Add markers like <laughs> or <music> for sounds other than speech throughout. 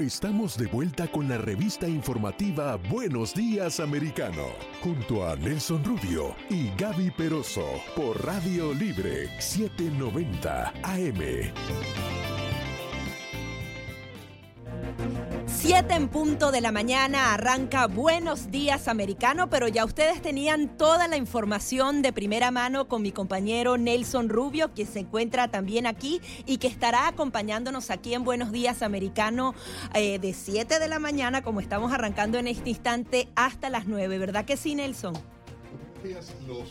Estamos de vuelta con la revista informativa Buenos Días Americano, junto a Nelson Rubio y Gaby Peroso por Radio Libre 790 AM. 7 en punto de la mañana arranca Buenos Días Americano, pero ya ustedes tenían toda la información de primera mano con mi compañero Nelson Rubio, que se encuentra también aquí y que estará acompañándonos aquí en Buenos Días Americano eh, de 7 de la mañana, como estamos arrancando en este instante, hasta las 9. ¿Verdad que sí, Nelson?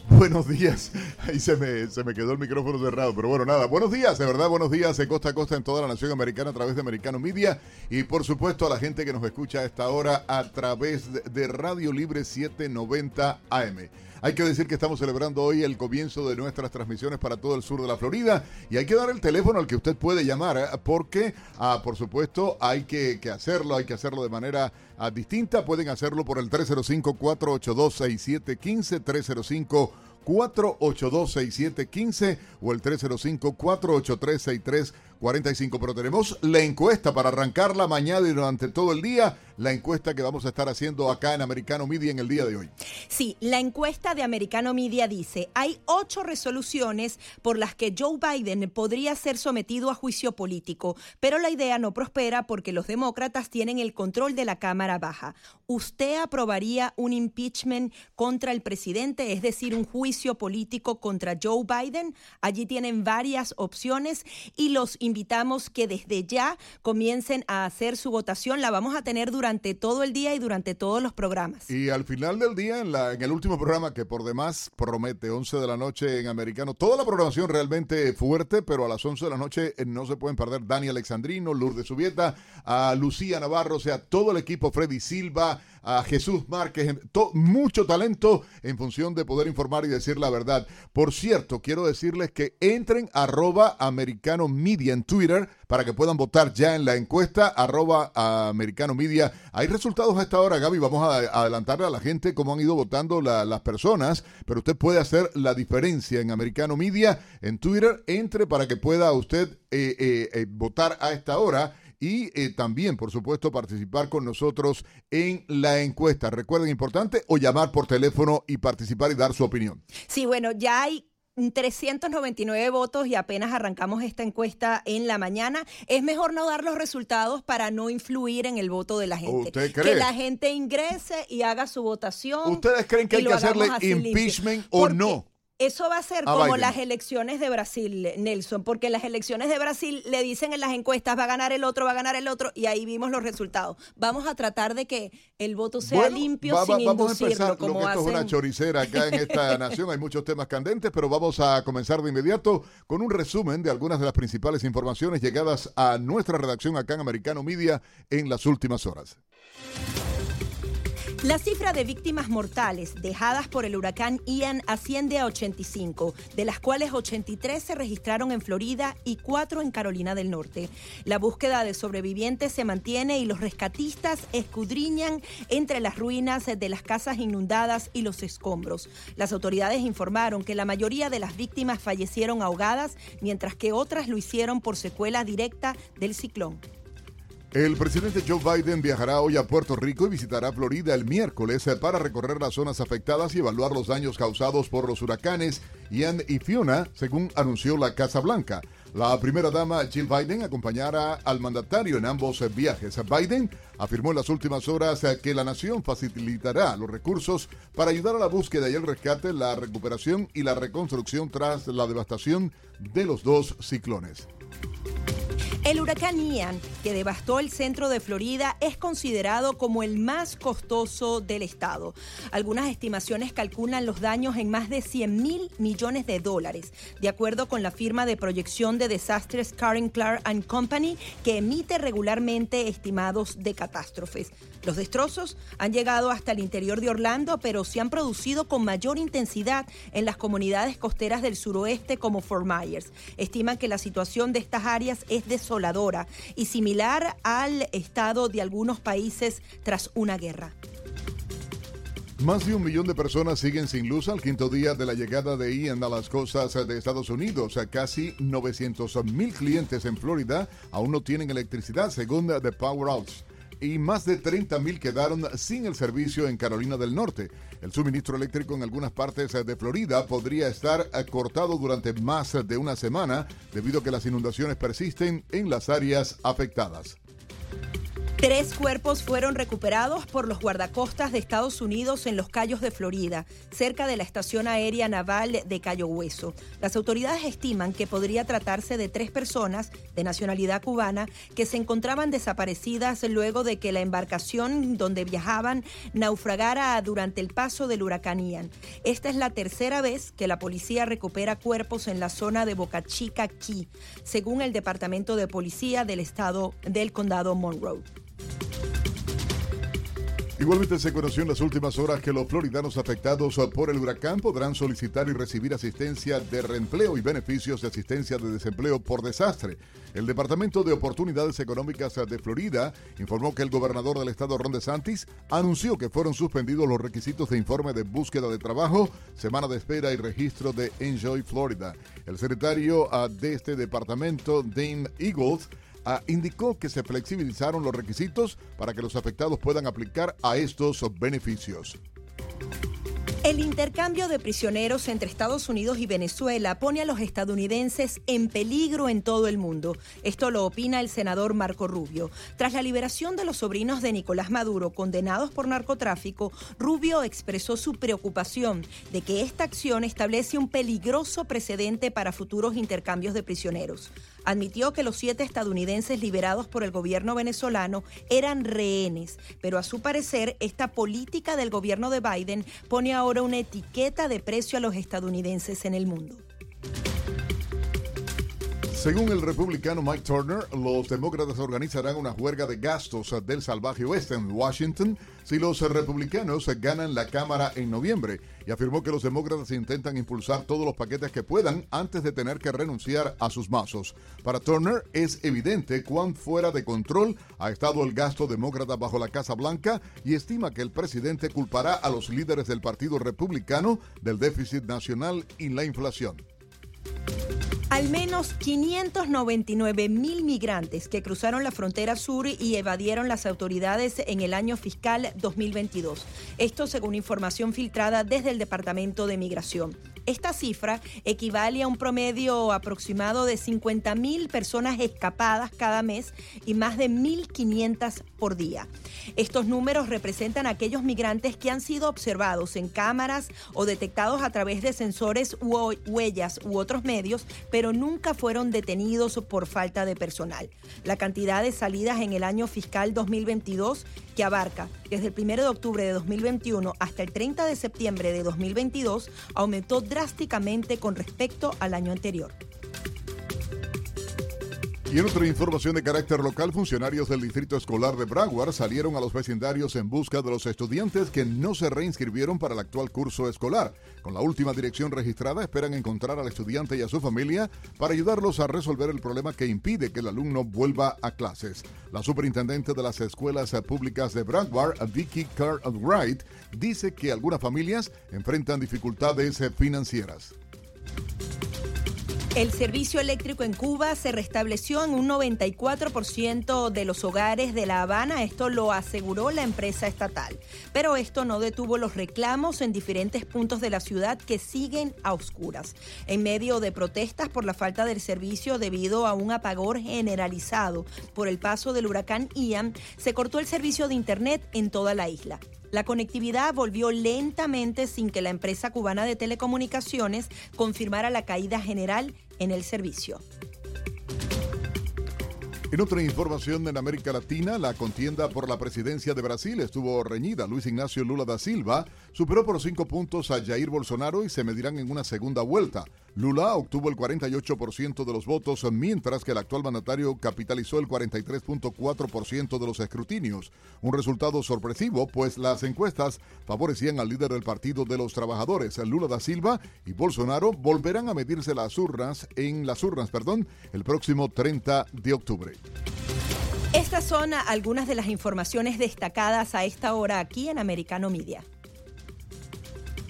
Buenos días. <laughs> Ahí se me, se me quedó el micrófono cerrado. Pero bueno, nada. Buenos días, de verdad, buenos días de costa a costa en toda la nación americana a través de Americano Media. Y por supuesto a la gente que nos escucha a esta hora a través de Radio Libre 790 AM. Hay que decir que estamos celebrando hoy el comienzo de nuestras transmisiones para todo el sur de la Florida y hay que dar el teléfono al que usted puede llamar ¿eh? porque, ah, por supuesto, hay que, hacerlo, hay que hacerlo de manera ah, distinta. Pueden hacerlo por el 305-482-6715, 305 482-6715 o el 305-483-6315. 45. Pero tenemos la encuesta para arrancarla mañana y durante todo el día. La encuesta que vamos a estar haciendo acá en Americano Media en el día de hoy. Sí, la encuesta de Americano Media dice, hay ocho resoluciones por las que Joe Biden podría ser sometido a juicio político, pero la idea no prospera porque los demócratas tienen el control de la Cámara Baja. ¿Usted aprobaría un impeachment contra el presidente, es decir, un juicio político contra Joe Biden? Allí tienen varias opciones y los invitamos que desde ya comiencen a hacer su votación. La vamos a tener durante todo el día y durante todos los programas. Y al final del día, en, la, en el último programa, que por demás promete 11 de la noche en americano, toda la programación realmente fuerte, pero a las 11 de la noche eh, no se pueden perder Dani Alexandrino, Lourdes Subieta, a Lucía Navarro, o sea, todo el equipo, Freddy Silva, a Jesús Márquez, mucho talento en función de poder informar y decir la verdad. Por cierto, quiero decirles que entren arroba americano media en Twitter para que puedan votar ya en la encuesta arroba americano media. Hay resultados a esta hora, Gaby. Vamos a adelantarle a la gente cómo han ido votando las personas, pero usted puede hacer la diferencia en americano media en Twitter. Entre para que pueda usted eh, eh, eh, votar a esta hora y eh, también, por supuesto, participar con nosotros en la encuesta. Recuerden, importante, o llamar por teléfono y participar y dar su opinión. Sí, bueno, ya hay 399 votos y apenas arrancamos esta encuesta en la mañana. Es mejor no dar los resultados para no influir en el voto de la gente. Que la gente ingrese y haga su votación. ¿Ustedes creen que hay que hacerle impeachment o no? Eso va a ser como las elecciones de Brasil, Nelson, porque las elecciones de Brasil le dicen en las encuestas va a ganar el otro, va a ganar el otro, y ahí vimos los resultados. Vamos a tratar de que el voto sea limpio sin vamos a empezar, como esto es una choricera acá en esta <laughs> nación, hay muchos temas candentes, pero vamos a comenzar de inmediato con un resumen de algunas de las principales informaciones llegadas a nuestra redacción acá en Americano Media en las últimas horas. La cifra de víctimas mortales dejadas por el huracán Ian asciende a 85, de las cuales 83 se registraron en Florida y 4 en Carolina del Norte. La búsqueda de sobrevivientes se mantiene y los rescatistas escudriñan entre las ruinas de las casas inundadas y los escombros. Las autoridades informaron que la mayoría de las víctimas fallecieron ahogadas, mientras que otras lo hicieron por secuela directa del ciclón. El presidente Joe Biden viajará hoy a Puerto Rico y visitará Florida el miércoles eh, para recorrer las zonas afectadas y evaluar los daños causados por los huracanes Ian y Fiona, según anunció la Casa Blanca. La primera dama Jill Biden acompañará al mandatario en ambos eh, viajes. Biden afirmó en las últimas horas eh, que la nación facilitará los recursos para ayudar a la búsqueda y el rescate, la recuperación y la reconstrucción tras la devastación de los dos ciclones. El huracán Ian, que devastó el centro de Florida, es considerado como el más costoso del estado. Algunas estimaciones calculan los daños en más de 100 mil millones de dólares, de acuerdo con la firma de proyección de desastres Karen Clark and Company, que emite regularmente estimados de catástrofes. Los destrozos han llegado hasta el interior de Orlando, pero se han producido con mayor intensidad en las comunidades costeras del suroeste como Fort Myers. Estiman que la situación de estas áreas es desoladora y similar al estado de algunos países tras una guerra. Más de un millón de personas siguen sin luz al quinto día de la llegada de Ian a las costas de Estados Unidos. Casi 900 mil clientes en Florida aún no tienen electricidad, según The Power Outs. Y más de 30 mil quedaron sin el servicio en Carolina del Norte. El suministro eléctrico en algunas partes de Florida podría estar cortado durante más de una semana debido a que las inundaciones persisten en las áreas afectadas. Tres cuerpos fueron recuperados por los guardacostas de Estados Unidos en los Cayos de Florida, cerca de la estación aérea naval de Cayo Hueso. Las autoridades estiman que podría tratarse de tres personas de nacionalidad cubana que se encontraban desaparecidas luego de que la embarcación donde viajaban naufragara durante el paso del huracán Ian. Esta es la tercera vez que la policía recupera cuerpos en la zona de Boca Chica, Key, según el Departamento de Policía del estado del condado Monroe. Igualmente se conoció en las últimas horas que los floridanos afectados por el huracán podrán solicitar y recibir asistencia de reempleo y beneficios de asistencia de desempleo por desastre. El Departamento de Oportunidades Económicas de Florida informó que el gobernador del estado Ron DeSantis anunció que fueron suspendidos los requisitos de informe de búsqueda de trabajo, semana de espera y registro de Enjoy Florida. El secretario ah, de este departamento, Dane Eagles, Ah, indicó que se flexibilizaron los requisitos para que los afectados puedan aplicar a estos beneficios. El intercambio de prisioneros entre Estados Unidos y Venezuela pone a los estadounidenses en peligro en todo el mundo. Esto lo opina el senador Marco Rubio. Tras la liberación de los sobrinos de Nicolás Maduro condenados por narcotráfico, Rubio expresó su preocupación de que esta acción establece un peligroso precedente para futuros intercambios de prisioneros admitió que los siete estadounidenses liberados por el gobierno venezolano eran rehenes, pero a su parecer esta política del gobierno de Biden pone ahora una etiqueta de precio a los estadounidenses en el mundo. Según el republicano Mike Turner, los demócratas organizarán una huelga de gastos del salvaje oeste en Washington si los republicanos ganan la Cámara en noviembre y afirmó que los demócratas intentan impulsar todos los paquetes que puedan antes de tener que renunciar a sus mazos. Para Turner es evidente cuán fuera de control ha estado el gasto demócrata bajo la Casa Blanca y estima que el presidente culpará a los líderes del Partido Republicano del déficit nacional y la inflación. Al menos 599 mil migrantes que cruzaron la frontera sur y evadieron las autoridades en el año fiscal 2022. Esto según información filtrada desde el Departamento de Migración. Esta cifra equivale a un promedio aproximado de 50 mil personas escapadas cada mes y más de 1.500 por día. Estos números representan aquellos migrantes que han sido observados en cámaras o detectados a través de sensores u huellas u otros medios, pero nunca fueron detenidos por falta de personal. La cantidad de salidas en el año fiscal 2022 que abarca desde el 1 de octubre de 2021 hasta el 30 de septiembre de 2022 aumentó drásticamente con respecto al año anterior. Y en otra información de carácter local, funcionarios del Distrito Escolar de Broward salieron a los vecindarios en busca de los estudiantes que no se reinscribieron para el actual curso escolar. Con la última dirección registrada, esperan encontrar al estudiante y a su familia para ayudarlos a resolver el problema que impide que el alumno vuelva a clases. La superintendente de las escuelas públicas de Broward, Vicky Cartwright, dice que algunas familias enfrentan dificultades financieras. El servicio eléctrico en Cuba se restableció en un 94% de los hogares de La Habana, esto lo aseguró la empresa estatal. Pero esto no detuvo los reclamos en diferentes puntos de la ciudad que siguen a oscuras. En medio de protestas por la falta del servicio debido a un apagón generalizado por el paso del huracán Ian, se cortó el servicio de Internet en toda la isla. La conectividad volvió lentamente sin que la empresa cubana de telecomunicaciones confirmara la caída general en el servicio. En otra información en América Latina, la contienda por la presidencia de Brasil estuvo reñida. Luis Ignacio Lula da Silva superó por cinco puntos a Jair Bolsonaro y se medirán en una segunda vuelta. Lula obtuvo el 48% de los votos, mientras que el actual mandatario capitalizó el 43.4% de los escrutinios. Un resultado sorpresivo, pues las encuestas favorecían al líder del Partido de los Trabajadores, Lula da Silva, y Bolsonaro volverán a medirse las urnas en las urnas, perdón, el próximo 30 de octubre. Estas son algunas de las informaciones destacadas a esta hora aquí en Americano Media.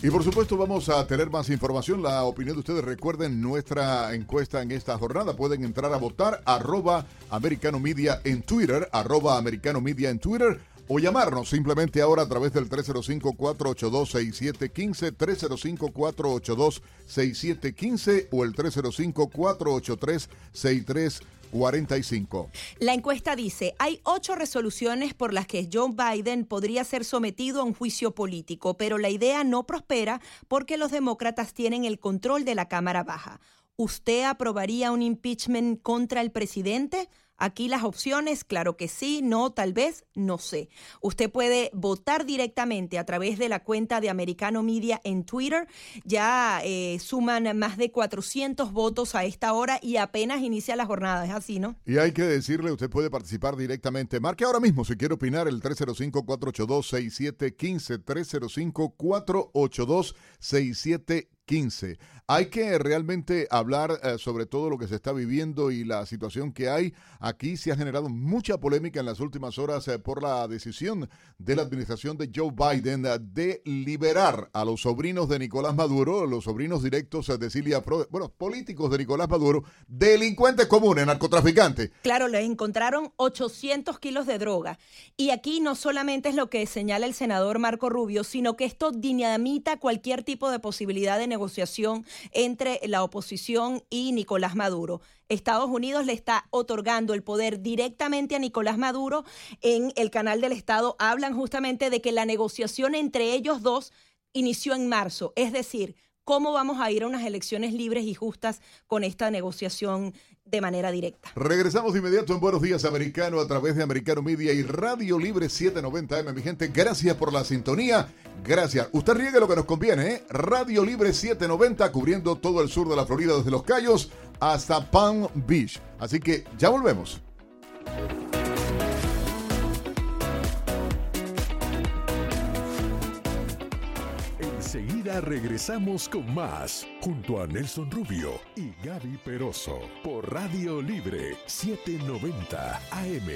Y por supuesto vamos a tener más información, la opinión de ustedes. Recuerden nuestra encuesta en esta jornada. Pueden entrar a votar arroba americano media en Twitter, arroba americano media en Twitter o llamarnos simplemente ahora a través del 305-482-6715, 305-482-6715 o el 305-483-6315. 45. La encuesta dice, hay ocho resoluciones por las que Joe Biden podría ser sometido a un juicio político, pero la idea no prospera porque los demócratas tienen el control de la Cámara Baja. ¿Usted aprobaría un impeachment contra el presidente? Aquí las opciones, claro que sí, no, tal vez, no sé. Usted puede votar directamente a través de la cuenta de Americano Media en Twitter. Ya eh, suman más de 400 votos a esta hora y apenas inicia la jornada, es así, ¿no? Y hay que decirle, usted puede participar directamente. Marque ahora mismo si quiere opinar el 305-482-6715, 305-482-6715. Hay que realmente hablar eh, sobre todo lo que se está viviendo y la situación que hay. Aquí se ha generado mucha polémica en las últimas horas eh, por la decisión de la administración de Joe Biden eh, de liberar a los sobrinos de Nicolás Maduro, los sobrinos directos de Cilia bueno, políticos de Nicolás Maduro, delincuentes comunes, narcotraficantes. Claro, les encontraron 800 kilos de droga. Y aquí no solamente es lo que señala el senador Marco Rubio, sino que esto dinamita cualquier tipo de posibilidad de negociación entre la oposición y Nicolás Maduro. Estados Unidos le está otorgando el poder directamente a Nicolás Maduro. En el canal del Estado hablan justamente de que la negociación entre ellos dos inició en marzo, es decir, cómo vamos a ir a unas elecciones libres y justas con esta negociación de manera directa. Regresamos de inmediato en Buenos Días Americano a través de Americano Media y Radio Libre 790M. Mi gente, gracias por la sintonía. Gracias. Usted riegue lo que nos conviene, ¿eh? Radio Libre 790 cubriendo todo el sur de la Florida desde Los Cayos hasta Palm Beach. Así que ya volvemos. Enseguida regresamos con más, junto a Nelson Rubio y Gaby Peroso, por Radio Libre 790 AM.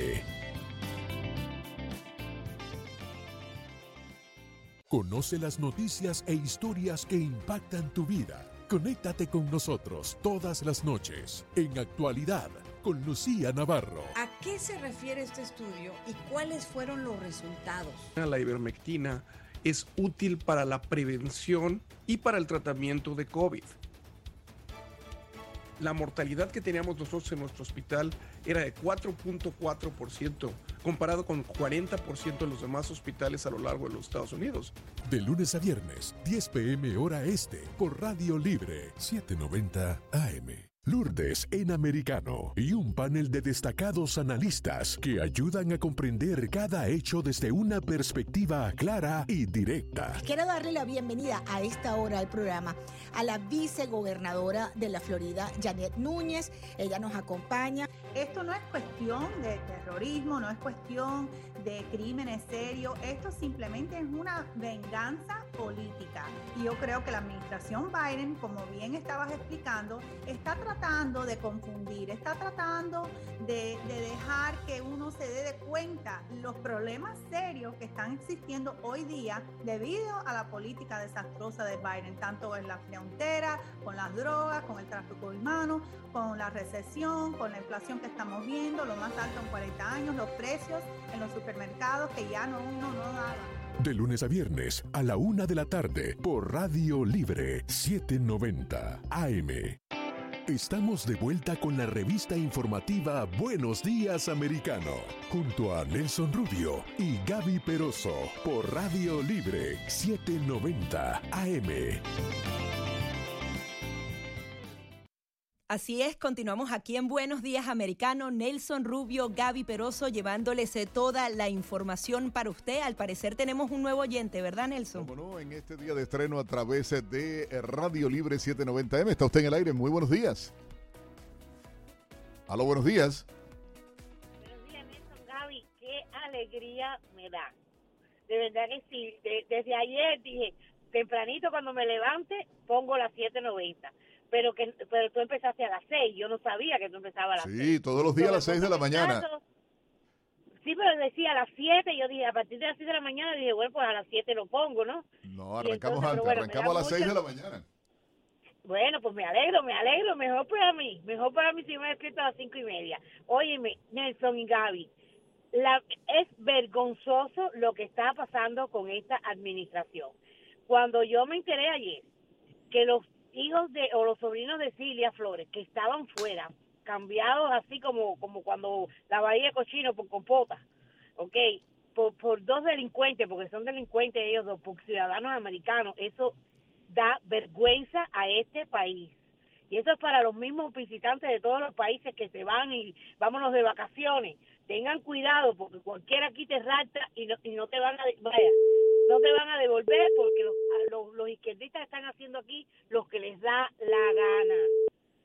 Conoce las noticias e historias que impactan tu vida. Conéctate con nosotros todas las noches en actualidad con Lucía Navarro. ¿A qué se refiere este estudio y cuáles fueron los resultados? La ivermectina es útil para la prevención y para el tratamiento de COVID. La mortalidad que teníamos nosotros en nuestro hospital era de 4.4%, comparado con 40% en los demás hospitales a lo largo de los Estados Unidos. De lunes a viernes, 10 pm hora este, por Radio Libre, 790 AM. Lourdes en americano y un panel de destacados analistas que ayudan a comprender cada hecho desde una perspectiva clara y directa. Quiero darle la bienvenida a esta hora al programa a la vicegobernadora de la Florida, Janet Núñez. Ella nos acompaña. Esto no es cuestión de terrorismo, no es cuestión de crímenes serios, esto simplemente es una venganza política. Y yo creo que la administración Biden, como bien estabas explicando, está tratando de confundir, está tratando de, dejar que uno se dé de cuenta los problemas serios que están existiendo hoy día debido a la política desastrosa de Biden, tanto en la frontera, con las drogas, con el tráfico humano, con la recesión, con la inflación que estamos viendo, lo más alto en 40 años, los precios en los supermercados que ya no no. De lunes a viernes a la una de la tarde por Radio Libre 790 AM. Estamos de vuelta con la revista informativa Buenos Días Americano, junto a Nelson Rubio y Gaby Peroso por Radio Libre 790 AM. Así es, continuamos aquí en Buenos Días Americano. Nelson Rubio, Gaby Peroso, llevándoles eh, toda la información para usted. Al parecer tenemos un nuevo oyente, ¿verdad, Nelson? Como no, en este día de estreno a través de Radio Libre 790M. Está usted en el aire. Muy buenos días. Aló, buenos días. Buenos días, Nelson, Gaby. Qué alegría me da. De verdad que sí. desde ayer dije, tempranito cuando me levante, pongo las 790 pero que pero tú empezaste a las 6, yo no sabía que tú empezabas a las Sí, todos los días a las 6 de la mañana. Sí, pero decía a las 7, yo dije, a partir de las 7 de la mañana, dije, bueno, pues a las 7 lo pongo, ¿no? No, arrancamos antes, arrancamos a las 6 de la mañana. Bueno, pues me alegro, me alegro, mejor para mí, mejor para mí si me despierto a las cinco y media. Óyeme, Nelson y Gaby, la, es vergonzoso lo que está pasando con esta administración. Cuando yo me enteré ayer que los hijos de o los sobrinos de Silvia Flores que estaban fuera, cambiados así como como cuando la bahía de cochino por compota, ¿ok? Por, por dos delincuentes, porque son delincuentes ellos dos, por ciudadanos americanos, eso da vergüenza a este país. Y eso es para los mismos visitantes de todos los países que se van y vámonos de vacaciones. Tengan cuidado porque cualquiera aquí te rapta y no, y no te van a vaya, no te van a devolver porque los, los, los izquierdistas están haciendo aquí lo que les da la gana.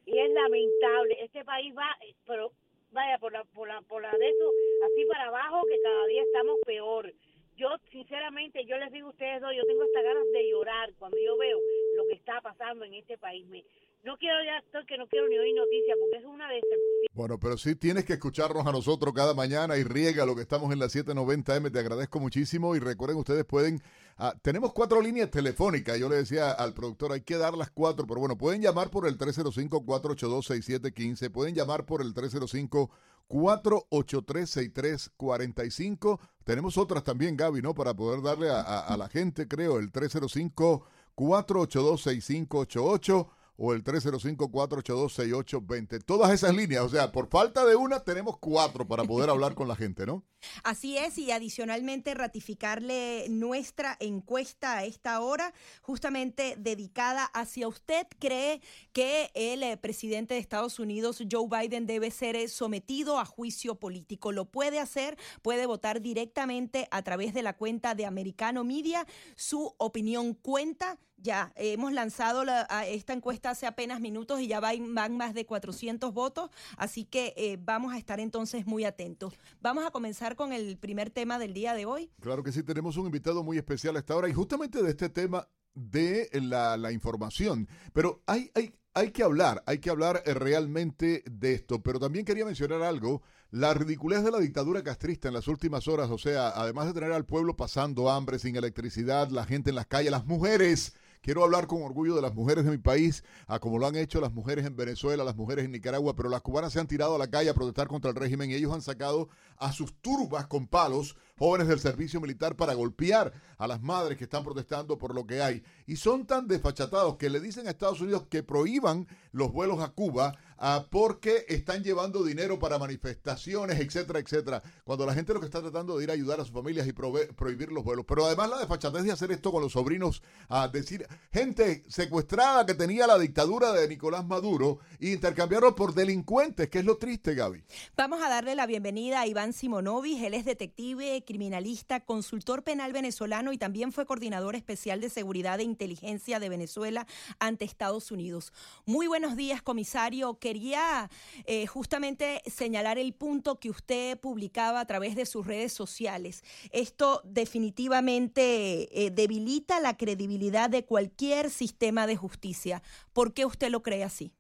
Y es lamentable, este país va, pero vaya por la, por la, por la de eso, así para abajo que cada día estamos peor yo sinceramente, yo les digo a ustedes dos, yo tengo hasta ganas de llorar cuando yo veo lo que está pasando en este país. Me, no quiero ya, estoy que no quiero ni oír noticias porque es una decepción. Bueno, pero sí tienes que escucharnos a nosotros cada mañana y riega lo que estamos en la 790M. Te agradezco muchísimo y recuerden, ustedes pueden... Ah, tenemos cuatro líneas telefónicas. Yo le decía al productor, hay que dar las cuatro, pero bueno, pueden llamar por el 305-482-6715, pueden llamar por el 305 483-6345. Tenemos otras también, Gaby, ¿no? Para poder darle a, a la gente, creo, el 305-482-6588 o el 305-482-6820. Todas esas líneas, o sea, por falta de una tenemos cuatro para poder hablar con la gente, ¿no? Así es, y adicionalmente ratificarle nuestra encuesta a esta hora, justamente dedicada hacia usted. ¿Cree que el eh, presidente de Estados Unidos, Joe Biden, debe ser eh, sometido a juicio político? Lo puede hacer, puede votar directamente a través de la cuenta de Americano Media. Su opinión cuenta. Ya hemos lanzado esta encuesta hace apenas minutos y ya van, más de 400 votos, así que eh, vamos a estar entonces muy atentos. Vamos a comenzar con el primer tema del día de hoy? Claro que sí, tenemos un invitado muy especial a esta hora y justamente de este tema de la, la información. Pero hay, hay, hay que hablar, hay que hablar eh, realmente de esto. Pero también quería mencionar algo, la ridiculez de la dictadura castrista en las últimas horas. O sea, además de tener al pueblo pasando hambre, sin electricidad, la gente en las calles, las mujeres Quiero hablar con orgullo de las mujeres de mi país, a como lo han hecho las mujeres en Venezuela, las mujeres en Nicaragua, pero las cubanas se han tirado a la calle a protestar contra el régimen y ellos han sacado a sus turbas con palos jóvenes del servicio militar para golpear a las madres que están protestando por lo que hay. Y son tan desfachatados que le dicen a Estados Unidos que prohíban los vuelos a Cuba Ah, porque están llevando dinero para manifestaciones, etcétera, etcétera. Cuando la gente lo que está tratando de ir a ayudar a sus familias y prohibir los vuelos. Pero además la desfachatez de hacer esto con los sobrinos, a decir, gente secuestrada que tenía la dictadura de Nicolás Maduro e intercambiarlo por delincuentes, que es lo triste, Gaby. Vamos a darle la bienvenida a Iván Simonovic. Él es detective, criminalista, consultor penal venezolano y también fue coordinador especial de seguridad e inteligencia de Venezuela ante Estados Unidos. Muy buenos días, comisario quería eh, justamente señalar el punto que usted publicaba a través de sus redes sociales. Esto definitivamente eh, debilita la credibilidad de cualquier sistema de justicia. ¿Por qué usted lo cree así?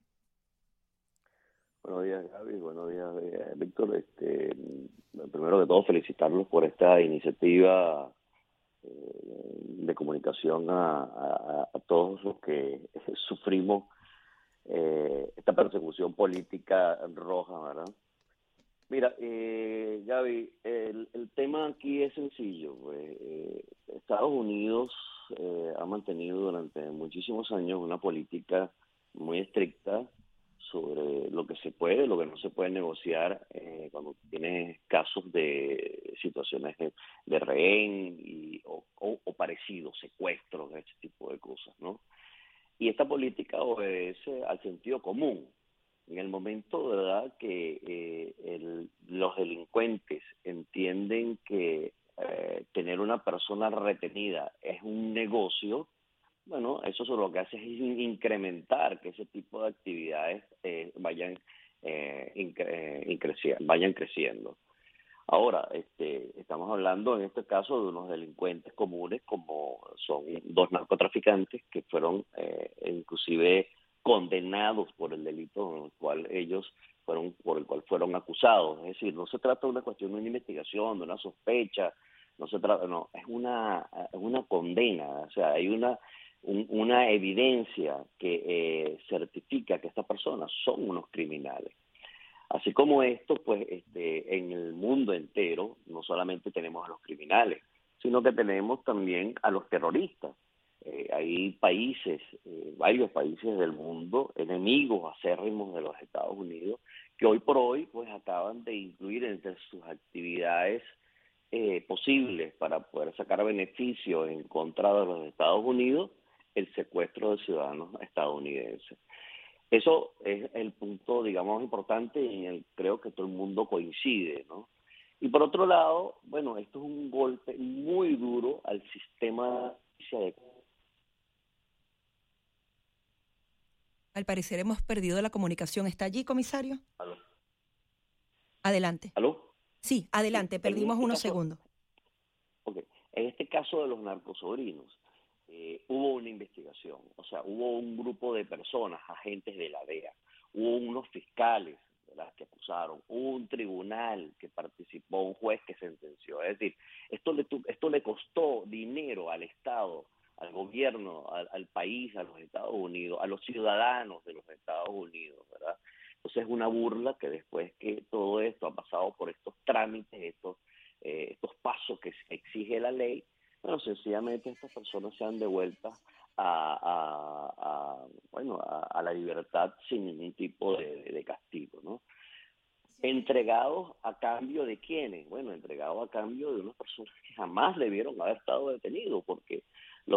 Buenos días, Gaby. Buenos días, eh, Víctor. Este, primero que todo, felicitarlos por esta iniciativa de comunicación a, todos los que <laughs> sufrimos eh, esta persecución política roja, ¿verdad? Mira, eh, Gaby, el, tema aquí es sencillo. Pues, eh, Estados Unidos eh, ha mantenido durante muchísimos años una política muy estricta sobre lo que se puede, lo que no se puede negociar eh, cuando tienes casos de situaciones de, de rehén y, o, parecidos, secuestros, ese tipo de cosas, ¿no? Y esta política obedece al sentido común. En el momento, ¿verdad?, que eh, los delincuentes entienden que eh, tener una persona retenida es un negocio, bueno, eso lo que hace es incrementar que ese tipo de actividades eh, vayan, vayan creciendo. Ahora, este, estamos hablando en este caso de unos delincuentes comunes como son dos narcotraficantes que fueron eh, inclusive condenados por el delito en el cual ellos fueron por el cual fueron acusados. Es decir, no se trata de una cuestión de una investigación, de una sospecha, no se trata, no, es una, es una condena, o sea, hay una, una evidencia que eh, certifica que estas personas son unos criminales. Así como esto, pues este, en el mundo entero no solamente tenemos a los criminales, sino que tenemos también a los terroristas. Eh, hay países, eh, varios países del mundo, enemigos acérrimos de los Estados Unidos, que hoy por hoy pues acaban de incluir entre sus actividades eh, posibles para poder sacar beneficio en contra de los Estados Unidos el secuestro de ciudadanos estadounidenses. Eso es el punto, digamos, importante y en el creo que todo el mundo coincide, ¿no? Y por otro lado, bueno, esto es un golpe muy duro al sistema de Al parecer hemos perdido la comunicación. ¿Está allí, comisario? ¿Aló? Adelante. ¿Aló? Sí, adelante, perdimos este unos segundos. Ok, en este caso de los narcosobrinos, eh, hubo una investigación, o sea, hubo un grupo de personas, agentes de la DEA, hubo unos fiscales las que acusaron, hubo un tribunal que participó, un juez que sentenció. Es decir, esto le, esto le costó dinero al Estado, al gobierno, al, al, país, a los Estados Unidos, a los ciudadanos de los Estados Unidos, ¿verdad? Entonces es una burla que después que todo esto ha pasado por estos trámites, estos, eh, estos pasos que exige la ley, bueno, sencillamente estas personas sean devueltas a, a, bueno, a, la libertad sin ningún tipo de, de castigo, ¿no? entregados a cambio de quiénes? Bueno, entregados a cambio de unas personas que jamás debieron haber estado detenidos, porque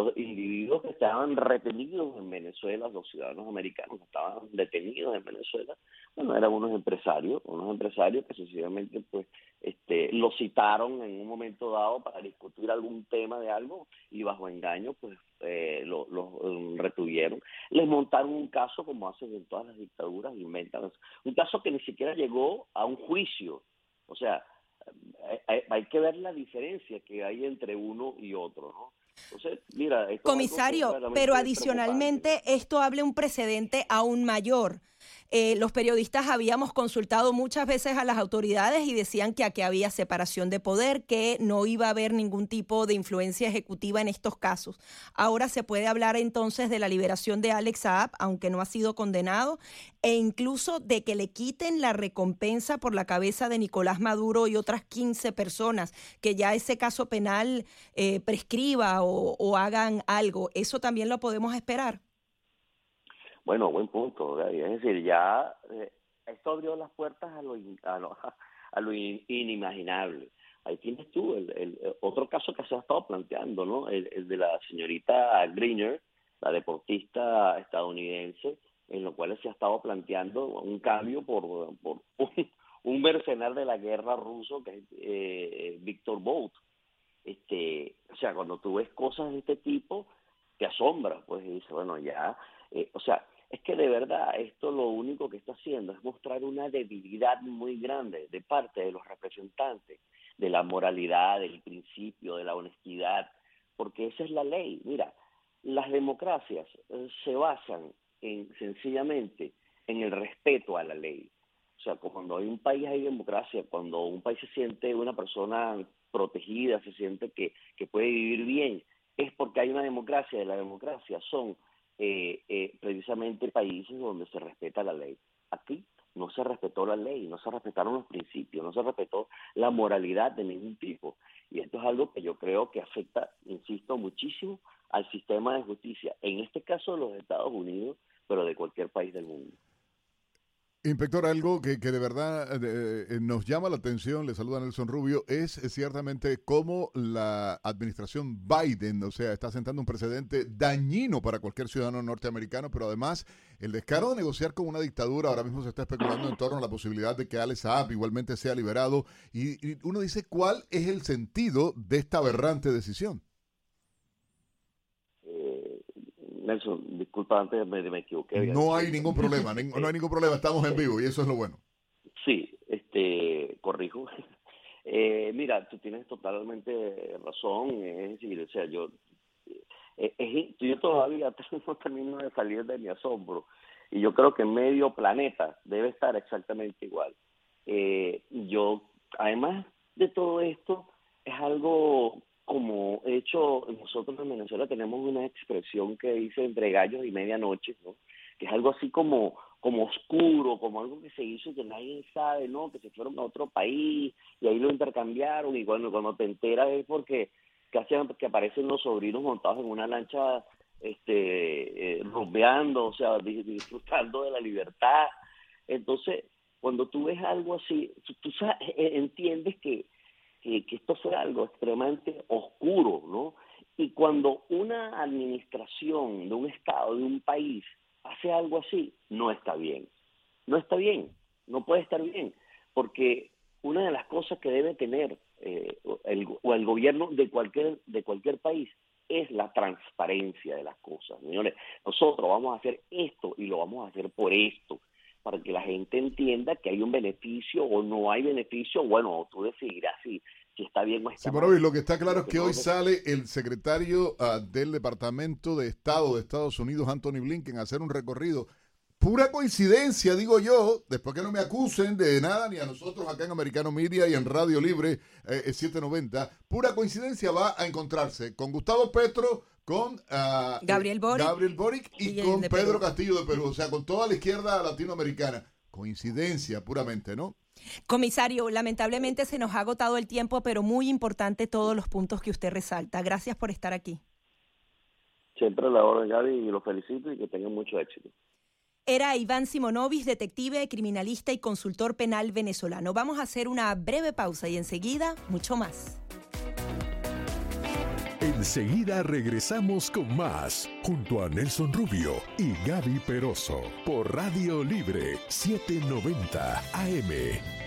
los individuos que estaban retenidos en Venezuela, los ciudadanos americanos que estaban detenidos en Venezuela, bueno, eran unos empresarios, unos empresarios que sencillamente pues este, lo citaron en un momento dado para discutir algún tema de algo y bajo engaño pues eh, los lo, um, retuvieron. Les montaron un caso como hacen en todas las dictaduras, inventan un caso que ni siquiera llegó a un juicio. O sea, hay, hay que ver la diferencia que hay entre uno y otro, ¿no? Mira, Comisario, pero adicionalmente esto hable un precedente aún mayor. Eh, los periodistas habíamos consultado muchas veces a las autoridades y decían que aquí había separación de poder, que no iba a haber ningún tipo de influencia ejecutiva en estos casos. Ahora se puede hablar entonces de la liberación de Alex Saab, aunque no ha sido condenado, e incluso de que le quiten la recompensa por la cabeza de Nicolás Maduro y otras 15 personas, que ya ese caso penal eh, prescriba o, o hagan algo. ¿Eso también lo podemos esperar? Bueno, buen punto. Es decir, ya eh, esto abrió las puertas a lo, a lo, <laughs> a lo inimaginable. Ahí tienes tú el, el, otro caso que se ha estado planteando, ¿no? El, de la señorita Greener, la deportista estadounidense, en lo cual se ha estado planteando un cambio por, por un, <laughs> un de la guerra ruso que es eh, Víctor Bout. Este, o sea, cuando tú ves cosas de este tipo, te asombra, pues, y dices, bueno, ya, eh, o sea, es que de verdad esto lo único que está haciendo es mostrar una debilidad muy grande de parte de los representantes de la moralidad, del principio, de la honestidad, porque esa es la ley. Mira, las democracias eh, se basan en sencillamente en el respeto a la ley. O sea, cuando hay un país hay democracia, cuando un país se siente una persona protegida, se siente que, que puede vivir bien, es porque hay una democracia. Y la democracia son eh, eh, precisamente países donde se respeta la ley. Aquí no se respetó la ley, no se respetaron los principios, no se respetó la moralidad de ningún tipo. Y esto es algo que yo creo que afecta, insisto, muchísimo al sistema de justicia, en este caso de los Estados Unidos, pero de cualquier país del mundo. Inspector, algo que, que de verdad eh, eh, nos llama la atención, le saluda Nelson Rubio, es, ciertamente cómo la administración Biden, o sea, está sentando un precedente dañino para cualquier ciudadano norteamericano, pero además el descaro de negociar con una dictadura, ahora mismo se está especulando en torno a la posibilidad de que Alex Saab igualmente sea liberado, y uno dice, ¿cuál es el sentido de esta aberrante decisión? Nelson, disculpa antes me, me equivoqué. No hay ningún problema, no hay <laughs> ningún problema, estamos en vivo y eso es lo bueno. Sí, este, corrijo. <laughs> Eh, mira, tú tienes totalmente razón, es decir, o sea, yo, eh, yo todavía <laughs> no termino de salir de mi asombro. Y yo creo que medio planeta debe estar exactamente igual. Eh, yo, además de todo esto, es algo como hecho, nosotros en Venezuela tenemos una expresión que dice entre gallos y medianoche, ¿no? que es algo así como, como oscuro, como algo que se hizo que nadie sabe, ¿no? Que se fueron a otro país y ahí lo intercambiaron y bueno, cuando te enteras es porque casi que aparecen los sobrinos montados en una lancha este eh, o sea, disfrutando de la libertad. Entonces, cuando tú ves algo así, tú, e, entiendes que, que, que esto fue algo extremadamente oscuro, ¿no? Y cuando una administración de un Estado, de un país, hace algo así, no está bien. No está bien, no puede estar bien, porque una de las cosas que debe tener eh, el, o el gobierno de cualquier, de cualquier país es la transparencia de las cosas. Señores, nosotros vamos a hacer esto y lo vamos a hacer por esto, para que la gente entienda que hay un beneficio o no hay beneficio. Bueno, tú decidirás si, si está bien o está sí, mal. lo que está claro es que hoy sale el secretario uh, del Departamento de Estado de Estados Unidos, Anthony Blinken, a hacer un recorrido pura coincidencia, digo yo, después que no me acusen de nada, ni a nosotros acá en Americano Media y en Radio Libre 790, eh, pura coincidencia va a encontrarse con Gustavo Petro, con uh, Gabriel, Boric, Gabriel Boric y, con Pedro Castillo de Perú, o sea, con toda la izquierda latinoamericana. Coincidencia puramente, ¿no? Comisario, lamentablemente se nos ha agotado el tiempo, pero muy importante todos los puntos que usted resalta. Gracias por estar aquí. Siempre la orden, Gaby, y lo felicito y que tengan mucho éxito. Era Iván Simonovis, detective, criminalista y consultor penal venezolano. Vamos a hacer una breve pausa y enseguida mucho más. Enseguida regresamos con más, junto a Nelson Rubio y Gaby Peroso, por Radio Libre 790 AM.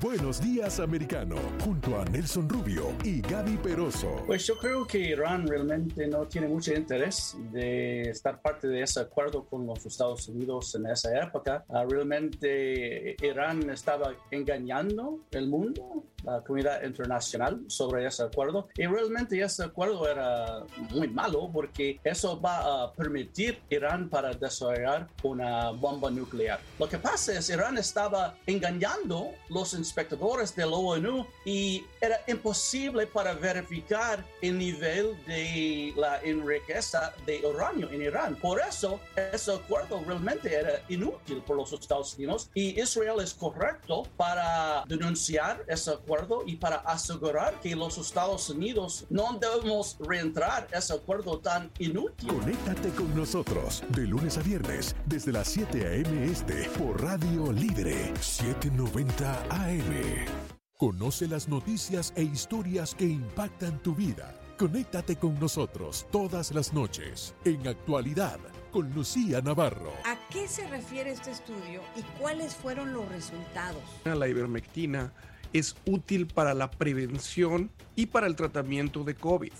Buenos días, americano, junto a Nelson Rubio y Gaby Peroso. Pues yo creo que Irán realmente no tiene mucho interés de estar parte de ese acuerdo con los Estados Unidos en esa época. Ah, realmente Irán estaba engañando el mundo la comunidad internacional sobre ese acuerdo y realmente ese acuerdo era muy malo porque eso va a permitir Irán para desarrollar una bomba nuclear. Lo que pasa es Irán estaba engañando los inspectores de la ONU y era imposible para verificar el nivel de la enriqueza de uranio en Irán. Por eso ese acuerdo realmente era inútil por los Estados Unidos y Israel es correcto para denunciar ese acuerdo y para asegurar que los Estados Unidos no debemos reentrar ese acuerdo tan inútil. Conéctate con nosotros de lunes a viernes desde las 7 a.m. este por Radio Libre 790 AM. Conoce las noticias e historias que impactan tu vida. Conéctate con nosotros todas las noches en actualidad con Lucía Navarro. ¿A qué se refiere este estudio y cuáles fueron los resultados? La ivermectina es útil para la prevención y para el tratamiento de COVID.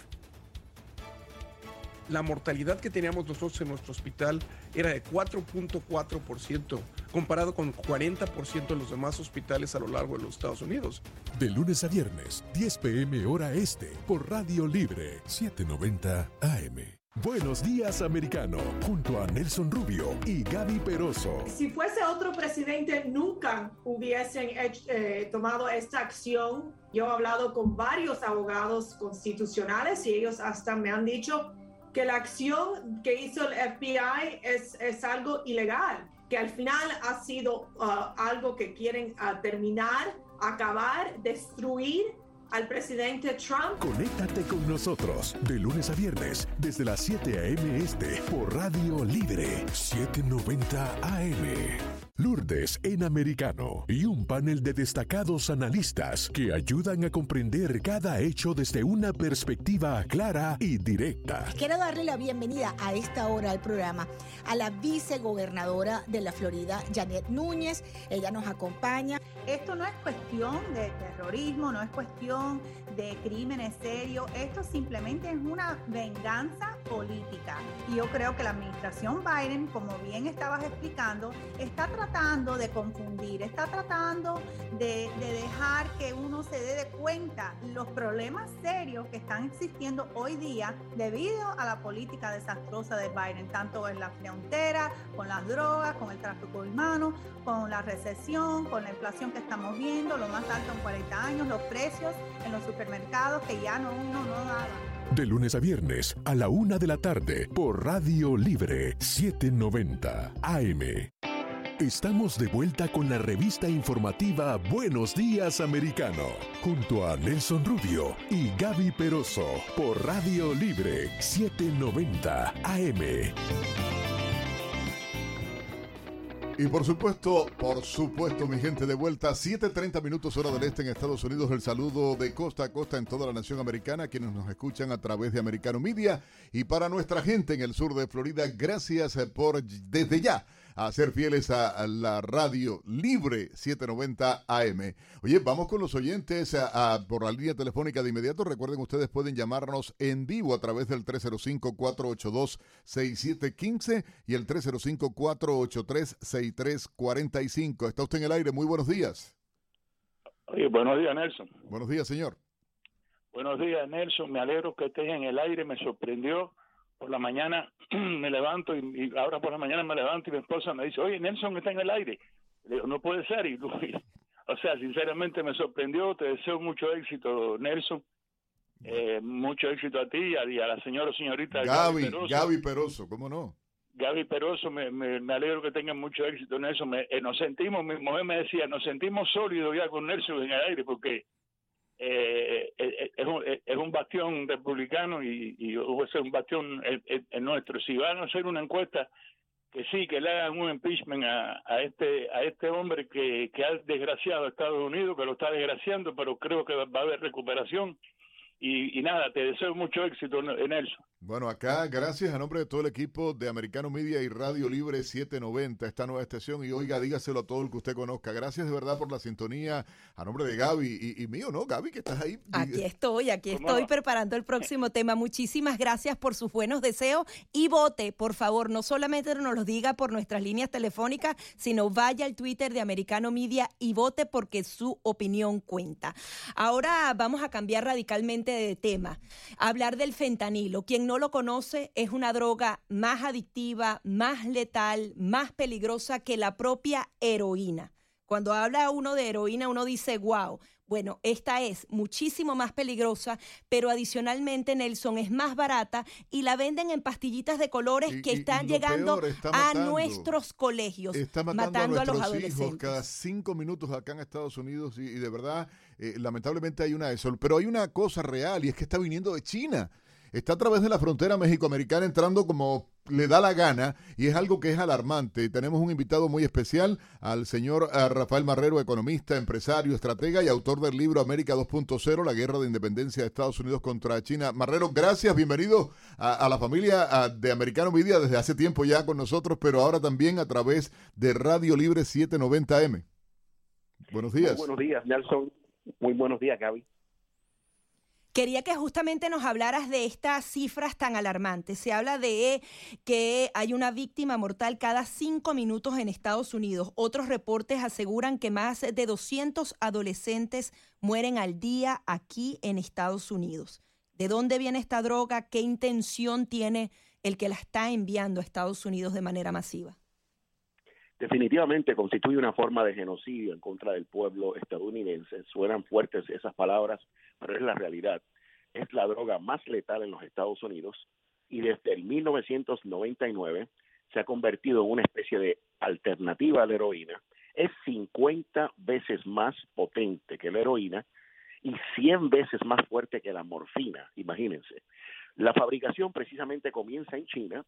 La mortalidad que teníamos nosotros en nuestro hospital era de 4.4%, comparado con 40% de los demás hospitales a lo largo de los Estados Unidos. De lunes a viernes, 10 pm hora este, por Radio Libre, 790 AM. Buenos días, americano, junto a Nelson Rubio y Gaby Peroso. Si fuese otro presidente, nunca hubiesen eh, tomado esta acción. Yo he hablado con varios abogados constitucionales y ellos hasta me han dicho que la acción que hizo el FBI es, es algo ilegal, que al final ha sido uh, algo que quieren uh, terminar, acabar, destruir al presidente Trump. Conéctate con nosotros de lunes a viernes desde las 7 a.m. este por Radio Libre 790 AM. Lourdes en americano y un panel de destacados analistas que ayudan a comprender cada hecho desde una perspectiva clara y directa. Quiero darle la bienvenida a esta hora al programa a la vicegobernadora de la Florida, Janet Núñez. Ella nos acompaña. Esto no es cuestión de terrorismo, no es cuestión de crímenes serios, esto simplemente es una venganza política. Y yo creo que la administración Biden, como bien estabas explicando, está tratando de confundir, está tratando de, de, dejar que uno se dé de cuenta los problemas serios que están existiendo hoy día debido a la política desastrosa de Biden, tanto en la frontera, con las drogas, con el tráfico humano, con la recesión, con la inflación que estamos viendo, lo más alto en 40 años, los precios en los supermercados que ya no uno no daba. De lunes a viernes a la una de la tarde por Radio Libre 790 AM. Estamos de vuelta con la revista informativa Buenos Días Americano, junto a Nelson Rubio y Gaby Peroso por Radio Libre 790 AM. Y por supuesto, por supuesto, mi gente, de vuelta, 7.30 minutos hora del este en Estados Unidos. El saludo de costa a costa en toda la nación americana, quienes nos escuchan a través de Americano Media. Y para nuestra gente en el sur de Florida, gracias por desde ya a ser fieles a, la radio libre 790 AM. Oye, vamos con los oyentes a, por la línea telefónica de inmediato. Recuerden, ustedes pueden llamarnos en vivo a través del 305-482-6715 y el 305-483-6345. Está usted en el aire. Muy buenos días. Oye, buenos días, Nelson. Buenos días, señor. Buenos días, Nelson. Me alegro que estés en el aire. Me sorprendió por la mañana <clears throat> me levanto y, ahora por la mañana me levanto y mi esposa me dice, oye, Nelson está en el aire. Le digo, no puede ser. Y, <laughs> o sea, sinceramente me sorprendió. Te deseo mucho éxito, Nelson. Eh, mucho éxito a ti y a, la señora o señorita Gaby, Gaby Peroso. Gaby Peroso, ¿cómo no? Gaby Peroso, me, me, alegro que tengan mucho éxito, Nelson. Me, eh, nos sentimos, mi mujer me decía, nos sentimos sólidos ya con Nelson en el aire porque eh, eh, eh, es, un, es un bastión republicano y, y ser un bastión en, nuestro. Si van a hacer una encuesta, que sí, que le hagan un impeachment a, a este a este hombre que, que ha desgraciado a Estados Unidos, que lo está desgraciando, pero creo que va a haber recuperación y, nada, te deseo mucho éxito en eso. Bueno, acá, gracias a nombre de todo el equipo de Americano Media y Radio Libre 790, esta nueva estación. Y oiga, dígaselo a todo el que usted conozca. Gracias de verdad por la sintonía a nombre de Gaby y, mío, ¿no? Gaby, que estás ahí. Aquí estoy, aquí estoy preparando el próximo <laughs> tema. Muchísimas gracias por sus buenos deseos y vote, por favor. No solamente nos lo diga por nuestras líneas telefónicas, sino vaya al Twitter de Americano Media y vote porque su opinión cuenta. Ahora vamos a cambiar radicalmente de tema, hablar del fentanilo. Quien no lo conoce es una droga más adictiva, más letal, más peligrosa que la propia heroína. Cuando habla uno de heroína, uno dice, wow. Bueno, esta es muchísimo más peligrosa, pero adicionalmente, Nelson, es más barata y la venden en pastillitas de colores que están llegando a nuestros colegios, está matando, a, los adolescentes. Hijos cada cinco minutos acá en Estados Unidos y, y de verdad, eh, lamentablemente hay una de eso. Pero hay una cosa real y es que está viniendo de China está a través de la frontera mexicoamericana entrando como le da la gana y es algo que es alarmante. Tenemos un invitado muy especial al señor eh, Rafael Marrero, economista, empresario, estratega y autor del libro América 2.0, la guerra de independencia de Estados Unidos contra China. Marrero, gracias, bienvenido a, la familia de Americano Media desde hace tiempo ya con nosotros, pero ahora también a través de Radio Libre 790M. Buenos días. buenos días, Nelson. Muy buenos días, Gaby. Quería que justamente nos hablaras de estas cifras tan alarmantes. Se habla de que hay una víctima mortal cada cinco minutos en Estados Unidos. Otros reportes aseguran que más de 200 adolescentes mueren al día aquí en Estados Unidos. ¿De dónde viene esta droga? ¿Qué intención tiene el que la está enviando a Estados Unidos de manera masiva? Definitivamente constituye una forma de genocidio en contra del pueblo estadounidense. Suenan fuertes esas palabras, pero es la realidad. Es la droga más letal en los Estados Unidos y desde el 1999 se ha convertido en una especie de alternativa a la heroína. Es 50 veces más potente que la heroína y 100 veces más fuerte que la morfina, imagínense. La fabricación precisamente comienza en China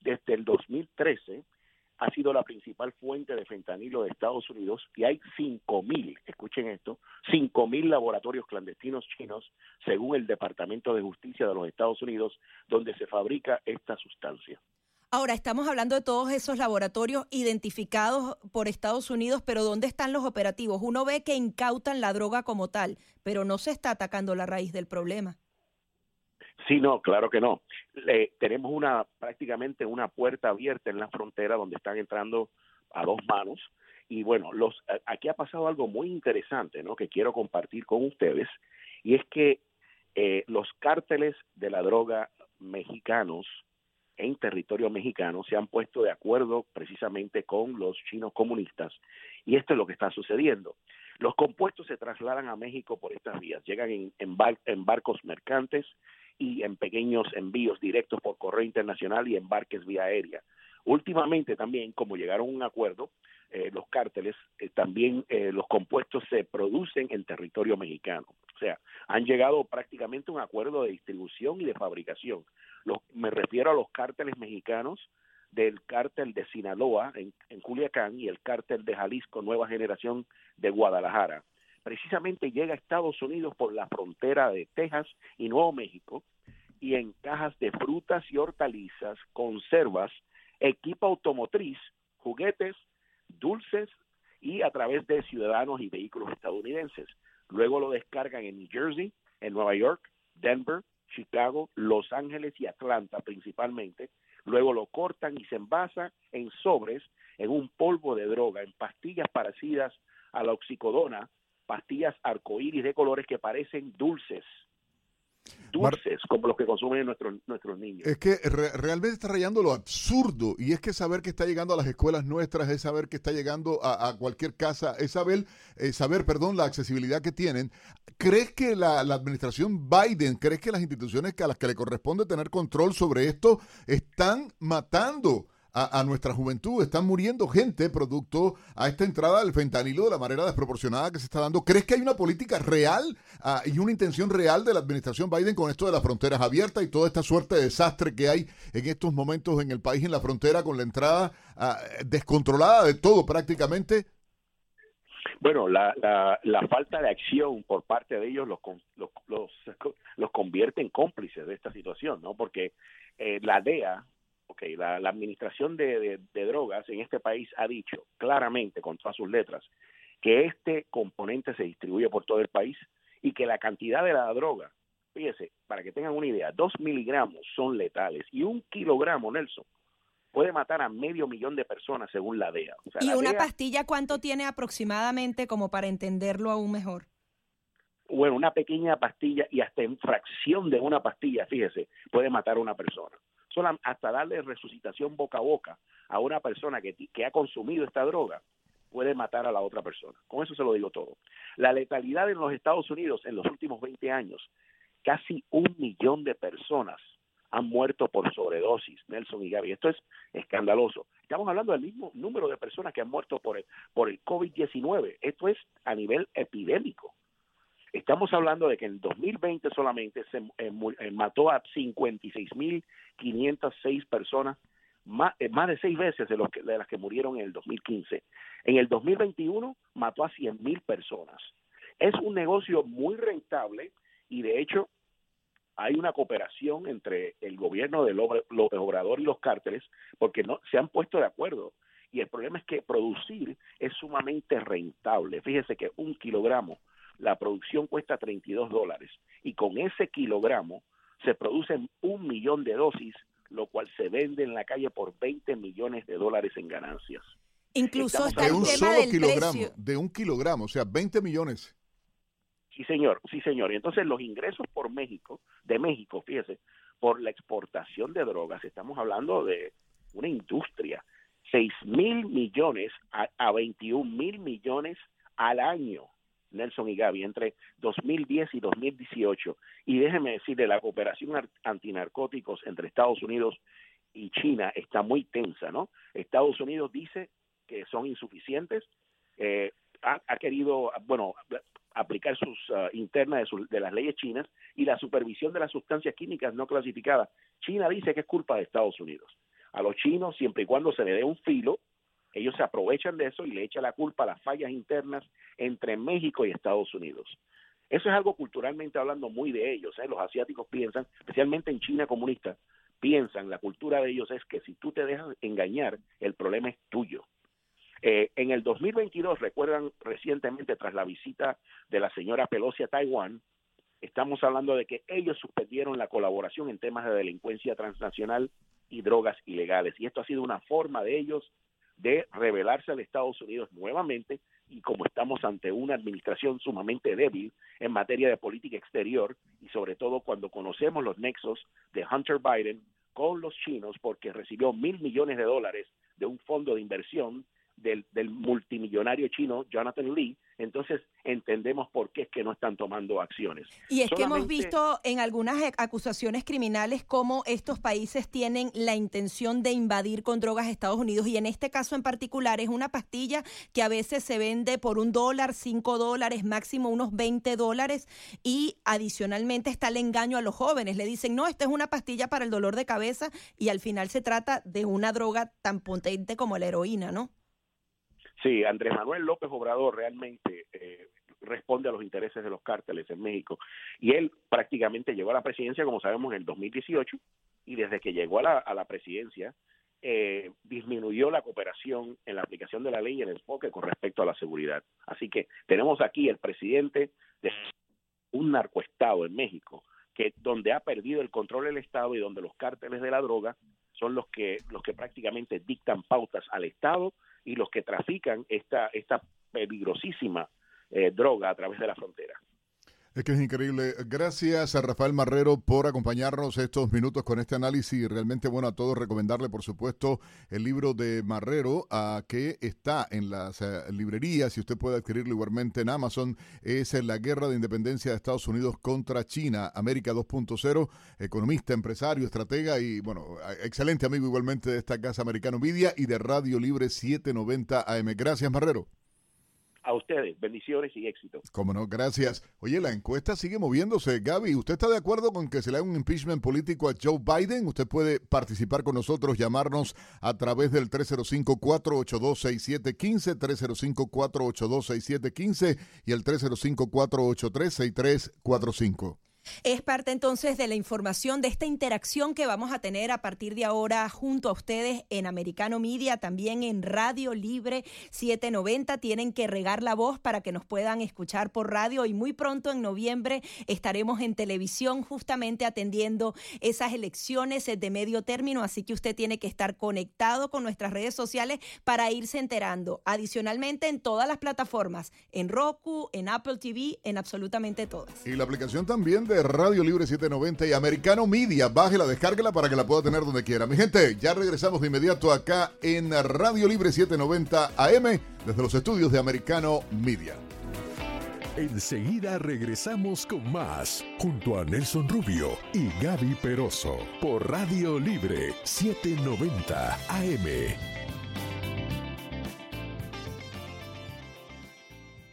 desde el 2013 ha sido la principal fuente de fentanilo de Estados Unidos y hay 5.000, escuchen esto, 5.000 laboratorios clandestinos chinos, según el Departamento de Justicia de los Estados Unidos, donde se fabrica esta sustancia. Ahora, estamos hablando de todos esos laboratorios identificados por Estados Unidos, pero ¿dónde están los operativos? Uno ve que incautan la droga como tal, pero no se está atacando la raíz del problema. Sí, no, claro que no. tenemos una prácticamente una puerta abierta en la frontera donde están entrando a dos manos. Y bueno, los, aquí ha pasado algo muy interesante, ¿no? Que quiero compartir con ustedes, y es que eh, los cárteles de la droga mexicanos en territorio mexicano se han puesto de acuerdo precisamente con los chinos comunistas y esto es lo que está sucediendo. Los compuestos se trasladan a México por estas vías, llegan en, en, barcos mercantes y en pequeños envíos directos por correo internacional y embarques vía aérea. Últimamente también, como llegaron a un acuerdo, eh, los cárteles, eh, también eh, los compuestos se producen en territorio mexicano. O sea, han llegado prácticamente a un acuerdo de distribución y de fabricación. me refiero a los cárteles mexicanos del cártel de Sinaloa en, en Culiacán y el cártel de Jalisco Nueva Generación de Guadalajara. Precisamente llega a Estados Unidos por la frontera de Texas y Nuevo México y en cajas de frutas y hortalizas, conservas, equipo automotriz, juguetes, dulces y a través de ciudadanos y vehículos estadounidenses. Luego lo descargan en New Jersey, en Nueva York, Denver, Chicago, Los Ángeles y Atlanta principalmente, luego lo cortan y se envasa en sobres en un polvo de droga, en pastillas parecidas a la oxicodona, pastillas arcoíris de colores que parecen dulces, dulces como los que consumen nuestros nuestros niños. Es que realmente está rayando lo absurdo y es que saber que está llegando a las escuelas nuestras es saber que está llegando a, cualquier casa, es saber, eh, saber, perdón, la accesibilidad que tienen. ¿Crees que la, la, administración Biden, crees que las instituciones a las que le corresponde tener control sobre esto están matando? A, nuestra juventud. Están muriendo gente producto a esta entrada del fentanilo de la manera desproporcionada que se está dando. ¿Crees que hay una política real ah, y una intención real de la administración Biden con esto de las fronteras abiertas y toda esta suerte de desastre que hay en estos momentos en el país, en la frontera, con la entrada ah, descontrolada de todo prácticamente? Bueno, la, la, falta de acción por parte de ellos los, los, los, convierte en cómplices de esta situación, ¿no? Porque eh, la DEA, Okay, la, administración de, drogas en este país ha dicho claramente, con todas sus letras, que este componente se distribuye por todo el país y que la cantidad de la droga, fíjese, para que tengan una idea, dos miligramos son letales y un kilogramo, Nelson, puede matar a medio millón de personas según la DEA. ¿Y una pastilla cuánto tiene aproximadamente como para entenderlo aún mejor? Bueno, una pequeña pastilla y hasta en fracción de una pastilla, fíjese, puede matar a una persona hasta darle resucitación boca a boca a una persona que, que ha consumido esta droga, puede matar a la otra persona. Con eso se lo digo todo. La letalidad en los Estados Unidos en los últimos 20 años, casi un millón de personas han muerto por sobredosis, Nelson y Gaby. Esto es escandaloso. Estamos hablando del mismo número de personas que han muerto por el, por el COVID-19. Esto es a nivel epidémico. Estamos hablando de que en 2020 solamente se eh, eh, mató a 56.506 personas, más, eh, más de seis veces de, los de las que murieron en el 2015. En el 2021 mató a 100.000 personas. Es un negocio muy rentable y de hecho hay una cooperación entre el gobierno de López Obrador y los cárteles porque no se han puesto de acuerdo y el problema es que producir es sumamente rentable. Fíjese que un kilogramo la producción cuesta 32 dólares y con ese kilogramo se producen un millón de dosis, lo cual se vende en la calle por 20 millones de dólares en ganancias. Incluso está el de un tema solo kilogramo, de un kilogramo, o sea, 20 millones. Sí, señor, sí, señor. Y entonces los ingresos por México, de México, fíjese, por la exportación de drogas, estamos hablando de una industria, 6 mil millones a, a 21 mil millones al año Nelson y Gaby, entre 2010 y 2018. Y déjeme decirle, la cooperación antinarcóticos entre Estados Unidos y China está muy tensa, ¿no? Estados Unidos dice que son insuficientes, eh, ha, querido, bueno, aplicar sus uh, internas de, de, las leyes chinas y la supervisión de las sustancias químicas no clasificadas. China dice que es culpa de Estados Unidos. A los chinos, siempre y cuando se le dé un filo, ellos se aprovechan de eso y le echan la culpa a las fallas internas entre México y Estados Unidos. Eso es algo culturalmente hablando muy de ellos. ¿eh? Los asiáticos piensan, especialmente en China comunista, piensan, la cultura de ellos es que si tú te dejas engañar, el problema es tuyo. Eh, en el 2022, recuerdan recientemente tras la visita de la señora Pelosi a Taiwán, estamos hablando de que ellos suspendieron la colaboración en temas de delincuencia transnacional y drogas ilegales. Y esto ha sido una forma de ellos de rebelarse al Estados Unidos nuevamente y como estamos ante una administración sumamente débil en materia de política exterior y sobre todo cuando conocemos los nexos de Hunter Biden con los chinos porque recibió mil millones de dólares de un fondo de inversión del, del multimillonario chino Jonathan Lee entonces entendemos por qué es que no están tomando acciones. Y es que hemos visto en algunas e, acusaciones criminales cómo estos países tienen la intención de invadir con drogas Estados Unidos y en este caso en particular es una pastilla que a veces se vende por un dólar, cinco dólares, máximo unos 20 dólares y adicionalmente está el engaño a los jóvenes. Le dicen, no, esta es una pastilla para el dolor de cabeza y al final se trata de una droga tan potente como la heroína, ¿no? Sí, Andrés Manuel López Obrador realmente eh, responde a los intereses de los cárteles en México. Y él prácticamente llegó a la presidencia, como sabemos, en el 2018, y desde que llegó a la, a la presidencia, eh, disminuyó la cooperación en la aplicación de la ley y el enfoque con respecto a la seguridad. Así que tenemos aquí el presidente de un narcoestado en México, que donde ha perdido el control del Estado y donde los cárteles de la droga son los que los que prácticamente dictan pautas al Estado y los que trafican esta, esta peligrosísima eh, droga a través de la frontera. Es que es increíble. Gracias a Rafael Marrero por acompañarnos estos minutos con este análisis. Realmente bueno a todos recomendarle, por supuesto, el libro de Marrero a que está en las eh, librerías y usted puede adquirirlo igualmente en Amazon. Es La Guerra de Independencia de Estados Unidos contra China, América 2.0, economista, empresario, estratega y, bueno, excelente amigo igualmente de esta casa Americano Media y de Radio Libre 790 AM. Gracias, Marrero a ustedes. Bendiciones y éxito. Cómo no, gracias. Oye, la encuesta sigue moviéndose. Gaby, ¿usted está de acuerdo con que se le haga un impeachment político a Joe Biden? Usted puede participar con nosotros, llamarnos a través del 305-482-6715, 305-482-6715 y el 305-483-6345. Es parte entonces de la información de esta interacción que vamos a tener a partir de ahora junto a ustedes en Americano Media, también en Radio Libre 790. Tienen que regar la voz para que nos puedan escuchar por radio y muy pronto en noviembre estaremos en televisión justamente atendiendo esas elecciones de medio término, así que usted tiene que estar conectado con nuestras redes sociales para irse enterando. Adicionalmente en todas las plataformas, en Roku, en Apple TV, en absolutamente todas. Y la aplicación también de Radio Libre 790 y Americano Media. Bájela, descárguela para que la pueda tener donde quiera. Mi gente, ya regresamos de inmediato acá en Radio Libre 790 AM desde los estudios de Americano Media. Enseguida regresamos con más, junto a Nelson Rubio y Gaby Peroso, por Radio Libre 790 AM.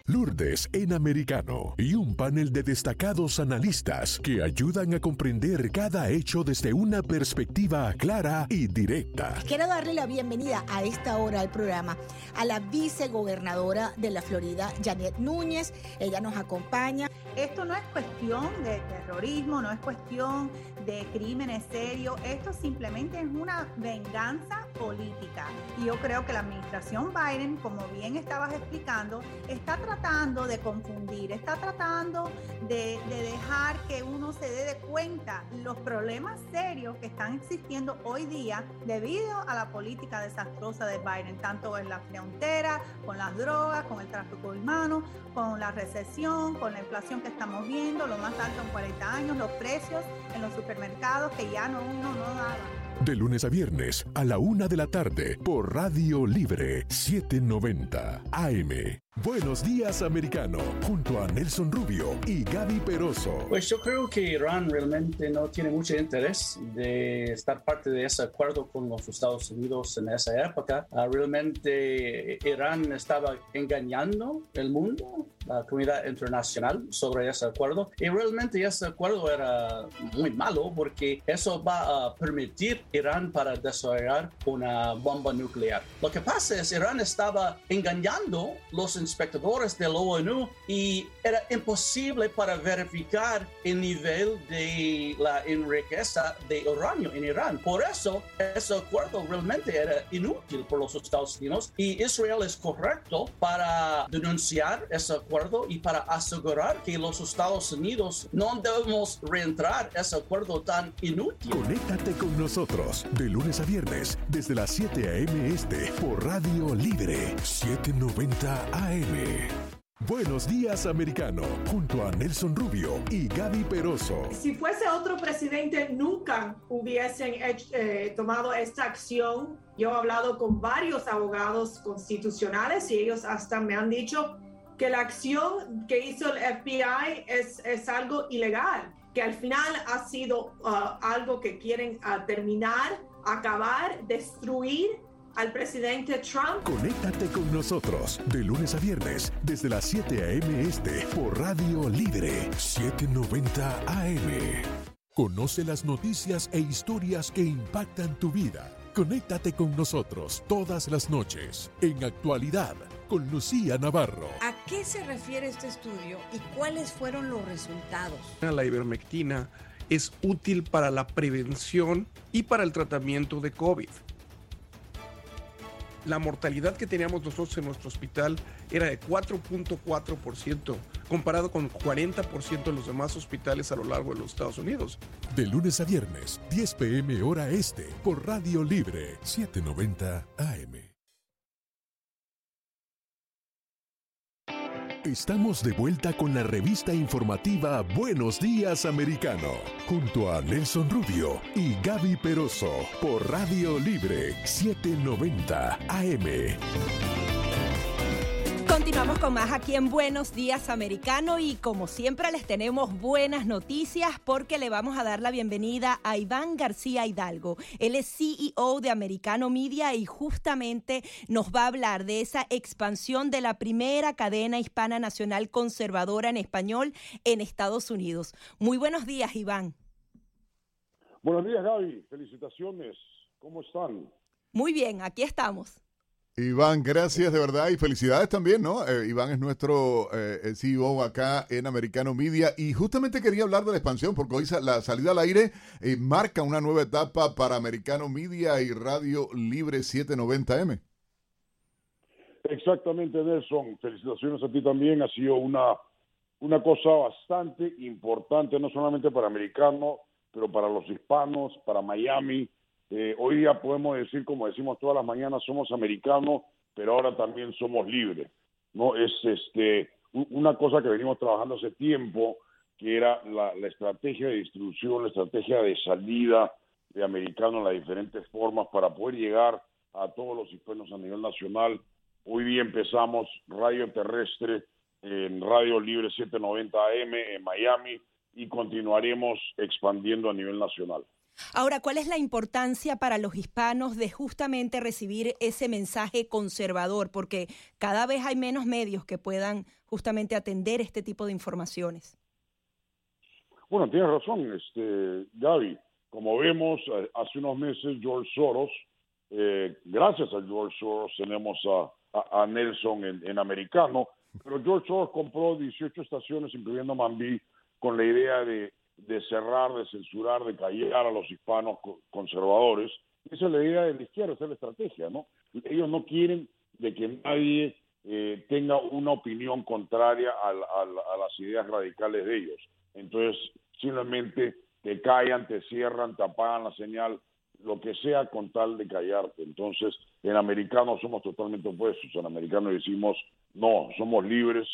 Lourdes en americano y un panel de destacados analistas que ayudan a comprender cada hecho desde una perspectiva clara y directa. Quiero darle la bienvenida a esta hora al programa a la vicegobernadora de la Florida, Janet Núñez. Ella nos acompaña. Esto no es cuestión de terrorismo, no es cuestión de crímenes serios, esto simplemente es una venganza política. Y yo creo que la administración Biden, como bien estabas explicando, está tratando de confundir, está tratando de, dejar que uno se dé de cuenta los problemas serios que están existiendo hoy día debido a la política desastrosa de Biden, tanto en la frontera, con las drogas, con el tráfico humano, con la recesión, con la inflación que estamos viendo, lo más alto en 40 años, los precios en los supermercados que ya no uno no nada. De lunes a viernes a la una de la tarde por Radio Libre 790 AM. Buenos días, americano, junto a Nelson Rubio y Gaby Peroso. Pues yo creo que Irán realmente no tiene mucho interés de estar parte de ese acuerdo con los Estados Unidos en esa época. Ah, realmente Irán estaba engañando el mundo, la comunidad internacional, sobre ese acuerdo. Y realmente ese acuerdo era muy malo porque eso va a permitir Irán para desarrollar una bomba nuclear. Lo que pasa es Irán estaba engañando los espectadores de la ONU y era imposible para verificar el nivel de la enriqueza de uranio en Irán. Por eso, ese acuerdo realmente era inútil por los Estados Unidos y Israel es correcto para denunciar ese acuerdo y para asegurar que los Estados Unidos no debemos reentrar ese acuerdo tan inútil. Conéctate con nosotros de lunes a viernes desde las 7 a.m. este por Radio Libre 790 AM. Buenos días, americano, junto a Nelson Rubio y Gaby Peroso. Si fuese otro presidente, nunca hubiesen eh, tomado esta acción. Yo he hablado con varios abogados constitucionales y ellos hasta me han dicho que la acción que hizo el FBI es, es algo ilegal, que al final ha sido uh, algo que quieren uh, terminar, acabar, destruir al presidente Trump. Conéctate con nosotros de lunes a viernes desde las 7 a.m. este por Radio Libre 790 AM. Conoce las noticias e historias que impactan tu vida. Conéctate con nosotros todas las noches en actualidad con Lucía Navarro. ¿A qué se refiere este estudio y cuáles fueron los resultados? La ivermectina es útil para la prevención y para el tratamiento de COVID la mortalidad que teníamos nosotros en nuestro hospital era de 4.4%, comparado con 40% en los demás hospitales a lo largo de los Estados Unidos. De lunes a viernes, 10 pm hora este, por Radio Libre, 790 AM. Estamos de vuelta con la revista informativa Buenos Días Americano, junto a Nelson Rubio y Gaby Peroso, por Radio Libre 790 AM. Continuamos con más aquí en Buenos Días Americano y como siempre les tenemos buenas noticias porque le vamos a dar la bienvenida a Iván García Hidalgo. Él es CEO de Americano Media y justamente nos va a hablar de esa expansión de la primera cadena hispana nacional conservadora en español en Estados Unidos. Muy buenos días, Iván. Buenos días, Gaby. Felicitaciones. ¿Cómo están? Muy bien, aquí estamos. Iván, gracias de verdad y felicidades también, ¿no? Eh, Iván es nuestro eh, CEO acá en Americano Media y justamente quería hablar de la expansión porque hoy la salida al aire eh, marca una nueva etapa para Americano Media y Radio Libre 790M. Exactamente, Nelson. Felicitaciones a ti también. Ha sido una, una cosa bastante importante, no solamente para Americano, pero para los hispanos, para Miami, eh, hoy día podemos decir, como decimos todas las mañanas, somos americanos, pero ahora también somos libres. No es este una cosa que venimos trabajando hace tiempo, que era la, estrategia de distribución, la estrategia de salida de americanos las diferentes formas para poder llegar a todos los hispanos a nivel nacional. Hoy día empezamos radio terrestre en Radio Libre 790 AM en Miami y continuaremos expandiendo a nivel nacional. Ahora, ¿cuál es la importancia para los hispanos de justamente recibir ese mensaje conservador? Porque cada vez hay menos medios que puedan justamente atender este tipo de informaciones. Bueno, tienes razón, este, Gaby. Como vemos, eh, hace unos meses George Soros, eh, gracias a George Soros tenemos a, Nelson en, americano, pero George Soros compró 18 estaciones, incluyendo Mambí, con la idea de de cerrar, de censurar, de callar a los hispanos conservadores. Esa es la idea de la izquierda, esa es la estrategia, ¿no? Ellos no quieren de que nadie eh, tenga una opinión contraria a, las ideas radicales de ellos. Entonces, simplemente te callan, te cierran, te apagan la señal, lo que sea con tal de callarte. Entonces, en americanos somos totalmente opuestos. En americanos decimos, no, somos libres,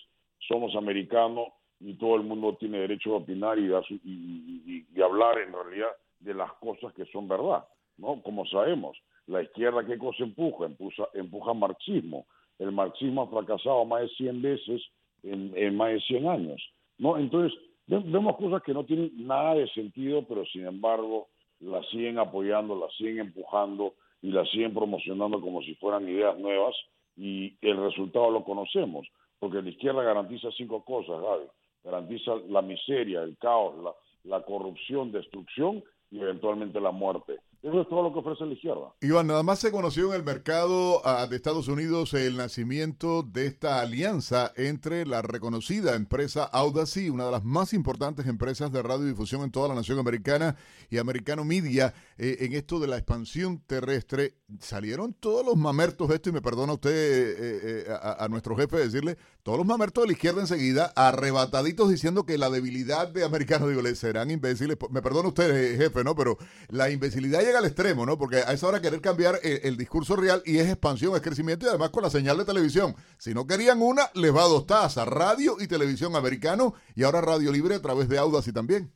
somos americanos, y todo el mundo tiene derecho a opinar y, y, hablar en realidad de las cosas que son verdad, ¿no? Como sabemos, la izquierda qué cosa empuja, empuja, empuja marxismo. El marxismo ha fracasado más de 100 veces en, en más de 100 años, ¿no? Entonces, vemos cosas que no tienen nada de sentido, pero sin embargo las siguen apoyando, las siguen empujando y las siguen promocionando como si fueran ideas nuevas y el resultado lo conocemos, porque la izquierda garantiza cinco cosas, Gaby garantiza la miseria, el caos, la, corrupción, destrucción y eventualmente la muerte. Eso es todo lo que ofrece la izquierda. Iván, nada más se conoció en el mercado ah, de Estados Unidos el nacimiento de esta alianza entre la reconocida empresa Audacy, una de las más importantes empresas de radiodifusión en toda la nación americana, y Americano Media, eh, en esto de la expansión terrestre. Salieron todos los mamertos de esto, y me perdona usted eh, eh, a, nuestro jefe decirle, todos los mamertos de la izquierda enseguida, arrebataditos diciendo que la debilidad de Americano, digo, le serán imbéciles. Me perdona usted, jefe, ¿no? Pero la imbecilidad llega al extremo, ¿no? Porque a esa hora querer cambiar el, el discurso real y es expansión, es crecimiento y además con la señal de televisión. Si no querían una, les va a dos tazas, radio y televisión americano y ahora radio libre a través de Audacy también.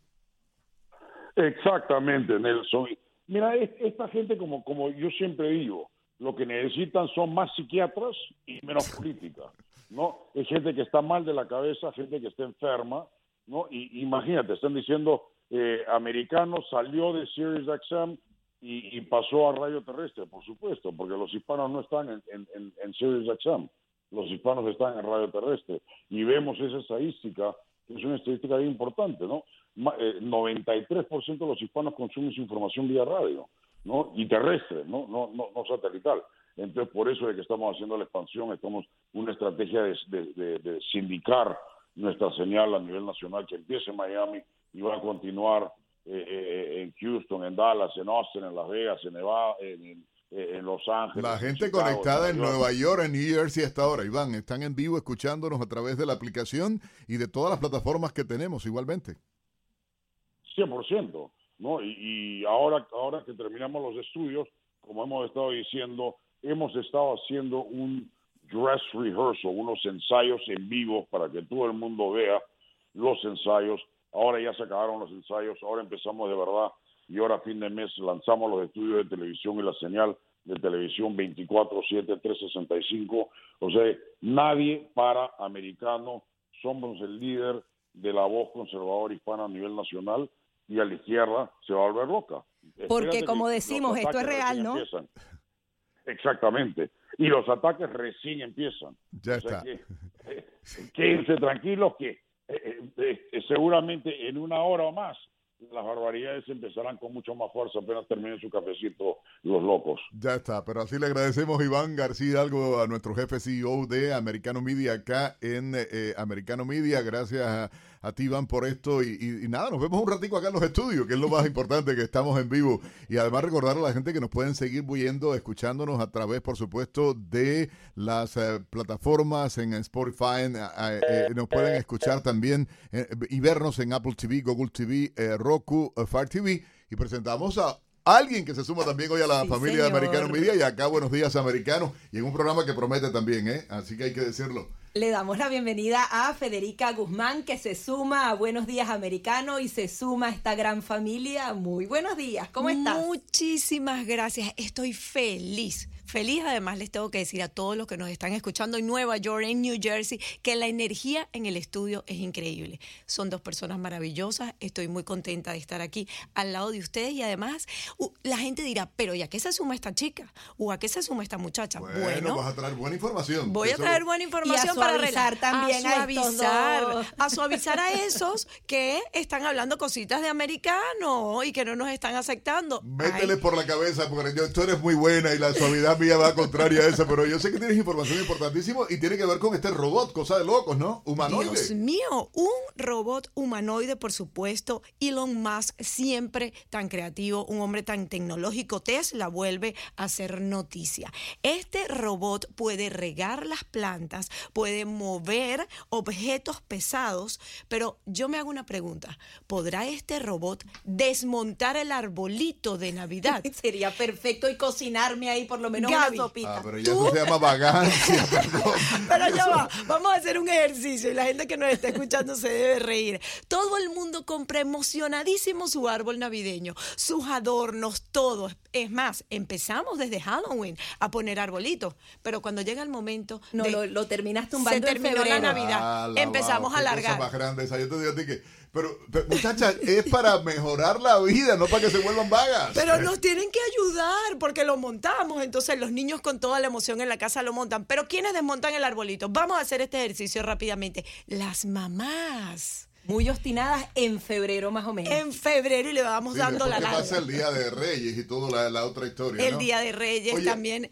Exactamente, Nelson. Mira, es- esta gente, como, como yo siempre digo, lo que necesitan son más psiquiatras y menos <laughs> política, ¿no? Es gente que está mal de la cabeza, gente que está enferma, ¿no? Y imagínate, están diciendo, eh, americano salió de Sirius XM y, y pasó a radio terrestre, por supuesto, porque los hispanos no están en, en, en, en Sirius XM, los hispanos están en radio terrestre. Y vemos esa estadística, que es una estadística bien importante, ¿no? Eh, 93% de los hispanos consumen su información vía radio, ¿no? Y terrestre, ¿no? No, no, no satelital. Entonces, por eso es que estamos haciendo la expansión, estamos una estrategia de, de- de- de sindicar nuestra señal a nivel nacional que empieza en Miami y va a continuar eh, eh, en Houston, en Dallas, en Austin, en Las Vegas, en Nevada, en, en- en Los Ángeles. La en gente Chicago, conectada en Nueva Nueva York, en New Jersey hasta ahora, Iván, están en vivo escuchándonos a través de la aplicación y de todas las plataformas que tenemos igualmente. 100%, ¿no? Y, y ahora, ahora que terminamos los estudios, como hemos estado diciendo, hemos estado haciendo un dress rehearsal, unos ensayos en vivo para que todo el mundo vea los ensayos. Ahora ya se acabaron los ensayos, ahora empezamos de verdad y ahora a fin de mes lanzamos los estudios de televisión y la señal de televisión 24/7 365. O sea, nadie para americano, somos el líder de la voz conservadora hispana a nivel nacional y a la izquierda se va a volver loca. Porque Espérate como decimos, esto es real, ¿no? empiezan. Exactamente. Y los ataques recién empiezan. Ya O sea está. que, eh, <laughs> quédense tranquilos que eh, eh, eh, seguramente en una hora o más las barbaridades empezarán con mucho más fuerza apenas terminen su cafecito los locos. Ya está, pero así le agradecemos Iván García algo a nuestro jefe CEO de Americano Media acá en eh, Americano Media. Gracias a, a ti Iván por esto y, y- y nada, nos vemos un ratico acá en los estudios, que es lo más importante, que estamos en vivo. Y además recordar a la gente que nos pueden seguir viendo, escuchándonos a través, por supuesto, de las eh, plataformas en Spotify, en, eh, eh, nos pueden escuchar también y vernos en Apple TV, Google TV, Roku, Fire TV. Y presentamos a alguien que se suma también hoy a la Sí, familia de. Americano Media y acá Buenos Días Americanos y en un programa que promete también, ¿eh? Así que hay que decirlo. Le damos la bienvenida a Federica Guzmán, que se suma a Buenos Días Americano y se suma a esta gran familia. Muy buenos días, ¿cómo estás? Muchísimas gracias. Estoy feliz. Feliz además les tengo que decir a todos los que nos están escuchando en Nueva York, en New Jersey, que la energía en el estudio es increíble. Son dos personas maravillosas. Estoy muy contenta de estar aquí al lado de ustedes y además uh, la gente dirá, pero ¿y a qué se suma esta chica? ¿O a qué se suma esta muchacha? Bueno, vas a traer buena información. Voy a traer buena información Y a para suavizar rela- también a a estos suavizar, dos. a suavizar a esos que están hablando cositas de americano y que no nos están aceptando. Métele por la cabeza, porque yo, tú eres muy buena y la suavidad mía va contraria a esa, pero yo sé que tienes información importantísima y tiene que ver con este robot, cosa de locos, ¿no? Humanoide. Dios mío, un robot humanoide, por supuesto. Elon Musk, siempre tan creativo, un hombre tan tecnológico. Tesla vuelve a hacer noticia. Este robot puede regar las plantas, puede mover objetos pesados, pero yo me hago una pregunta. ¿Podrá este robot desmontar el arbolito de Navidad? <laughs> Sería perfecto y cocinarme ahí por lo menos Gaby. una sopita. Ah, pero ya eso se llama vagancia, <laughs> perdón. Pero ya va, vamos a hacer un ejercicio y la gente que nos está escuchando se debe reír. Todo el mundo compra emocionadísimo su árbol navideño, sus adornos, todo. Es más, empezamos desde Halloween a poner arbolitos, pero cuando llega el momento No, de- lo, lo terminas se tumbando en terminó la febrero. Navidad, Ah, la empezamos wow, a alargar. más grande esa. Yo te digo a ti que, pero, pero, muchacha, es para mejorar la vida, no para que se vuelvan vagas. Pero nos tienen que ayudar porque lo montamos. Entonces los niños con toda la emoción en la casa lo montan. Pero ¿quiénes desmontan el arbolito? Vamos a hacer este ejercicio rápidamente. Las mamás. Muy obstinadas en febrero más o menos. En febrero y le vamos Sí, dando la larga. pasa el Día de Reyes y toda la, la otra historia. El ¿no? Día de Reyes Oye, también.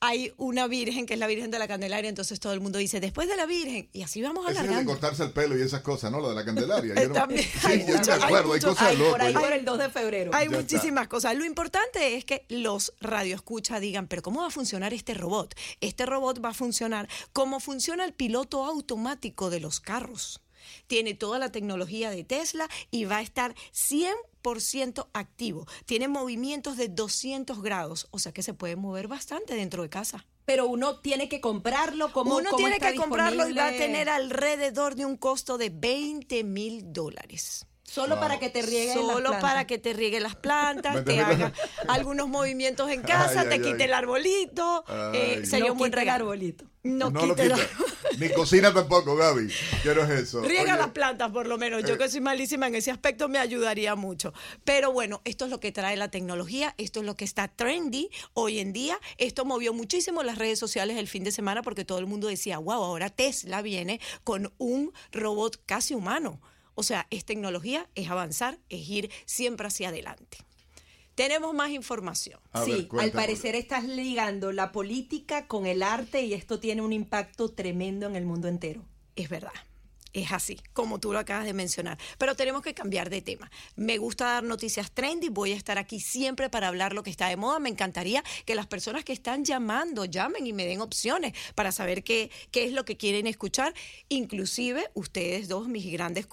Hay una virgen que es la Virgen de la Candelaria, entonces todo el mundo dice, después de la Virgen, y así vamos Ese es de alargando. cortarse el pelo y esas cosas, ¿no? Lo de la Candelaria. Yo no- <laughs> También Sí, hay yo me mucho- hay acuerdo, hay mucho- cosas hay locas. por ahí por el 2 de febrero. Hay Ya muchísimas cosas. Lo importante es que los radioescuchas digan, pero ¿cómo va a funcionar este robot? Este robot va a funcionar como funciona el piloto automático de los carros. Tiene toda la tecnología de Tesla y va a estar 100% activo. Tiene movimientos de 200 grados, o sea que se puede mover bastante dentro de casa. Pero uno tiene que comprarlo como Uno tiene que comprarlo y va a tener alrededor de un costo de 20 mil dólares. Solo para que te riegue las Solo plantas. para que te riegue las plantas, te 20 mil haga algunos movimientos en casa, Ay, te ay, quite ay. el arbolito. eh, sería No un buen regalo. arbolito. No, No lo quite quita. arbolito. Ni cocina tampoco, Gaby. ¿Qué no es eso? Riega Oye, las plantas, por lo menos. Yo eh, que soy malísima en ese aspecto me ayudaría mucho. Pero bueno, esto es lo que trae la tecnología, esto es lo que está trendy hoy en día. Esto movió muchísimo las redes sociales el fin de semana porque todo el mundo decía, wow, ahora Tesla viene con un robot casi humano. O sea, es tecnología, es avanzar, es ir siempre hacia adelante. Tenemos más información. A ver, sí, al parecer estás ligando la política con el arte y esto tiene un impacto tremendo en el mundo entero. Es verdad. Es así, como tú lo acabas de mencionar. Pero tenemos que cambiar de tema. Me gusta dar noticias trendy, voy a estar aquí siempre para hablar lo que está de moda. Me encantaría que las personas que están llamando llamen y me den opciones para saber qué, qué es lo que quieren escuchar. Inclusive ustedes dos, mis grandes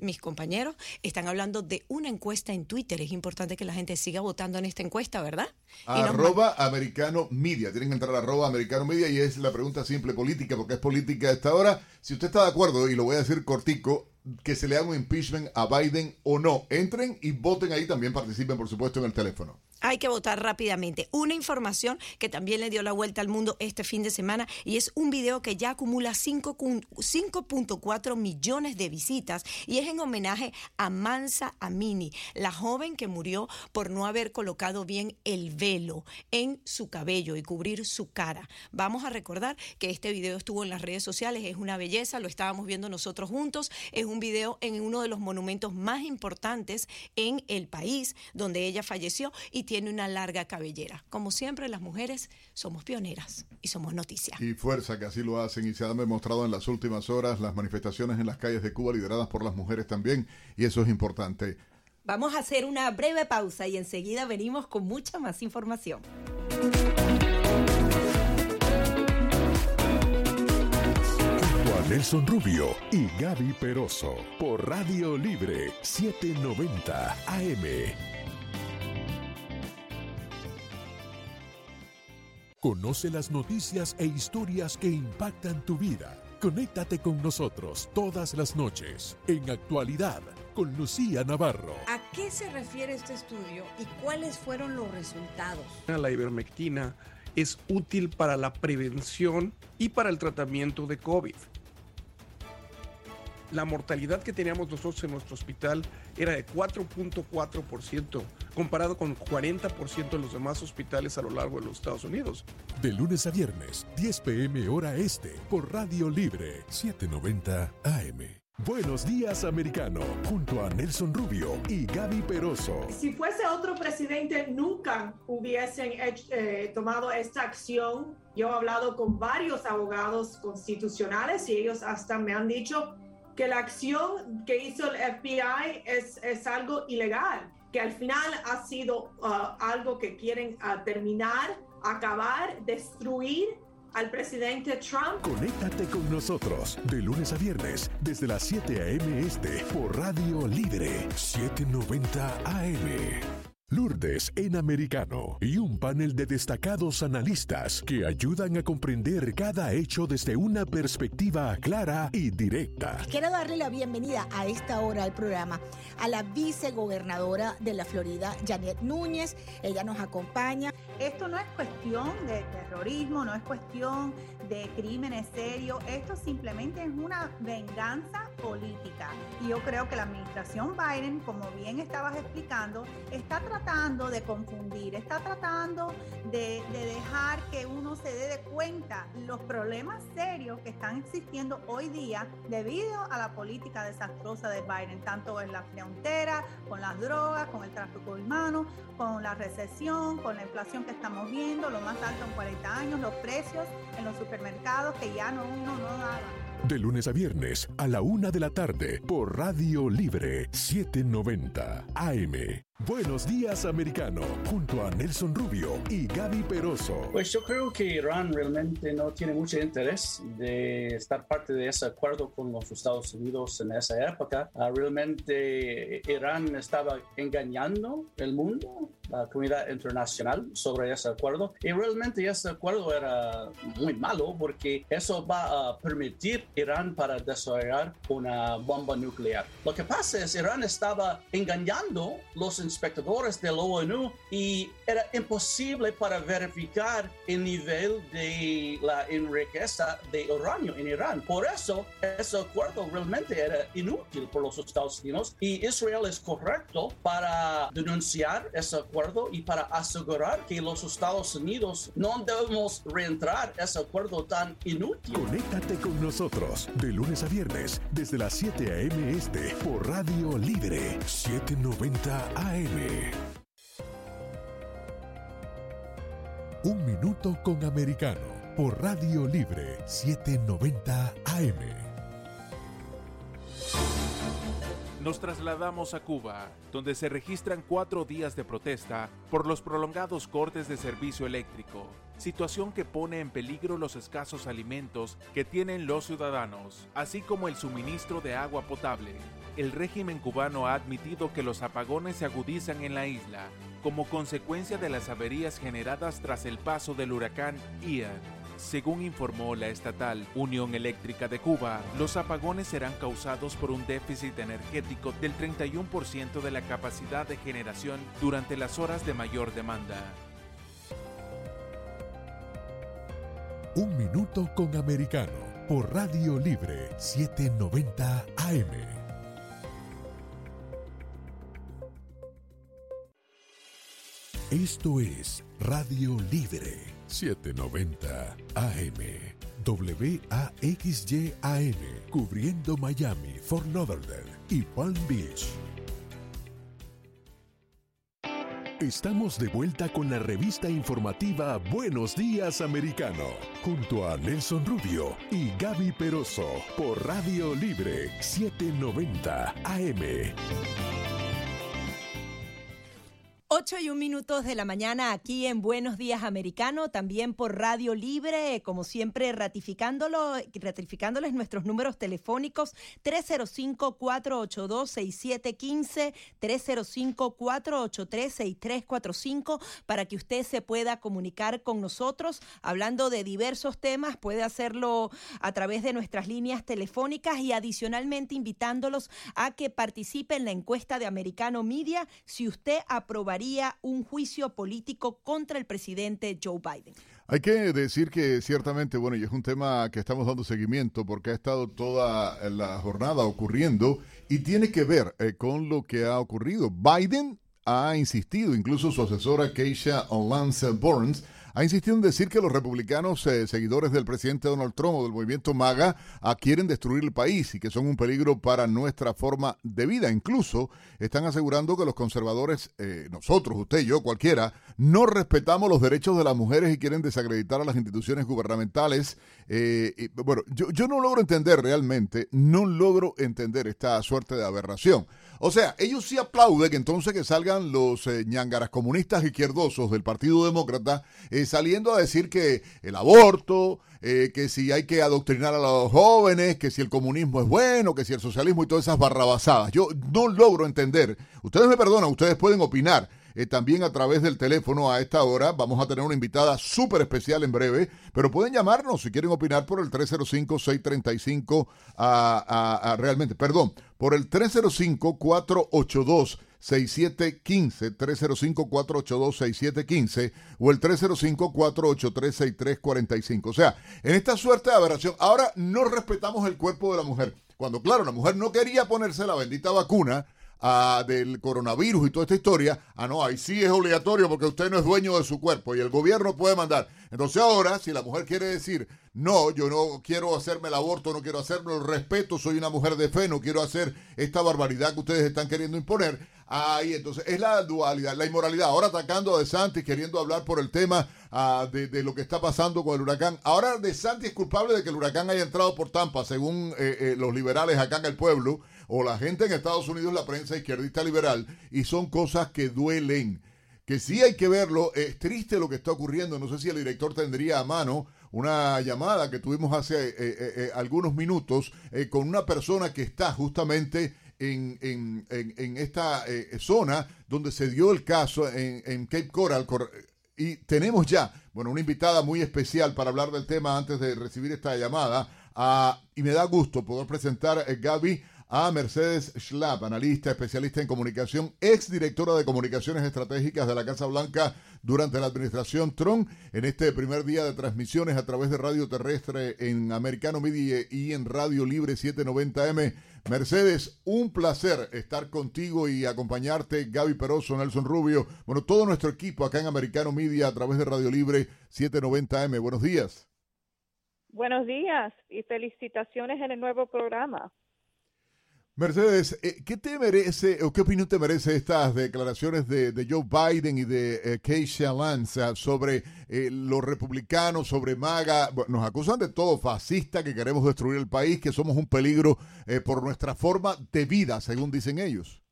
mis compañeros, están hablando de una encuesta en Twitter. Es importante que la gente siga votando en esta encuesta, ¿verdad? Arroba americano media. Tienen que entrar a arroba americano media y es la pregunta simple política, porque es política a esta hora. Si usted está de acuerdo, y lo voy a decir cortico, que se le haga un impeachment a Biden o no, entren y voten ahí. También participen, por supuesto, en el teléfono. Hay que votar rápidamente. Una información que también le dio la vuelta al mundo este fin de semana y es un video que ya acumula 5 cun- 5.4 millones de visitas y es en homenaje a Mansa Amini, la joven que murió por no haber colocado bien el velo en su cabello y cubrir su cara. Vamos a recordar que este video estuvo en las redes sociales, es una belleza, lo estábamos viendo nosotros juntos, es un video en uno de los monumentos más importantes en el país donde ella falleció y tiene una larga cabellera. Como siempre, las mujeres somos pioneras y somos noticia. Y fuerza que así lo hacen y se han demostrado en las últimas horas las manifestaciones en las calles de Cuba lideradas por las mujeres también y eso es importante. Vamos a hacer una breve pausa y enseguida venimos con mucha más información. Nelson Rubio y Gaby Peroso por Radio Libre 790 AM. Conoce las noticias e historias que impactan tu vida. Conéctate con nosotros todas las noches en Actualidad con Lucía Navarro. ¿A qué se refiere este estudio y cuáles fueron los resultados? La ivermectina es útil para la prevención y para el tratamiento de COVID. La mortalidad que teníamos nosotros en nuestro hospital era de 4.4%, comparado con 40% de los demás hospitales a lo largo de los Estados Unidos. De lunes a viernes, 10 pm hora este, por Radio Libre 790 AM. Buenos días, americano, junto a Nelson Rubio y Gaby Peroso. Si fuese otro presidente, nunca hubiesen hecho- eh, tomado esta acción. Yo he hablado con varios abogados constitucionales y ellos hasta me han dicho que la acción que hizo el FBI es, es algo ilegal, que al final ha sido ah, algo que quieren ah, terminar, acabar, destruir al presidente Trump. Conéctate con nosotros de lunes a viernes desde las 7 a.m. este por Radio Libre 790 AM. Lourdes en americano y un panel de destacados analistas que ayudan a comprender cada hecho desde una perspectiva clara y directa. Quiero darle la bienvenida a esta hora al programa a la vicegobernadora de la Florida, Janet Núñez. Ella nos acompaña. Esto no es cuestión de terrorismo, no es cuestión de crímenes serios, esto simplemente es una venganza política. Y yo creo que la administración Biden, como bien estabas explicando, está tratando de confundir, está tratando de, de dejar que uno se dé de cuenta los problemas serios que están existiendo hoy día debido a la política desastrosa de Biden, tanto en la frontera, con las drogas, con el tráfico humano, con la recesión, con la inflación que estamos viendo, lo más alto en 40 años, los precios en los supermercados que ya no uno no daba. De lunes a viernes a la una de la tarde por Radio Libre 790 AM. Buenos días, americano, junto a Nelson Rubio y Gaby Peroso. Pues yo creo que Irán realmente no tiene mucho interés de estar parte de ese acuerdo con los Estados Unidos en esa época. Uh, realmente Irán estaba engañando el mundo, la comunidad internacional, sobre ese acuerdo. Y realmente ese acuerdo era muy malo porque eso va a permitir Irán para desarrollar una bomba nuclear. Lo que pasa es Irán estaba engañando los inspectores de la ONU y era imposible para verificar el nivel de la enriqueza de uranio en Irán. Por eso, ese acuerdo realmente era inútil por los Estados Unidos y Israel es correcto para denunciar ese acuerdo y para asegurar que los Estados Unidos no debemos reentrar ese acuerdo tan inútil. Conéctate con nosotros de lunes a viernes desde las 7 a.m. este por Radio Libre 790 AM. Un minuto con americano por Radio Libre 790 AM. Nos trasladamos a Cuba, donde se registran cuatro días de protesta por los prolongados cortes de servicio eléctrico, situación que pone en peligro los escasos alimentos que tienen los ciudadanos, así como el suministro de agua potable. El régimen cubano ha admitido que los apagones se agudizan en la isla como consecuencia de las averías generadas tras el paso del huracán Ian. Según informó la estatal Unión Eléctrica de Cuba, los apagones serán causados por un déficit energético del 31% de la capacidad de generación durante las horas de mayor demanda. Un minuto con americano por Radio Libre 790 AM. Esto es Radio Libre 790 AM. WAXYAM, cubriendo Miami, Fort Lauderdale y Palm Beach. Estamos de vuelta con la revista informativa Buenos Días Americano, junto a Nelson Rubio y Gaby Peroso por Radio Libre 790 AM. 8 y un minutos de la mañana aquí en Buenos Días Americano, también por Radio Libre, como siempre ratificándolo, ratificándoles nuestros números telefónicos 305-482-6715, 305-483-6345 para que usted se pueda comunicar con nosotros hablando de diversos temas, puede hacerlo a través de nuestras líneas telefónicas y adicionalmente invitándolos a que participe en la encuesta de Americano Media si usted aprobaría un juicio político contra el presidente Joe Biden. Hay que decir que ciertamente, bueno, y es un tema que estamos dando seguimiento porque ha estado toda la jornada ocurriendo y tiene que ver eh, con lo que ha ocurrido. Biden ha insistido, incluso su asesora Keisha Lance Burns, ha insistido en decir que los republicanos eh, seguidores del presidente Donald Trump o del movimiento MAGA ah, quieren destruir el país y que son un peligro para nuestra forma de vida. Incluso están asegurando que los conservadores, eh, nosotros, usted, yo, cualquiera, no respetamos los derechos de las mujeres y quieren desacreditar a las instituciones gubernamentales. Eh, y, bueno, yo, yo no logro entender realmente, no logro entender esta suerte de aberración. O sea, ellos sí aplauden entonces que salgan los eh, ñangaras comunistas izquierdosos del Partido Demócrata eh, saliendo a decir que el aborto, eh, que si hay que adoctrinar a los jóvenes, que si el comunismo es bueno, que si el socialismo y todas esas barrabasadas. Yo no logro entender. Ustedes me perdonan, ustedes pueden opinar. Eh, también a través del teléfono a esta hora. Vamos a tener una invitada súper especial en breve, pero pueden llamarnos si quieren opinar por el 305-635 a, a, realmente, perdón, por el 305-482. 6715 305-482-6715 o el 305-483-6345. O sea, en esta suerte de aberración, ahora no respetamos el cuerpo de la mujer. cuando claro, la mujer no quería ponerse la bendita vacuna ah, del coronavirus y toda esta historia, ah, no, ahí sí es obligatorio porque usted no es dueño de su cuerpo y el gobierno puede mandar. Entonces ahora, si la mujer quiere decir, no, yo no quiero hacerme el aborto, no quiero hacerme el respeto, soy una mujer de fe, no quiero hacer esta barbaridad que ustedes están queriendo imponer, ahí entonces es la dualidad, la inmoralidad. Ahora atacando a De Santis, queriendo hablar por el tema de, de lo que está pasando con el huracán. Ahora De Santis es culpable de que el huracán haya entrado por Tampa, según eh, eh, los liberales acá en el pueblo o la gente en Estados Unidos, la prensa izquierdista liberal, y son cosas que duelen, que sí hay que verlo, es triste lo que está ocurriendo, no sé si el director tendría a mano una llamada que tuvimos hace eh, eh, eh, algunos minutos con una persona que está justamente en, en, en, esta zona donde se dio el caso en, Cape Coral. Y tenemos ya, bueno, una invitada muy especial para hablar del tema antes de recibir esta llamada. Ah, y me da gusto poder presentar, a Gaby, a Mercedes Schlapp, analista, especialista en comunicación, ex directora de comunicaciones estratégicas de la Casa Blanca durante la administración Trump, en este primer día de transmisiones a través de radio terrestre en Americano Media y en Radio Libre 790M. Mercedes, un placer estar contigo y acompañarte, Gaby Peroso, Nelson Rubio, bueno, todo nuestro equipo acá en Americano Media a través de Radio Libre 790M. Buenos días. Buenos días y felicitaciones en el nuevo programa. Mercedes, eh, ¿qué te merece o qué opinión te merece estas declaraciones de, Joe Biden y de eh, Keisha Lance sobre eh, los republicanos, sobre MAGA? nos acusan de todo, fascista, que queremos destruir el país, que somos un peligro por nuestra forma de vida, según dicen ellos.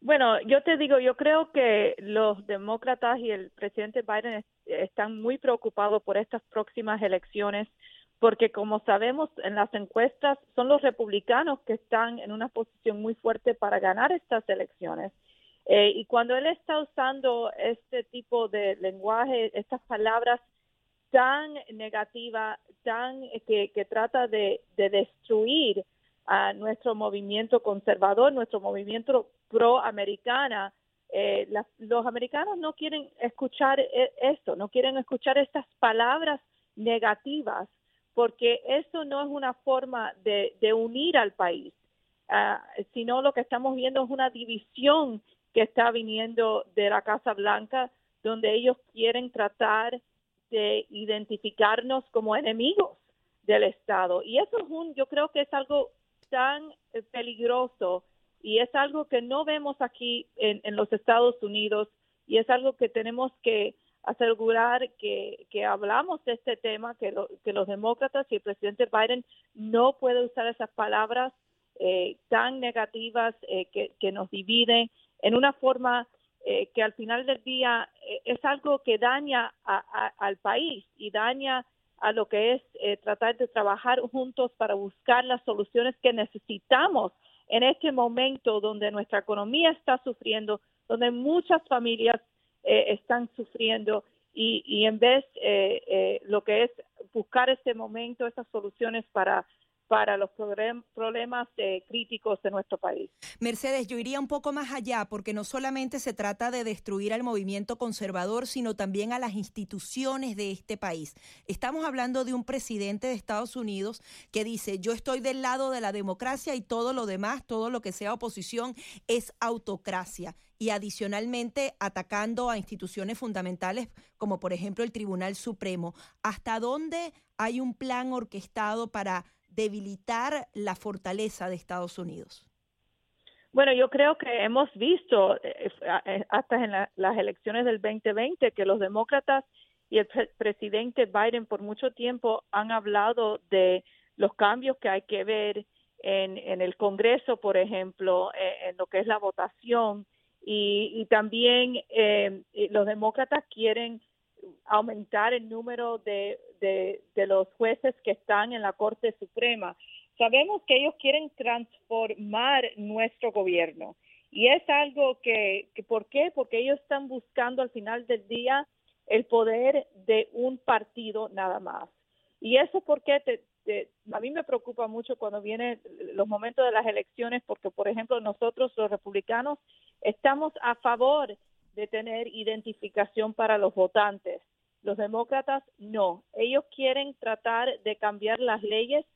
Bueno, yo te digo, yo creo que los demócratas y el presidente Biden están muy preocupados por estas próximas elecciones porque como sabemos en las encuestas son los republicanos que están en una posición muy fuerte para ganar estas elecciones. Eh, y cuando él está usando este tipo de lenguaje, estas palabras tan negativas, tan eh, que, trata de, destruir a nuestro movimiento conservador, nuestro movimiento pro-americana, eh, los americanos no quieren escuchar esto, no quieren escuchar estas palabras negativas porque eso no es una forma de, unir al país, ah, sino lo que estamos viendo es una división que está viniendo de la Casa Blanca, donde ellos quieren tratar de identificarnos como enemigos del Estado. Y eso es un, yo creo que es algo tan eh, peligroso y es algo que no vemos aquí en, en los Estados Unidos y es algo que tenemos que asegurar que, que hablamos de este tema, que, que los demócratas y el presidente Biden no puede usar esas palabras eh, tan negativas eh, que, que, nos dividen en una forma eh, que al final del día es algo que daña al país y daña a lo que es tratar de trabajar juntos para buscar las soluciones que necesitamos en este momento donde nuestra economía está sufriendo, donde muchas familias eh, están sufriendo y, y en vez eh, eh, lo que es buscar este momento, estas soluciones para para los problemas críticos de nuestro país. Mercedes, yo iría un poco más allá porque no solamente se trata de destruir al movimiento conservador, sino también a las instituciones de este país. Estamos hablando de un presidente de Estados Unidos que dice, yo estoy del lado de la democracia y todo lo demás, todo lo que sea oposición es autocracia y adicionalmente atacando a instituciones fundamentales como por ejemplo el Tribunal Supremo. ¿Hasta dónde hay un plan orquestado para debilitar la fortaleza de Estados Unidos? Bueno, yo creo que hemos visto eh, eh, hasta en las elecciones del 2020 que los demócratas y el presidente Biden por mucho tiempo han hablado de los cambios que hay que ver en, en el Congreso, por ejemplo, eh, en lo que es la votación y, también eh, los demócratas quieren aumentar el número de, de, los jueces que están en la Corte Suprema. Sabemos que ellos quieren transformar nuestro gobierno y es algo que, que, ¿por qué? Porque ellos están buscando al final del día el poder de un partido nada más. Y eso porque te, a mí me preocupa mucho cuando vienen los momentos de las elecciones, porque, por ejemplo, nosotros los republicanos estamos a favor de tener identificación para los votantes. Los demócratas no. Ellos quieren tratar de cambiar las leyes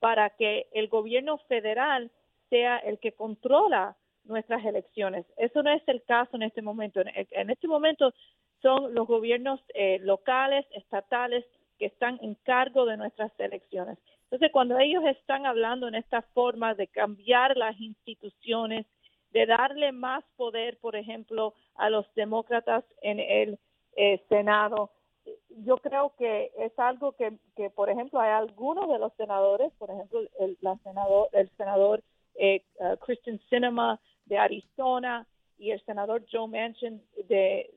para que el gobierno federal sea el que controla nuestras elecciones. Eso no es el caso en este momento. En, este momento son los gobiernos eh, locales, estatales, que están en cargo de nuestras elecciones. Entonces, cuando ellos están hablando en esta forma de cambiar las instituciones, de darle más poder, por ejemplo, a los demócratas en el eh, Senado, yo creo que es algo que, que, por ejemplo, hay algunos de los senadores, por ejemplo, el, senador, el senador eh, uh, Christian Sinema de Arizona y el senador Joe Manchin de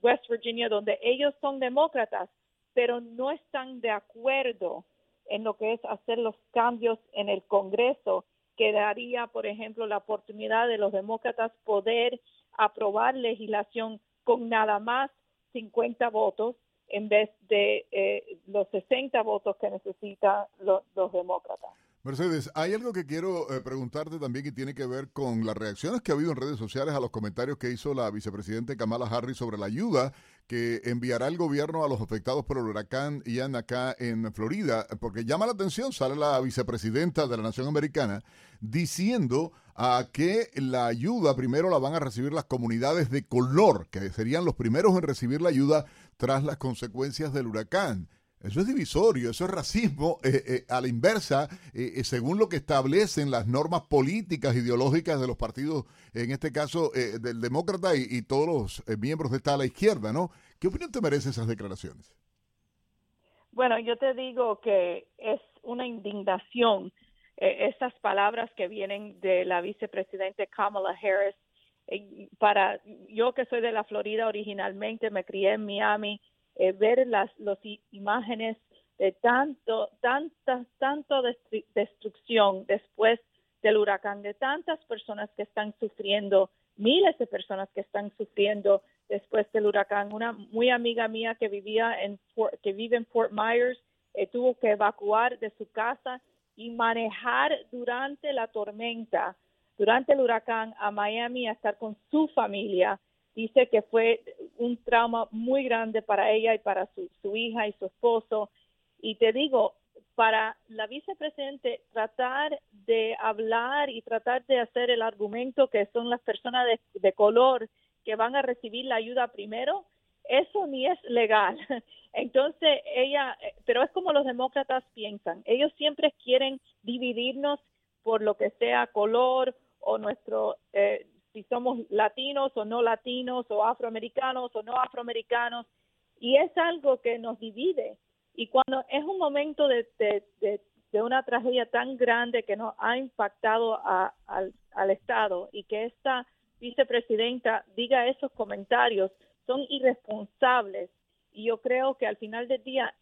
West Virginia, donde ellos son demócratas, pero no están de acuerdo en lo que es hacer los cambios en el Congreso que daría, por ejemplo, la oportunidad de los demócratas poder aprobar legislación con nada más 50 votos en vez de eh, los 60 votos que necesitan los demócratas. Mercedes, hay algo que quiero eh, preguntarte también que tiene que ver con las reacciones que ha habido en redes sociales a los comentarios que hizo la vicepresidenta Kamala Harris sobre la ayuda que enviará el gobierno a los afectados por el huracán Ian acá en Florida, porque llama la atención, sale la vicepresidenta de la Nación Americana diciendo a que la ayuda primero la van a recibir las comunidades de color, que serían los primeros en recibir la ayuda tras las consecuencias del huracán. Eso es divisorio, eso es racismo eh, eh, a la inversa, eh, según lo que establecen las normas políticas, ideológicas de los partidos, en este caso del demócrata y, todos los miembros de esta a la izquierda, ¿no? ¿Qué opinión te merecen esas declaraciones? Bueno, yo te digo que es una indignación esas palabras que vienen de la vicepresidente Kamala Harris. para yo que soy de la Florida originalmente, me crié en Miami eh, ver las los imágenes de tanto, tanta, tanto destrucción después del huracán, de tantas personas que están sufriendo, miles de personas que están sufriendo después del huracán. Una muy amiga mía que vivía en que vive en Fort Myers eh, tuvo que evacuar de su casa y manejar durante la tormenta, durante el huracán a Miami a estar con su familia dice que fue un trauma muy grande para ella y para su, hija y su esposo. Y te digo, para la vicepresidente tratar de hablar y tratar de hacer el argumento que son las personas de, de, color que van a recibir la ayuda primero, eso ni es legal. <laughs> Entonces ella, pero es como los demócratas piensan, ellos siempre quieren dividirnos por lo que sea color o nuestro eh, si somos latinos o no latinos, o afroamericanos o no afroamericanos, y es algo que nos divide. Y cuando es un momento de, una tragedia tan grande que nos ha impactado al, al Estado y que esta vicepresidenta diga esos comentarios, son irresponsables. Y yo creo que al final del día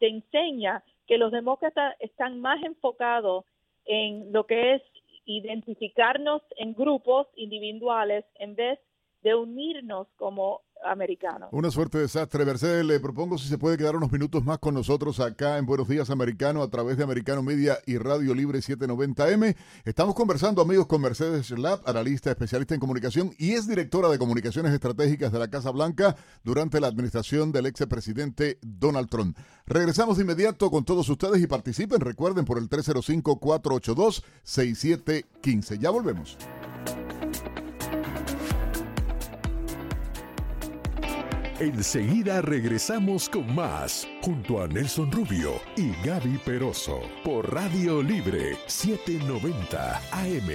te enseña que los demócratas están más enfocados en lo que es identificarnos en grupos individuales en vez de unirnos como americanos. Una suerte de desastre. Mercedes, le propongo si se puede quedar unos minutos más con nosotros acá en Buenos Días Americano a través de Americano Media y Radio Libre 790M. Estamos conversando, amigos, con Mercedes Lab, analista especialista en comunicación y es directora de comunicaciones estratégicas de la Casa Blanca durante la administración del ex presidente Donald Trump. Regresamos de inmediato con todos ustedes y participen, recuerden, por el 305-482-6715. Ya volvemos. Enseguida regresamos con más, junto a Nelson Rubio y Gaby Peroso, por Radio Libre 790 AM.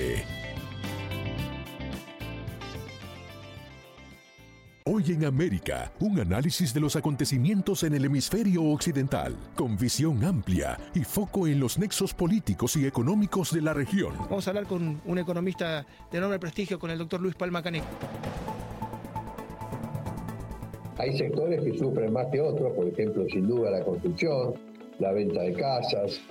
Hoy en América, un análisis de los acontecimientos en el hemisferio occidental, con visión amplia y foco en los nexos políticos y económicos de la región. Vamos a hablar con un economista de enorme prestigio, con el doctor Luis Palma Caneco. Hay sectores que sufren más que otros, por ejemplo, sin duda la construcción, la venta de casas,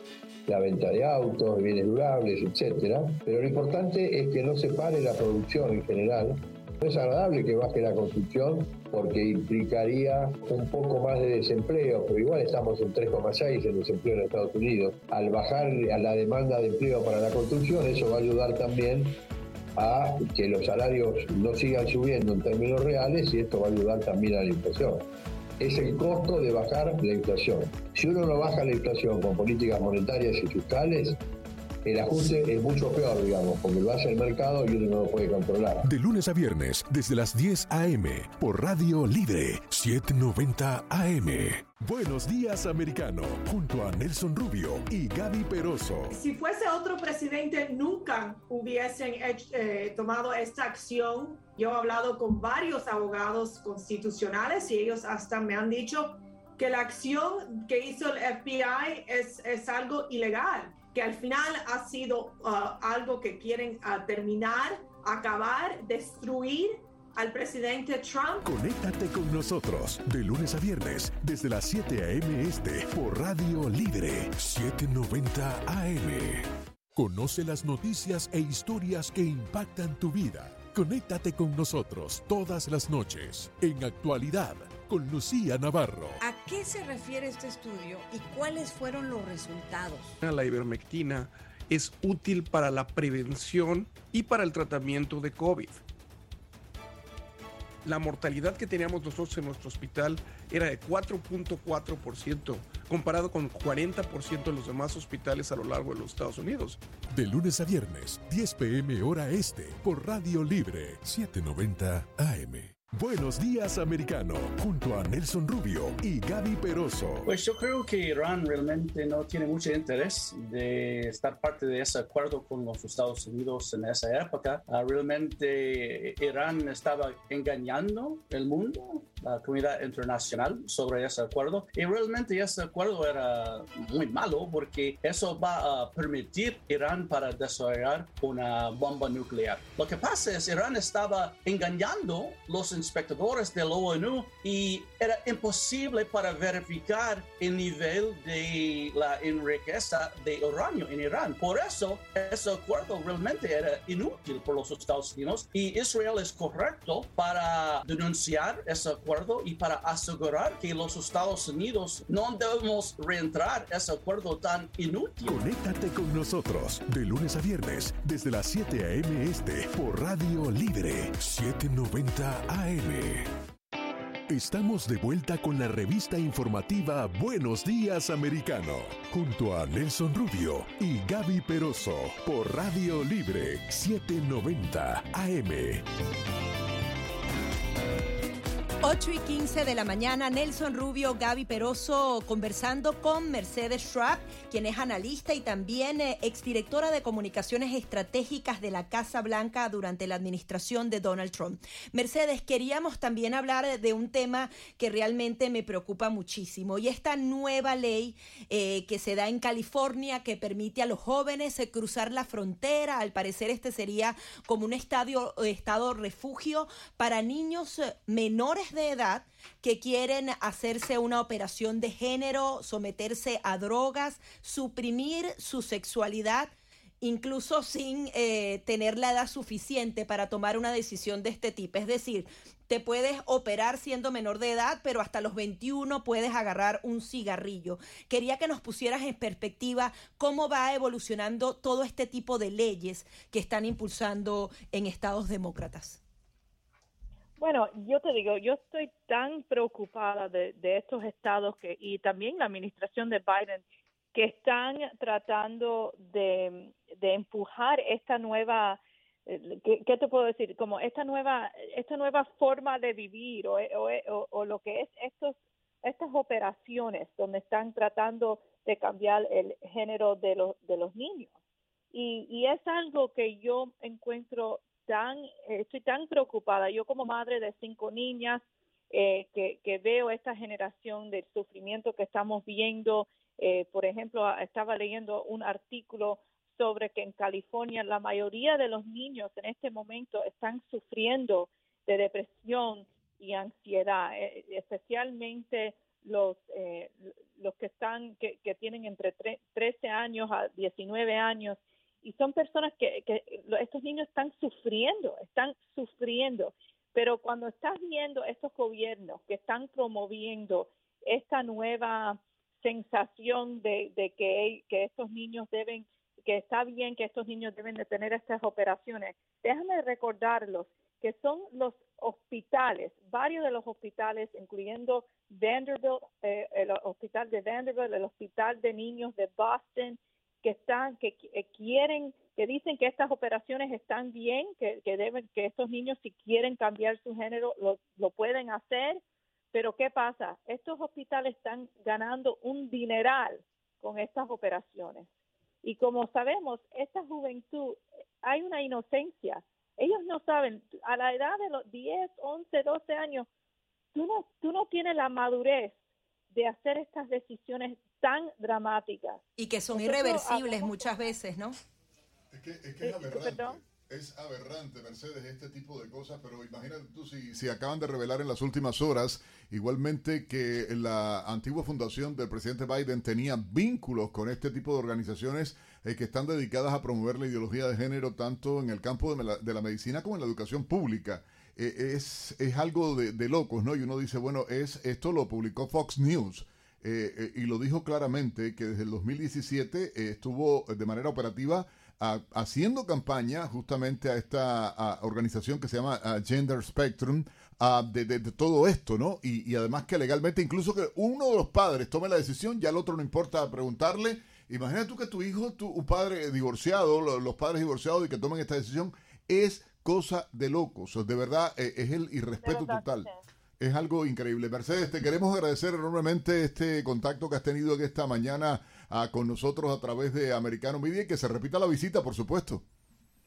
la venta de autos, bienes durables, etcétera. Pero lo importante es que no se pare la producción en general. No es agradable que baje la construcción porque implicaría un poco más de desempleo, pero igual estamos en 3,6 en desempleo en Estados Unidos. Al bajar la demanda de empleo para la construcción, eso va a ayudar también a que los salarios no sigan subiendo en términos reales y esto va a ayudar también a la inflación. es el costo de bajar la inflación. Si uno no baja la inflación con políticas monetarias y fiscales, el ajuste es mucho peor, digamos, porque lo hace el mercado y uno no lo puede controlar. De lunes a viernes, desde las 10 a.m., por Radio Libre 790 AM. Buenos días, americano, junto a Nelson Rubio y Gaby Peroso. Si fuese otro presidente, nunca hubiesen hecho, eh, tomado esta acción. Yo he hablado con varios abogados constitucionales y ellos hasta me han dicho que la acción que hizo el FBI es, es algo ilegal que al final ha sido uh, algo que quieren uh, terminar, acabar, destruir al presidente Trump. Conéctate con nosotros de lunes a viernes desde las 7 a.m. este por Radio Libre 790 AM. Conoce las noticias e historias que impactan tu vida. Conéctate con nosotros todas las noches en actualidad con Lucía Navarro. ¿A qué se refiere este estudio y cuáles fueron los resultados? La ivermectina es útil para la prevención y para el tratamiento de COVID. La mortalidad que teníamos nosotros en nuestro hospital era de 4.4%, comparado con 40% en los demás hospitales a lo largo de los Estados Unidos. De lunes a viernes, 10 pm hora este, por Radio Libre 790 AM. Buenos días, americano, junto a Nelson Rubio y Gaby Peroso. Pues yo creo que Irán realmente no tiene mucho interés de estar parte de ese acuerdo con los Estados Unidos en esa época. Uh, realmente Irán estaba engañando el mundo, la comunidad internacional, sobre ese acuerdo. Y realmente ese acuerdo era muy malo porque eso va a permitir Irán para desarrollar una bomba nuclear. Lo que pasa es Irán estaba engañando los inspectores de la ONU y era imposible para verificar el nivel de la riqueza de uranio en Irán. Por eso, ese acuerdo realmente era inútil por los Estados Unidos y Israel es correcto para denunciar ese acuerdo y para asegurar que los Estados Unidos no debemos reentrar ese acuerdo tan inútil. Conéctate con nosotros de lunes a viernes desde las 7 a.m. este por Radio Libre 790 AM. Estamos de vuelta con la revista informativa Buenos Días Americano, junto a Nelson Rubio y Gaby Peroso por Radio Libre 790 AM. 8 y 15 de la mañana, Nelson Rubio, Gaby Peroso conversando con Mercedes Schrapp, quien es analista y también eh, exdirectora de comunicaciones estratégicas de la Casa Blanca durante la administración de Donald Trump. Mercedes, queríamos también hablar de un tema que realmente me preocupa muchísimo y esta nueva ley eh, que se da en California que permite a los jóvenes eh, cruzar la frontera. Al parecer este sería como un estadio, estado refugio para niños eh, de edad que quieren hacerse una operación de género, someterse a drogas, suprimir su sexualidad incluso sin eh, tener la edad suficiente para tomar una decisión de este tipo. Es decir, te puedes operar siendo menor de edad, pero hasta los 21 puedes agarrar un cigarrillo. Quería que nos pusieras en perspectiva cómo va evolucionando todo este tipo de leyes que están impulsando en estados demócratas. Bueno, yo te digo, yo estoy tan preocupada de, estos estados que y también la administración de Biden que están tratando de, empujar esta nueva, eh, ¿qué, te puedo decir? Como esta nueva, esta nueva forma de vivir o, o, o lo que es estos, estas operaciones donde están tratando de cambiar el género de los, de los niños. Y, y es algo que yo encuentro tan, eh, estoy tan preocupada. Yo como madre de cinco niñas, eh, que, veo esta generación del sufrimiento que estamos viendo. Eh, por ejemplo, estaba leyendo un artículo sobre que en California la mayoría de los niños en este momento están sufriendo de depresión y ansiedad, especialmente los los que están que tienen entre 13 años a 19 años y son personas que, que estos niños están sufriendo, están sufriendo. Pero cuando estás viendo estos gobiernos que están promoviendo esta nueva sensación de, de que, que estos niños deben, que está bien que estos niños deben de tener estas operaciones, déjame recordarlos que son los hospitales, varios de los hospitales, incluyendo Vanderbilt, eh, el hospital de Vanderbilt, el hospital de niños de Boston, que están, que, quieren, que dicen que estas operaciones están bien, que, deben, que estos niños si quieren cambiar su género lo, lo pueden hacer, pero ¿qué pasa? Estos hospitales están ganando un dineral con estas operaciones. Y como sabemos, esta juventud, hay una inocencia. Ellos no saben, a la edad de los 10, 11, 12 años, tú no, tú no tienes la madurez de hacer estas decisiones tan dramáticas. Y que son irreversibles muchas veces, ¿no? Es que es, que es aberrante. Es aberrante, Mercedes, este tipo de cosas, pero imagínate tú si, si acaban de revelar en las últimas horas, igualmente que la antigua fundación del presidente Biden tenía vínculos con este tipo de organizaciones eh, que están dedicadas a promover la ideología de género tanto en el campo de la, de la medicina como en la educación pública. Eh, es, es algo de, de, locos, ¿no? Y uno dice, bueno, es esto lo publicó Fox News. Eh, y lo dijo claramente que desde el 2017 estuvo de manera operativa haciendo campaña justamente a esta organización que se llama Gender Spectrum de, de, todo esto, ¿no? Y, además que legalmente, incluso que uno de los padres tome la decisión, ya el otro no importa preguntarle. Imagina tú que tu hijo, tu, un padre divorciado, los padres divorciados y que tomen esta decisión, es cosa de locos. De verdad, eh, es el irrespeto total. Es algo increíble. Mercedes, te queremos agradecer enormemente este contacto que has tenido esta mañana con nosotros a través de Americano Media y que se repita la visita, por supuesto.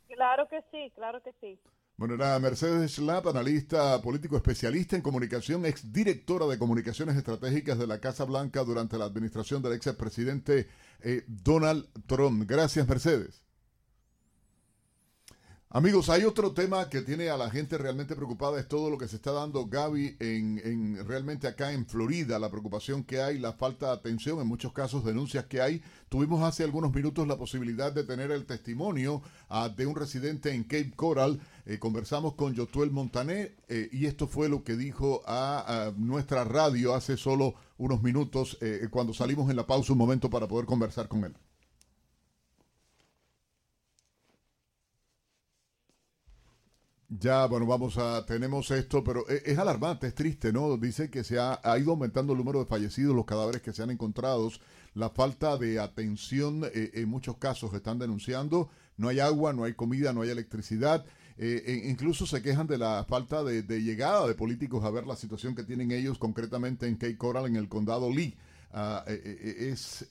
Claro que sí, claro que sí. Bueno, era Mercedes Schlapp, analista político especialista en comunicación, ex directora de comunicaciones estratégicas de la Casa Blanca durante la administración del ex presidente eh, Donald Trump. Gracias, Mercedes. Amigos, hay otro tema que tiene a la gente realmente preocupada, es todo lo que se está dando, Gaby, en, en, realmente acá en Florida, la preocupación que hay, la falta de atención, en muchos casos denuncias que hay. Tuvimos hace algunos minutos la posibilidad de tener el testimonio ah, de un residente en Cape Coral. Eh, conversamos con Jotuel Montané eh, y esto fue lo que dijo a, nuestra radio hace solo unos minutos eh, cuando salimos en la pausa un momento para poder conversar con él. Ya, bueno, vamos a, tenemos esto, pero e, es, alarmante, es triste, ¿no? Dice que se ha, ido aumentando el número de fallecidos, los cadáveres que se han encontrado, la falta de atención eh, en muchos casos están denunciando, no hay agua, no hay comida, no hay electricidad, eh, e incluso se quejan de la falta de, de, llegada de políticos a ver la situación que tienen ellos concretamente en Cape Coral, en el condado Lee. Ah, eh, eh, eh, es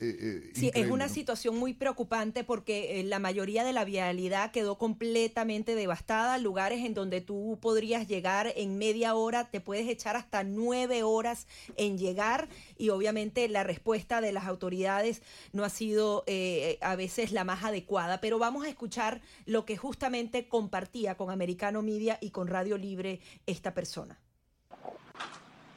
sí es una situación muy preocupante porque la mayoría de la vialidad quedó completamente devastada lugares en donde tú podrías llegar en media hora te puedes echar hasta nueve horas en llegar y obviamente la respuesta de las autoridades no ha sido a veces la más adecuada. Pero vamos a escuchar lo que justamente compartía con Americano Media y con Radio Libre esta persona.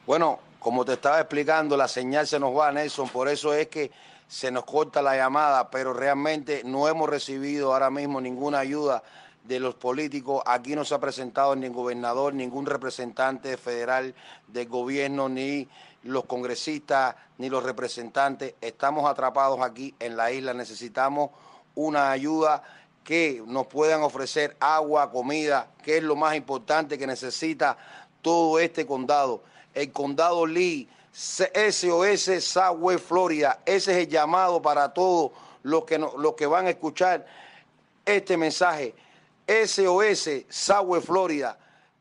Bueno como te estaba explicando, la señal se nos va, Nelson, por eso es que se nos corta la llamada, pero realmente no hemos recibido ahora mismo ninguna ayuda de los políticos. Aquí no se ha presentado ni gobernador, ningún representante federal del gobierno, ni los congresistas, ni los representantes. Estamos atrapados aquí en la isla. Necesitamos una ayuda que nos puedan ofrecer agua, comida, que es lo más importante que necesita todo este condado el condado Lee, SOS Southwest Florida. Ese es el llamado para todos los que, los que van a escuchar este mensaje. SOS Southwest Florida.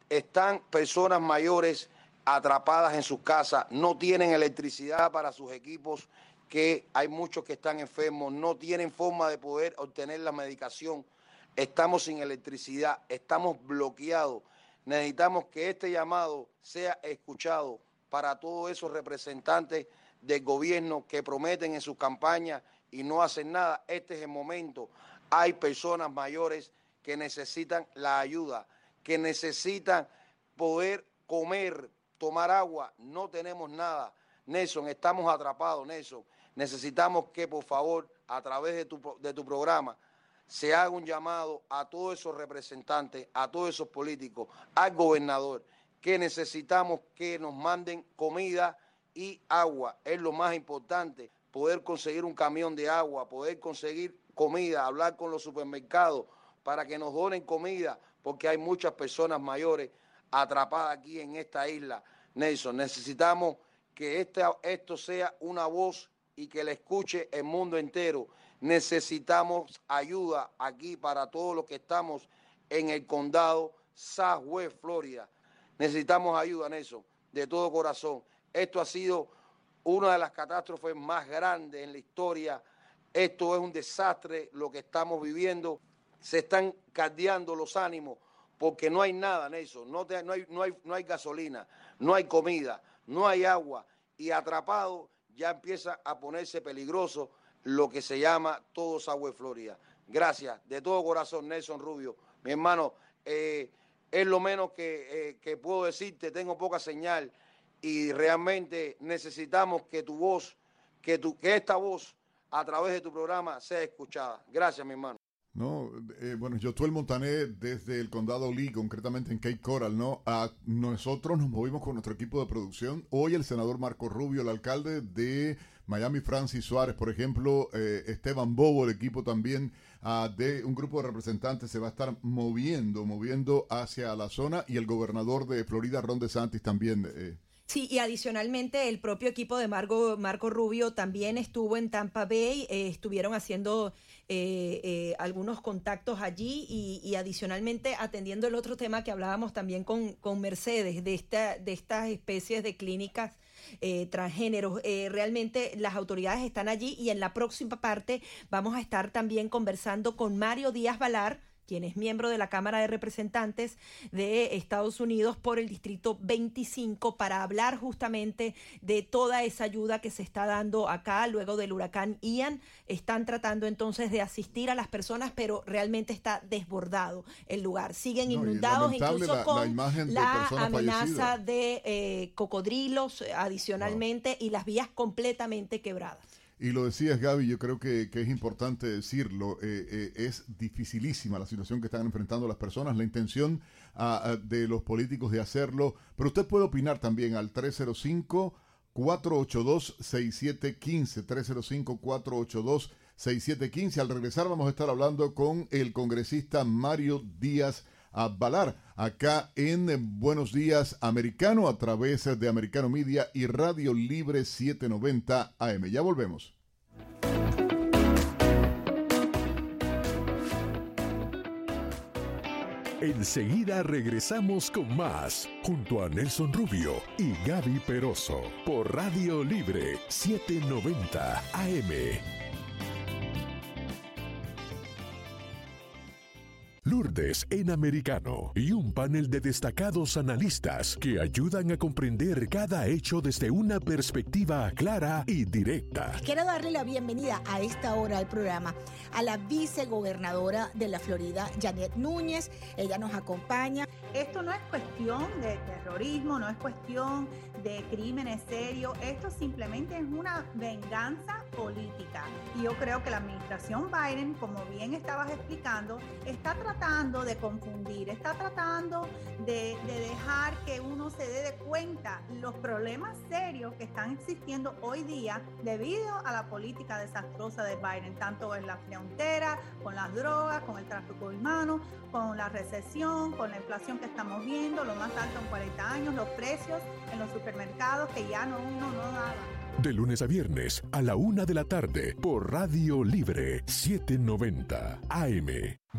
Están personas mayores atrapadas en sus casas, no tienen electricidad para sus equipos, que hay muchos que están enfermos, no tienen forma de poder obtener la medicación, estamos sin electricidad, estamos bloqueados necesitamos que este llamado sea escuchado para todos esos representantes del gobierno que prometen en sus campañas y no hacen nada. Este es el momento. Hay personas mayores que necesitan la ayuda, que necesitan poder comer, tomar agua. No tenemos nada. Nelson, estamos atrapados, Nelson. Necesitamos que, por favor, a través de tu, de tu programa, se haga un llamado a todos esos representantes, a todos esos políticos, al gobernador, que necesitamos que nos manden comida y agua. Es lo más importante, poder conseguir un camión de agua, poder conseguir comida, hablar con los supermercados para que nos donen comida, porque hay muchas personas mayores atrapada aquí en esta isla, Nelson. Necesitamos que este, esto sea una voz y que la escuche el mundo entero. Necesitamos ayuda aquí para todos los que estamos en el condado Southwest, Florida. Necesitamos ayuda, Nelson, de todo corazón. Esto ha sido una de las catástrofes más grandes en la historia. Esto es un desastre lo que estamos viviendo. Se están caldeando los ánimos porque no hay nada, Nelson. No, no, hay, gasolina, no hay comida, no hay agua. Y atrapado ya empieza a ponerse peligroso lo que se llama todo Agua Florida. Gracias, de todo corazón, Nelson Rubio. Mi hermano, eh, es lo menos que, eh, que puedo decirte, tengo poca señal y realmente necesitamos que tu voz, que, tu, que esta voz a través de tu programa sea escuchada. Gracias, mi hermano. No, eh, bueno, yo el Montané desde el condado Lee, concretamente en Cape Coral, ¿no? A nosotros nos movimos con nuestro equipo de producción. Hoy el senador Marco Rubio, el alcalde de Miami, Francis Suárez, por ejemplo, eh, Esteban Bobo, el equipo también uh, de un grupo de representantes se va a estar moviendo, moviendo hacia la zona y el gobernador de Florida, Ron DeSantis, también. Eh, Sí, y adicionalmente el propio equipo de Marco, Marco Rubio también estuvo en Tampa Bay, eh, estuvieron haciendo eh, algunos contactos allí y, adicionalmente atendiendo el otro tema que hablábamos también con, con Mercedes, de, esta, de estas especies de clínicas transgéneros. realmente las autoridades están allí y en la próxima parte vamos a estar también conversando con Mario Díaz Valar quien es miembro de la Cámara de Representantes de Estados Unidos por el Distrito 25, para hablar justamente de toda esa ayuda que se está dando acá luego del huracán Ian. Están tratando entonces de asistir a las personas, pero realmente está desbordado el lugar. Siguen inundados, incluso con la, amenaza de eh, cocodrilos adicionalmente y las vías completamente quebradas. Y lo decías, Gaby, yo creo que, es importante decirlo, eh, eh, es dificilísima la situación que están enfrentando las personas, la intención ah, ah, de los políticos de hacerlo, pero usted puede opinar también al 305 482 6715 305 482 6715 Al regresar vamos a estar hablando con el congresista Mario Díaz a Balar acá en Buenos Días Americano a través de Americano Media y Radio Libre 790 AM. Ya volvemos. Enseguida regresamos con más, junto a Nelson Rubio y Gaby Peroso, por Radio Libre 790 AM. Lourdes en americano y un panel de destacados analistas que ayudan a comprender cada hecho desde una perspectiva clara y directa. Quiero darle la bienvenida a esta hora al programa a la vicegobernadora de la Florida, Janet Núñez. Ella nos acompaña. Esto no es cuestión de terrorismo, no es cuestión de crímenes serios, esto simplemente es una venganza política. Y yo creo que la administración Biden, como bien estabas explicando, está tratando de confundir, está tratando de, dejar que uno se dé de cuenta los problemas serios que están existiendo hoy día debido a la política desastrosa de Biden, tanto en la frontera, con las drogas, con el tráfico humano, con la recesión, con la inflación que estamos viendo, lo más alto en 40 años, los precios en los supermercados mercados que ya no uno no daba. De lunes a viernes a la una de la tarde por Radio Libre 790 AM.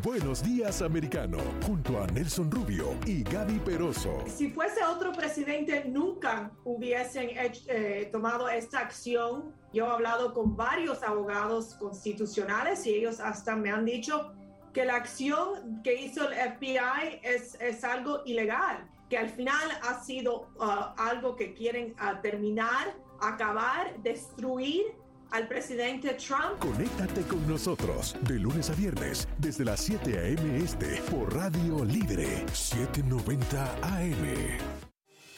Buenos días, americano, junto a Nelson Rubio y Gaby Peroso. Si fuese otro presidente, nunca hubiesen eh, tomado esta acción. Yo he hablado con varios abogados constitucionales y ellos hasta me han dicho que la acción que hizo el FBI es, es algo ilegal que al final ha sido uh, algo que quieren uh, terminar, acabar, destruir al presidente Trump. Conéctate con nosotros de lunes a viernes desde las 7 a.m. este por Radio Libre 790 AM.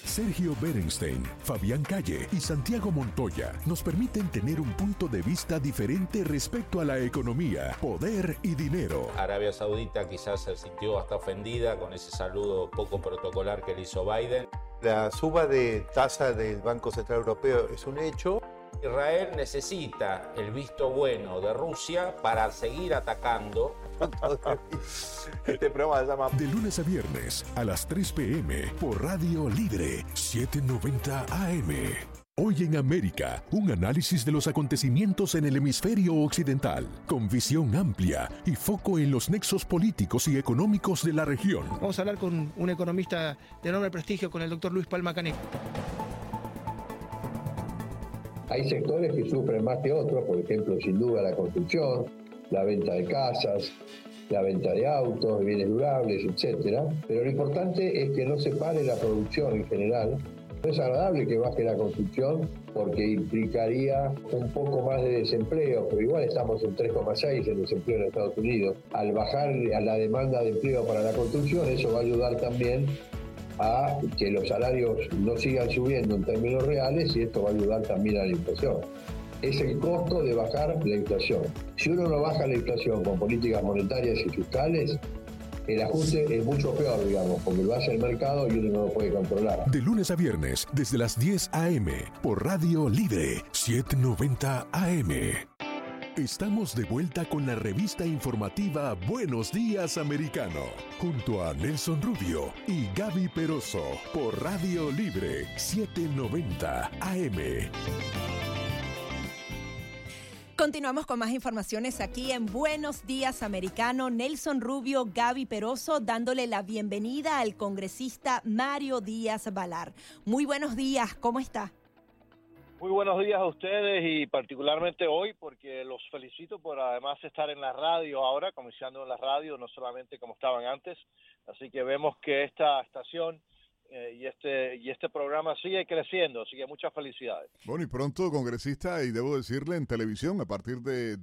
Sergio Berenstein, Fabián Calle y Santiago Montoya nos permiten tener un punto de vista diferente respecto a la economía, poder y dinero. Arabia Saudita quizás se sintió hasta ofendida con ese saludo poco protocolar que le hizo Biden. La suba de tasa del Banco Central Europeo es un hecho. Israel necesita el visto bueno de Rusia para seguir atacando Este programa se llama De lunes a viernes a las 3 p.m. por Radio Libre 790 AM. Hoy en América, un análisis de los acontecimientos en el hemisferio occidental, con visión amplia y foco en los nexos políticos y económicos de la región. Vamos a hablar con un economista de enorme prestigio, con el doctor Luis Palma Caneco. Hay sectores que sufren más que otros, por ejemplo, sin duda la construcción, la venta de casas, la venta de autos, bienes durables, etcétera. Pero lo importante es que no se pare la producción en general. No es agradable que baje la construcción porque implicaría un poco más de desempleo, pero igual estamos en 3,6 en desempleo en Estados Unidos. Al bajar a la demanda de empleo para la construcción, eso va a ayudar también a que los salarios no sigan subiendo en términos reales y esto va a ayudar también a la inflación es el costo de bajar la inflación. Si uno no baja la inflación con políticas monetarias y fiscales, el ajuste es mucho peor, digamos, porque lo hace el mercado y uno no lo puede controlar. De lunes a viernes, desde las 10 a.m., por Radio Libre 790 AM. Estamos de vuelta con la revista informativa Buenos Días Americano, junto a Nelson Rubio y Gaby Peroso, por Radio Libre 790 AM. Continuamos con más informaciones aquí en Buenos Días Americano. Nelson Rubio, Gaby Peroso, dándole la bienvenida al congresista Mario Díaz Valar. Muy buenos días, ¿cómo está? Muy buenos días a ustedes y particularmente hoy porque los felicito por además estar en la radio ahora, comenzando en la radio, no solamente como estaban antes. Así que vemos que esta estación eh, y este y este programa sigue creciendo, así que muchas felicidades. Bueno, y pronto congresista, y debo decirle en televisión, a partir de,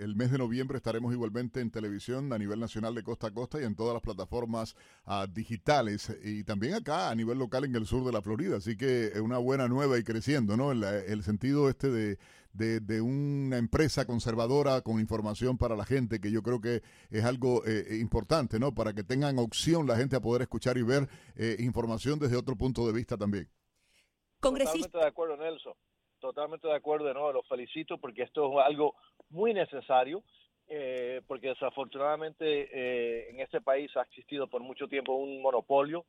el mes de noviembre estaremos igualmente en televisión a nivel nacional de costa a costa y en todas las plataformas ah, digitales y también acá a nivel local en el sur de la Florida, así que una buena nueva y creciendo, ¿no? En el sentido este de, de, una empresa conservadora con información para la gente, que yo creo que es algo eh, importante, ¿no? Para que tengan opción la gente a poder escuchar y ver eh, información desde otro punto de vista también. Totalmente de acuerdo, Nelson. Totalmente de acuerdo, de nuevo, los felicito porque esto es algo muy necesario. Eh, porque desafortunadamente en este país ha existido por mucho tiempo un monopolio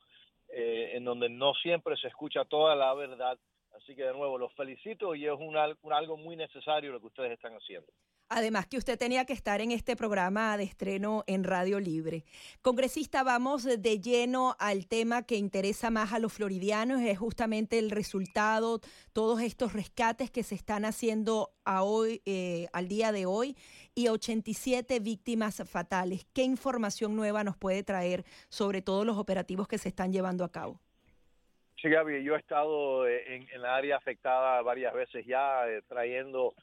en donde no siempre se escucha toda la verdad Así que de nuevo los felicito y es un, algo muy necesario lo que ustedes están haciendo. Además que usted tenía que estar en este programa de estreno en Radio Libre. Congresista, vamos de lleno al tema que interesa más a los floridianos, es justamente el resultado, todos estos rescates que se están haciendo hoy, eh, al día de hoy y 87 víctimas fatales. ¿Qué información nueva nos puede traer sobre todos los operativos que se están llevando a cabo? Sí, Gaby, yo he estado eh, en, en la área afectada varias veces ya, eh, trayendo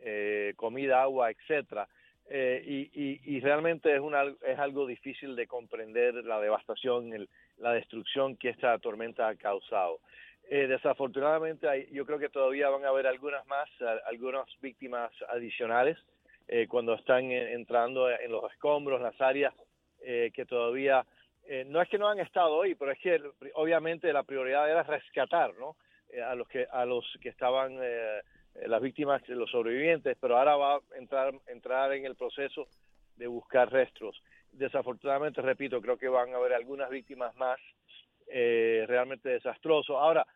eh, comida, agua, etcétera. y, y, realmente es, una, es algo difícil de comprender la devastación, el, la destrucción que esta tormenta ha causado. desafortunadamente, hay, yo creo que todavía van a haber algunas más, algunas víctimas adicionales cuando están entrando en los escombros, las áreas que todavía eh, no es que no han estado hoy, pero es que obviamente la prioridad era rescatar, ¿no? Eh, a los que a los que estaban eh, las víctimas, los sobrevivientes, pero ahora va a entrar entrar en el proceso de buscar restos. Desafortunadamente, repito, creo que van a haber algunas víctimas más realmente desastrosos. Ahora,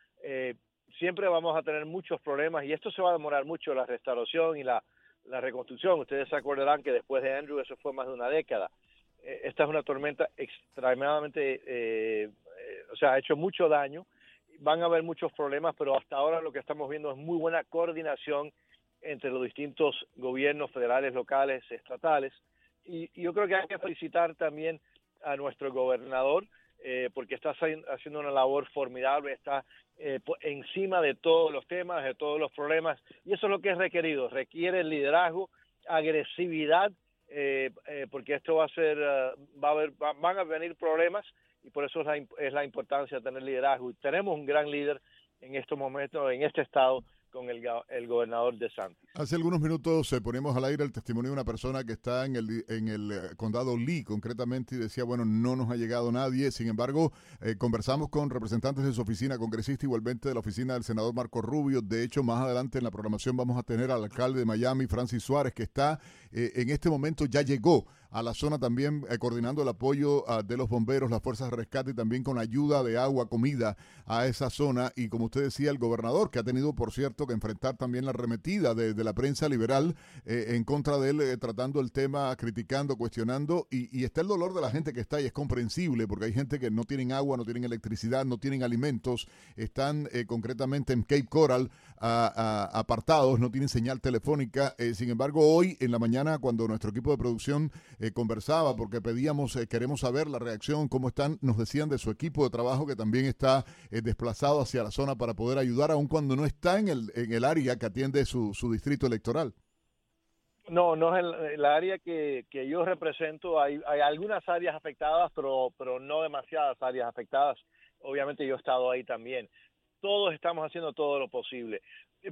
siempre vamos a tener muchos problemas y esto se va a demorar mucho la restauración y la, la reconstrucción. Ustedes se acordarán que después de Andrew eso fue más de una década. Eh, esta es una tormenta extremadamente, eh, eh, o sea, ha hecho mucho daño. Van a haber muchos problemas, pero hasta ahora lo que estamos viendo es muy buena coordinación entre los distintos gobiernos federales, locales, estatales. Y, yo creo que hay que felicitar también a nuestro gobernador, porque está haciendo una labor formidable, está encima de todos los temas, de todos los problemas, y eso es lo que es requerido. Requiere liderazgo, agresividad eh, eh, porque esto va a ser, eh, va a haber, van a venir problemas y por eso es la, es la importancia de tener liderazgo. Y tenemos un gran líder en estos momentos, en este estado, con el, el, gobernador de Santos. Hace algunos minutos se ponemos al aire el testimonio de una persona que está en el, en el eh, condado Lee, concretamente, y decía, bueno, no nos ha llegado nadie. Sin embargo, eh, conversamos con representantes de su oficina congresista, igualmente de la oficina del senador Marco Rubio. De hecho, más adelante en la programación vamos a tener al alcalde de Miami, Francis Suárez, que está eh, en este momento, ya llegó a la zona también eh, coordinando el apoyo ah, de los bomberos, las fuerzas de rescate y también con ayuda de agua, comida a esa zona. Y como usted decía, el gobernador, que ha tenido, por cierto, que enfrentar también la arremetida de, la prensa liberal eh, en contra de él, eh, tratando el tema, criticando, cuestionando. Y, está el dolor de la gente que está ahí, es comprensible, porque hay gente que no tienen agua, no tienen electricidad, no tienen alimentos, están concretamente en Cape Coral apartados, no tienen señal telefónica. sin embargo, hoy en la mañana, cuando nuestro equipo de producción eh, conversaba porque pedíamos, eh, queremos saber la reacción, cómo están, nos decían de su equipo de trabajo que también está eh, desplazado hacia la zona para poder ayudar, aun cuando no está en el, en el área que atiende su, su distrito electoral. No, no es el, área que, que, yo represento. Hay, hay algunas áreas afectadas, pero, pero no demasiadas áreas afectadas. Obviamente yo he estado ahí también. Todos estamos haciendo todo lo posible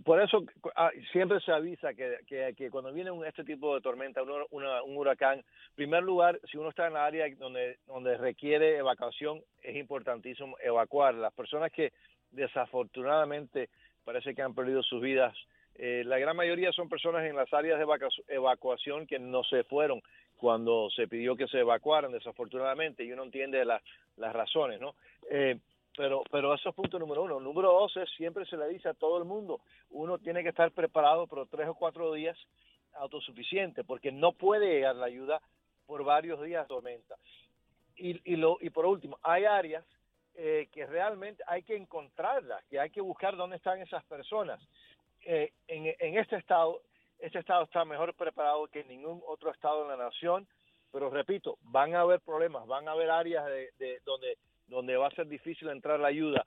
por eso ah, siempre se avisa que, que, cuando viene un, este tipo de tormenta, un huracán, en primer lugar, si uno está en la área donde, donde requiere evacuación, es importantísimo evacuar. Las personas que desafortunadamente parece que han perdido sus vidas, eh, la gran mayoría son personas en las áreas de evacuación que no se fueron cuando se pidió que se evacuaran, desafortunadamente, y uno entiende las razones, ¿no? Eh, pero, pero eso es punto número uno. Número dos es, siempre se le dice a todo el mundo, uno tiene que estar preparado por tres o cuatro días autosuficiente, porque no puede llegar la ayuda por varios días de tormenta. Y, y, lo, y por último, hay áreas eh, que realmente hay que encontrarlas, que hay que buscar dónde están esas personas. Eh, en, en este estado, este estado está mejor preparado que ningún otro estado en la nación, pero repito, van a haber problemas, van a haber áreas de, de donde donde va a ser difícil entrar la ayuda.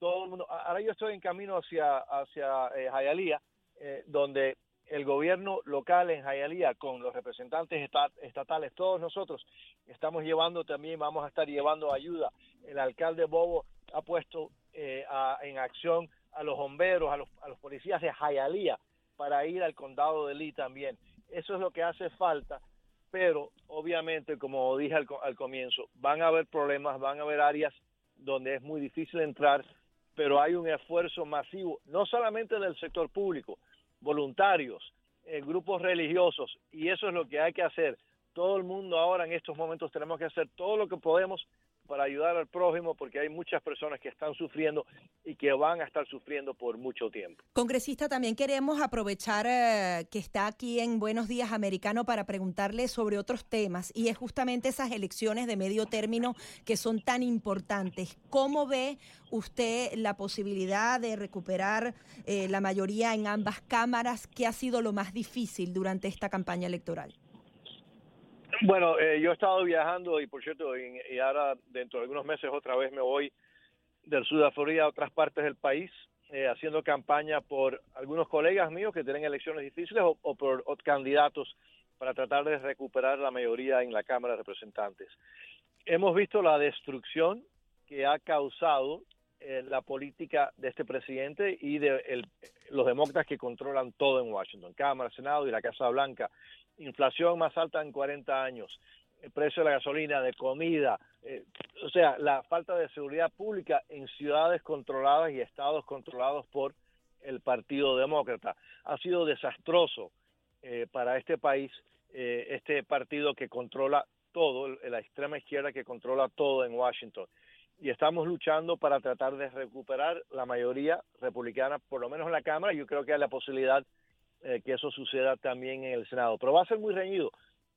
Ahora yo estoy en camino hacia, hacia eh, eh, donde el gobierno local en Jayalía, con los representantes estatales, todos nosotros estamos llevando también, vamos a estar llevando ayuda. El alcalde Bobo ha puesto eh, en acción a los bomberos, a los, a los policías de Jayalía para ir al condado de Lee también. Eso es lo que hace falta pero obviamente, como dije al, comienzo, van a haber problemas, van a haber áreas donde es muy difícil entrar, pero hay un esfuerzo masivo, no solamente del sector público, voluntarios, eh, grupos religiosos, y eso es lo que hay que hacer. Todo el mundo ahora en estos momentos tenemos que hacer todo lo que podemos para ayudar al prójimo porque hay muchas personas que están sufriendo y que van a estar sufriendo por mucho tiempo. Congresista, también queremos aprovechar eh, que está aquí en Buenos Días Americano para preguntarle sobre otros temas y es justamente esas elecciones de medio término que son tan importantes. ¿Cómo ve usted la posibilidad de recuperar eh, la mayoría en ambas cámaras? ¿Qué ha sido lo más difícil durante esta campaña electoral? Bueno, eh, yo he estado viajando y por cierto, y, ahora dentro de algunos meses otra vez me voy del sur de Florida a otras partes del país, eh, haciendo campaña por algunos colegas míos que tienen elecciones difíciles o, por candidatos para tratar de recuperar la mayoría en la Cámara de Representantes. Hemos visto la destrucción que ha causado eh, la política de este presidente y de los demócratas que controlan todo en Washington, Cámara, Senado y la Casa Blanca inflación más alta en 40 años, el precio de la gasolina, de comida, eh, o sea, la falta de seguridad pública en ciudades controladas y estados controlados por el Partido Demócrata. Ha sido desastroso eh, para este país, eh, este partido que controla todo, la extrema izquierda que controla todo en Washington. Y estamos luchando para tratar de recuperar la mayoría republicana, por lo menos en la Cámara. Yo creo que hay la posibilidad eh, que eso suceda también en el Senado. Pero va a ser muy reñido.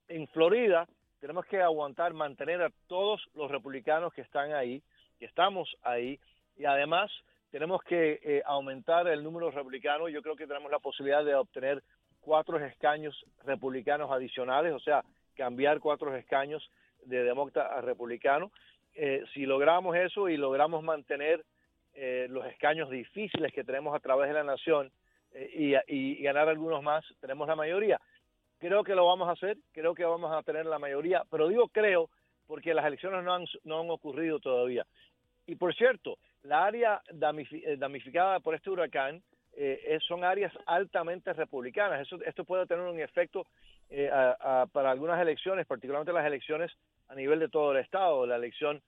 En Florida tenemos que aguantar, mantener a todos los republicanos que están ahí, que estamos ahí, y además tenemos que eh, aumentar el número de republicanos. Yo creo que tenemos la posibilidad de obtener cuatro escaños republicanos adicionales, o sea, cambiar cuatro escaños de demócrata a republicano. Eh, si logramos eso y logramos mantener los escaños difíciles que tenemos a través de la nación, eh, y, ganar algunos más, tenemos la mayoría. Creo que lo vamos a hacer, creo que vamos a tener la mayoría, pero digo creo porque las elecciones no han, no han ocurrido todavía. Y por cierto, la área eh, damnificada por este huracán eh, son áreas altamente republicanas. Eso, esto puede tener un efecto para algunas elecciones, particularmente las elecciones a nivel de todo el estado, la elección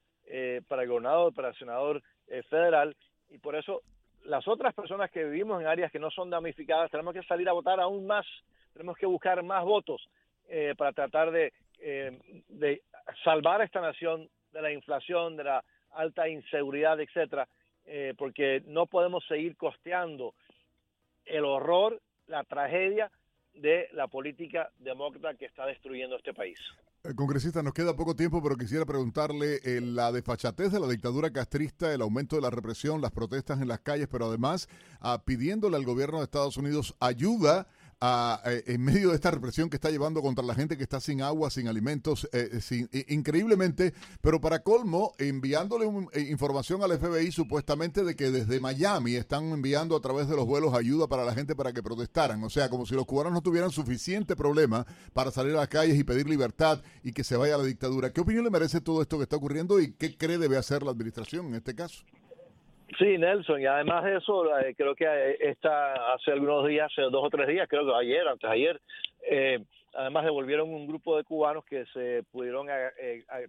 para el gobernador, para el senador federal, y por eso las otras personas que vivimos en áreas que no son damnificadas tenemos que salir a votar aún más, tenemos que buscar más votos eh, para tratar de eh, salvar a esta nación de la inflación, de la alta inseguridad, etcétera, eh, porque no podemos seguir costeando el horror, la tragedia de la política demócrata que está destruyendo este país. Eh, congresista, nos queda poco tiempo, pero quisiera preguntarle eh, la desfachatez de la dictadura castrista, el aumento de la represión, las protestas en las calles, pero además ah, pidiéndole al gobierno de Estados Unidos ayuda eh, en medio de esta represión que está llevando contra la gente que está sin agua, sin alimentos, eh, sin, increíblemente, pero para colmo, enviándole eh, información al FBI supuestamente de que desde Miami están enviando a través de los vuelos ayuda para la gente para que protestaran. O sea, como si los cubanos no tuvieran suficiente problema para salir a las calles y pedir libertad y que se vaya a la dictadura. ¿Qué opinión le merece todo esto que está ocurriendo y qué cree debe hacer la administración en este caso? Sí, Nelson, y además de eso, eh, creo que eh, esta, hace algunos días, hace dos o tres días, creo que ayer, antes de ayer, eh, además devolvieron un grupo de cubanos que se pudieron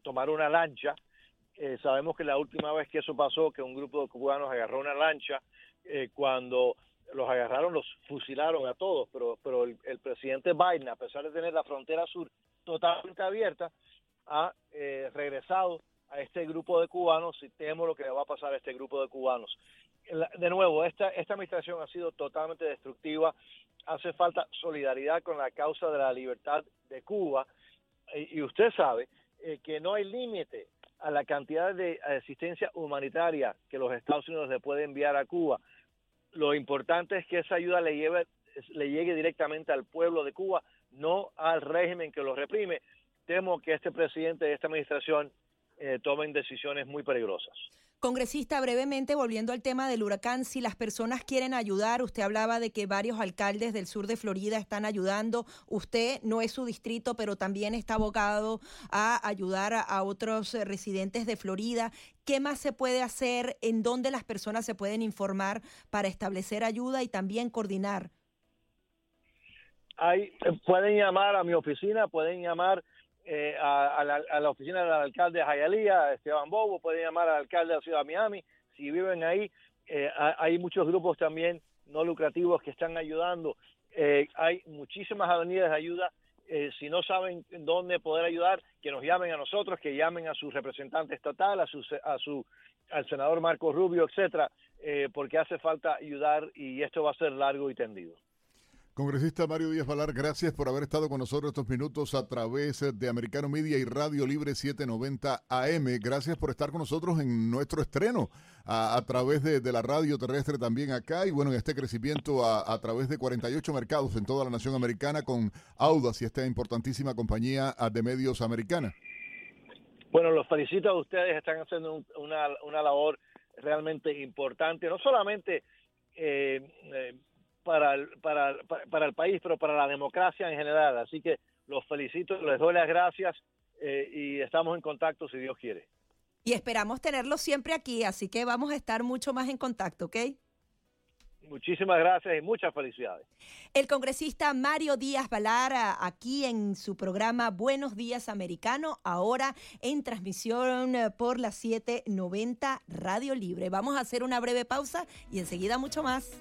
tomar una lancha. sabemos que la última vez que eso pasó, que un grupo de cubanos agarró una lancha, cuando los agarraron, los fusilaron a todos, pero, pero el, el, presidente Biden, a pesar de tener la frontera sur totalmente abierta, ha regresado a este grupo de cubanos y temo lo que le va a pasar a este grupo de cubanos. De nuevo, esta, esta administración ha sido totalmente destructiva. Hace falta solidaridad con la causa de la libertad de Cuba. Y, usted sabe eh, que no hay límite a la cantidad de asistencia humanitaria que los Estados Unidos le pueden enviar a Cuba. Lo importante es que esa ayuda le, lleve, le llegue directamente al pueblo de Cuba, no al régimen que lo reprime. Temo que este presidente de esta administración eh, tomen decisiones muy peligrosas. Congresista, brevemente volviendo al tema del huracán, si las personas quieren ayudar, usted hablaba de que varios alcaldes del sur de Florida están ayudando, usted no es su distrito, pero también está abocado a ayudar a, otros residentes de Florida. ¿Qué más se puede hacer? ¿En dónde las personas se pueden informar para establecer ayuda y también coordinar? Hay, pueden llamar a mi oficina, pueden llamar eh, a, la, oficina del alcalde de Hialeah, Esteban Bobo, pueden llamar al alcalde de la ciudad de Miami, si viven ahí, eh, hay muchos grupos también no lucrativos que están ayudando, eh, hay muchísimas avenidas de ayuda, si no saben dónde poder ayudar, que nos llamen a nosotros, que llamen a su representante estatal, a su, a su al senador Marco Rubio, etcétera, porque hace falta ayudar y esto va a ser largo y tendido. Congresista Mario Díaz Valar, gracias por haber estado con nosotros estos minutos a través de Americano Media y Radio Libre 790 AM. Gracias por estar con nosotros en nuestro estreno a, través de, la radio terrestre también acá y bueno, en este crecimiento a, través de 48 mercados en toda la nación americana con Audas y esta importantísima compañía de medios americana. Bueno, los felicito a ustedes, están haciendo una, una labor realmente importante, no solamente eh, eh para el, para, para, el país, pero para la democracia en general. Así que los felicito, les doy las gracias eh, y estamos en contacto si Dios quiere. Y esperamos tenerlos siempre aquí, así que vamos a estar mucho más en contacto, ¿ok? Muchísimas gracias y muchas felicidades. El congresista Mario Díaz Balara, aquí en su programa Buenos Días Americano, ahora en transmisión por la 790 Radio Libre. Vamos a hacer una breve pausa y enseguida mucho más.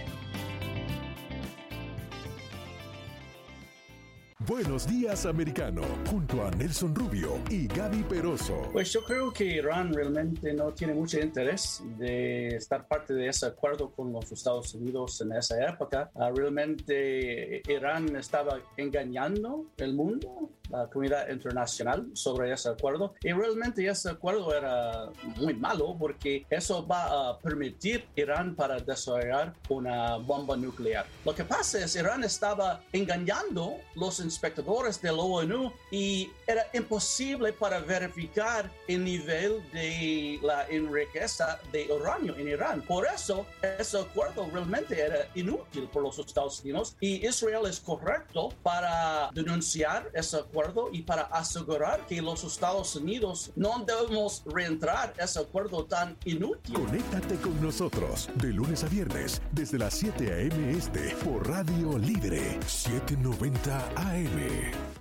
Buenos días, americano, junto a Nelson Rubio y Gaby Peroso. Pues yo creo que Irán realmente no tiene mucho interés de estar parte de ese acuerdo con los Estados Unidos en esa época. Ah, realmente Irán estaba engañando el mundo, la comunidad internacional, sobre ese acuerdo. Y realmente ese acuerdo era muy malo porque eso va a permitir Irán para desarrollar una bomba nuclear. Lo que pasa es Irán estaba engañando los espectadores de la ONU y era imposible para verificar el nivel de la enriqueza de uranio en Irán. Por eso, ese acuerdo realmente era inútil por los Estados Unidos y Israel es correcto para denunciar ese acuerdo y para asegurar que los Estados Unidos no debemos reentrar ese acuerdo tan inútil. Conéctate con nosotros de lunes a viernes desde las 7 a.m. este por Radio Libre 790 AM.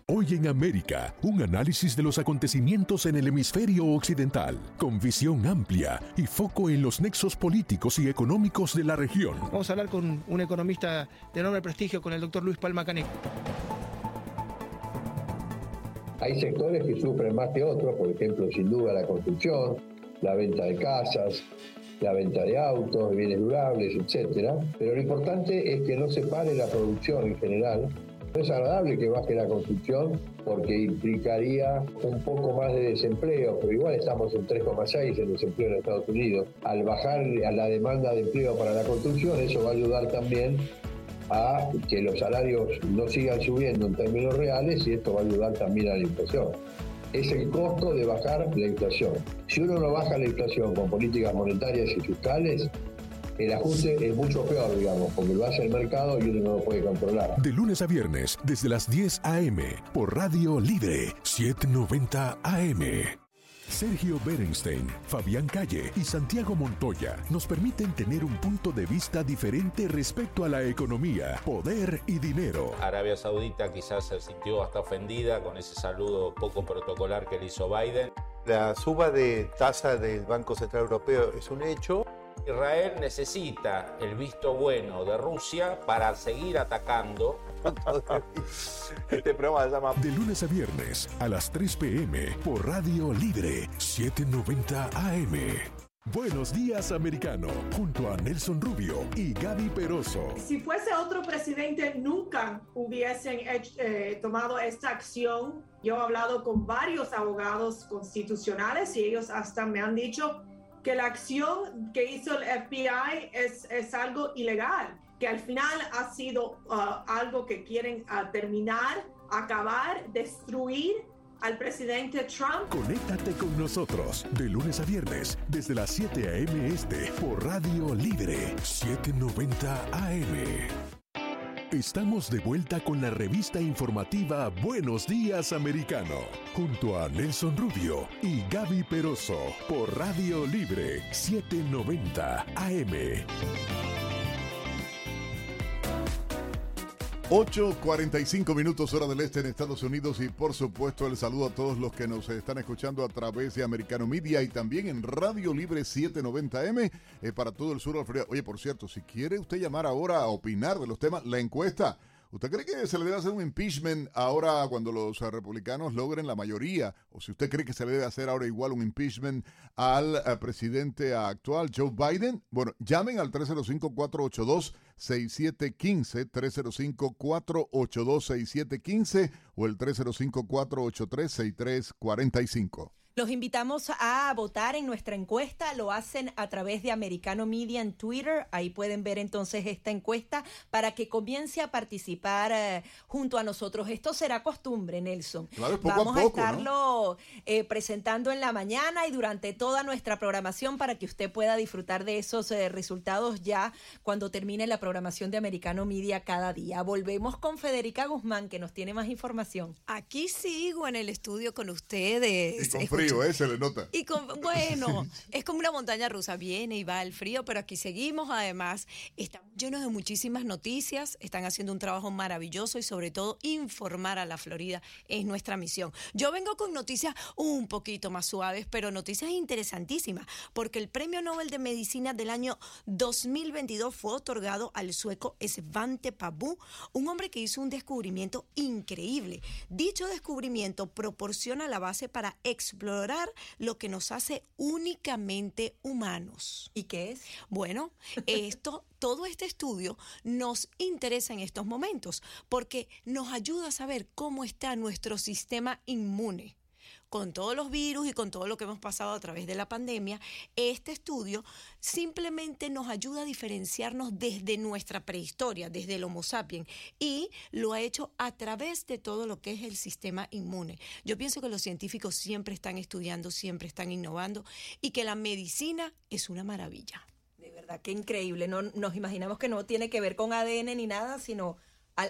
Hoy en América, un análisis de los acontecimientos en el hemisferio occidental, con visión amplia y foco en los nexos políticos y económicos de la región. Vamos a hablar con un economista de enorme prestigio, con el doctor Luis Palma Caneco. Hay sectores que sufren más que otros, por ejemplo, sin duda la construcción, la venta de casas, la venta de autos, de bienes durables, etc. Pero lo importante es que no se pare la producción en general es agradable que baje la construcción porque implicaría un poco más de desempleo, pero igual estamos en 3,6 en desempleo en Estados Unidos. Al bajar a la demanda de empleo para la construcción, eso va a ayudar también a que los salarios no sigan subiendo en términos reales y esto va a ayudar también a la inflación. Es el costo de bajar la inflación. Si uno no baja la inflación con políticas monetarias y fiscales, el ajuste es mucho peor, digamos, porque lo hace el mercado y uno no lo puede controlar. De lunes a viernes, desde las 10 a.m., por Radio Libre 790 AM. Sergio Berenstein, Fabián Calle y Santiago Montoya nos permiten tener un punto de vista diferente respecto a la economía, poder y dinero. Arabia Saudita quizás se sintió hasta ofendida con ese saludo poco protocolar que le hizo Biden. La suba de tasa del Banco Central Europeo es un hecho. Israel necesita el visto bueno de Rusia para seguir atacando. <laughs> este programa se llama De lunes a viernes a las 3 p.m. por Radio Libre 790 AM. Buenos días, americano, junto a Nelson Rubio y Gaby Peroso. Si fuese otro presidente, nunca hubiesen hecho, eh, tomado esta acción. Yo he hablado con varios abogados constitucionales y ellos hasta me han dicho que la acción que hizo el FBI es, es algo ilegal, que al final ha sido uh, algo que quieren uh, terminar, acabar, destruir al presidente Trump. Conéctate con nosotros de lunes a viernes desde las 7 a.m. este por Radio Libre 790 AM. Estamos de vuelta con la revista informativa Buenos Días Americano, junto a Nelson Rubio y Gaby Peroso por Radio Libre 790 AM. 8.45 minutos hora del este en Estados Unidos y por supuesto el saludo a todos los que nos están escuchando a través de Americano Media y también en Radio Libre 790M eh, para todo el sur de la. Oye, por cierto, si quiere usted llamar ahora a opinar de los temas, la encuesta ¿Usted cree que se le debe hacer un impeachment ahora cuando los republicanos logren la mayoría? ¿O si usted cree que se le debe hacer ahora igual un impeachment al eh, presidente actual, Joe Biden? Bueno, llamen al 305-482-6715, 305-482-6715 o el 305-483-6345. Los invitamos a votar en nuestra encuesta. Lo hacen a través de Americano Media en Twitter. Ahí pueden ver entonces esta encuesta para que comience a participar eh, junto a nosotros. Esto será costumbre, Nelson. Vamos a, estarlo eh, presentando en la mañana y durante toda nuestra programación para que usted pueda disfrutar de esos eh, resultados ya cuando termine la programación de Americano Media cada día. Volvemos con Federica Guzmán, que nos tiene más información. Aquí sigo en el estudio con ustedes frío, ¿eh? Se le nota. Y bueno, <laughs> es como una montaña rusa, viene y va el frío, pero aquí seguimos. Además, estamos llenos de muchísimas noticias, están haciendo un trabajo maravilloso y sobre todo informar a la Florida es nuestra misión. Yo vengo con noticias un poquito más suaves, pero noticias interesantísimas, porque el Premio Nobel de Medicina del año 2022 fue otorgado al sueco Svante Pabu, un hombre que hizo un descubrimiento increíble. Dicho descubrimiento proporciona la base para explorar explorar lo que nos hace únicamente humanos. ¿Y qué es? Bueno, <laughs> esto todo este estudio nos interesa en estos momentos porque nos ayuda a saber cómo está nuestro sistema inmune con todos los virus y con todo lo que hemos pasado a través de la pandemia, este estudio simplemente nos ayuda a diferenciarnos desde nuestra prehistoria, desde el Homo sapiens, y lo ha hecho a través de todo lo que es el sistema inmune. Yo pienso que los científicos siempre están estudiando, siempre están innovando y que la medicina es una maravilla. De verdad, qué increíble. No nos imaginamos que no tiene que ver con ADN ni nada, sino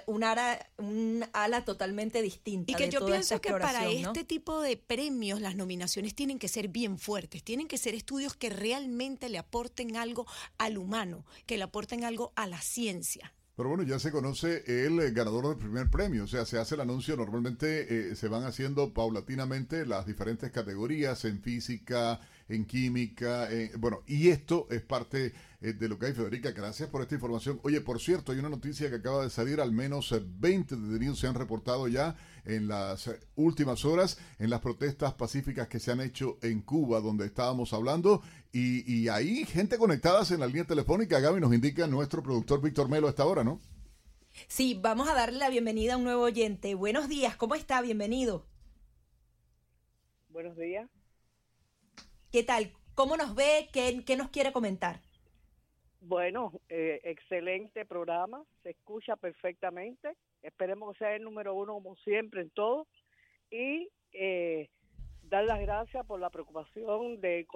un ala, un ala totalmente distinta. Y que yo pienso que para este tipo de premios las nominaciones tienen que ser bien fuertes, tienen que ser estudios que realmente le aporten algo al humano, que le aporten algo a la ciencia. Pero bueno, ya se conoce el eh, ganador del primer premio, o sea, se hace el anuncio, normalmente eh, se van haciendo paulatinamente las diferentes categorías en física, en química, en- bueno, y esto es parte eh, de lo que hay, Federica, gracias por esta información. Oye, por cierto, hay una noticia que acaba de salir, al menos eh, 20 detenidos se han reportado ya en las eh, últimas horas en las protestas pacíficas que se han hecho en Cuba, donde estábamos hablando, y, y hay gente conectadas en la línea telefónica, Gaby nos indica nuestro productor Víctor Melo a esta hora, ¿no? Sí, vamos a darle la bienvenida a un nuevo oyente. Buenos días, ¿cómo está? Bienvenido. Buenos días. ¿Qué tal? ¿Cómo nos ve? ¿Qué, qué nos quiere comentar? Bueno, eh, excelente programa, se escucha perfectamente. Esperemos que sea el número uno como siempre en todo. Y eh, dar las gracias por la preocupación de,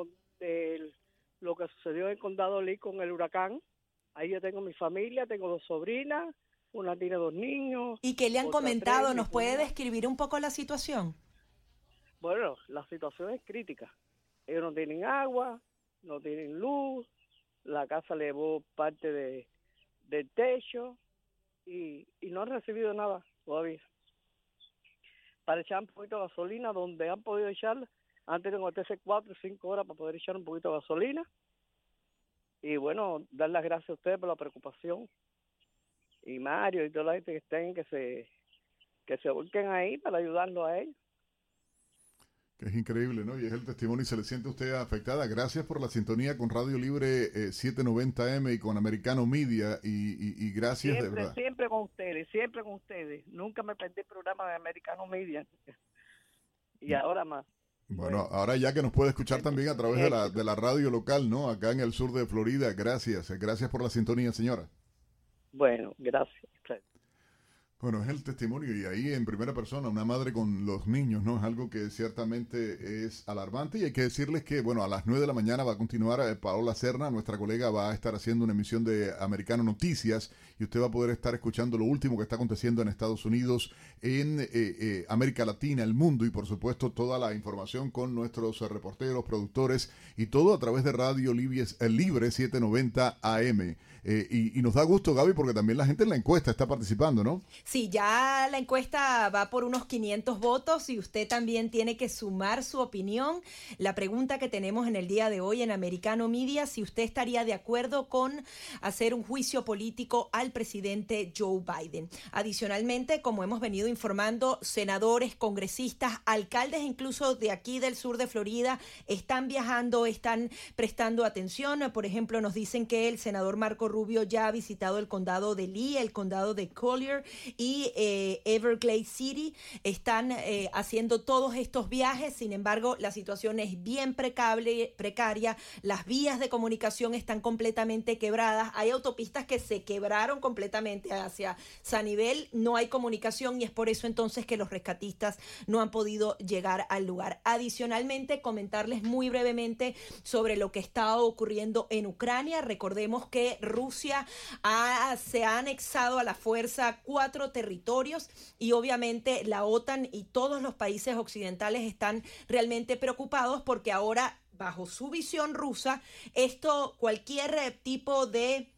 de lo que sucedió en condado Lee con el huracán. Ahí yo tengo mi familia, tengo dos sobrinas, una tiene dos niños. ¿Y qué le han comentado? tres, ¿Nos puede describir un poco la situación? Bueno, la situación es crítica. Ellos no tienen agua, no tienen luz, la casa le llevó parte de, del techo y, y no han recibido nada todavía. Para echar un poquito de gasolina, donde han podido echar, han tenido que meterse cuatro o cinco horas para poder echar un poquito de gasolina. Y bueno, dar las gracias a ustedes por la preocupación. Y Mario y toda la gente que estén, que se, que se volquen ahí para ayudarlo a ellos. Es increíble, ¿no? Y es el testimonio y se le siente usted afectada. Gracias por la sintonía con Radio Libre eh, 790M y con Americano Media y, y- y gracias de siempre, verdad. siempre con ustedes, siempre con ustedes. Nunca me perdí el programa de Americano Media. Y ahora más. Bueno, ahora ya que nos puede escuchar también a través de la, de la radio local, ¿no? Acá en el sur de Florida. Gracias, gracias por la sintonía, señora. Bueno, gracias. Bueno, es el testimonio y ahí en primera persona, una madre con los niños, ¿no? Es algo que ciertamente es alarmante y hay que decirles que, bueno, a las 9 de la mañana va a continuar eh, Paola Serna, nuestra colega va a estar haciendo una emisión de Americano Noticias y usted va a poder estar escuchando lo último que está aconteciendo en Estados Unidos, en eh, eh, América Latina, el mundo y por supuesto toda la información con nuestros eh, reporteros, productores y todo a través de Radio Libre, eh, Libre 790 AM. Eh, y, y nos da gusto, Gaby, porque también la gente en la encuesta está participando, ¿no? Sí, ya la encuesta va por unos 500 votos y usted también tiene que sumar su opinión. La pregunta que tenemos en el día de hoy en Americano Media, si usted estaría de acuerdo con hacer un juicio político al presidente Joe Biden. Adicionalmente, como hemos venido informando, senadores, congresistas, alcaldes incluso de aquí del sur de Florida están viajando, están prestando atención. Por ejemplo, nos dicen que el senador Marco Rubio ya ha visitado el condado de Lee, el condado de Collier y eh, Everglades City. Están eh, haciendo todos estos viajes, sin embargo, la situación es bien precaria, las vías de comunicación están completamente quebradas, hay autopistas que se quebraron completamente hacia Sanibel, no hay comunicación y es por eso entonces que los rescatistas no han podido llegar al lugar. Adicionalmente, comentarles muy brevemente sobre lo que está ocurriendo en Ucrania. Recordemos que Rusia ha- se ha anexado a la fuerza cuatro territorios y obviamente la OTAN y todos los países occidentales están realmente preocupados porque ahora bajo su visión rusa esto cualquier eh, tipo de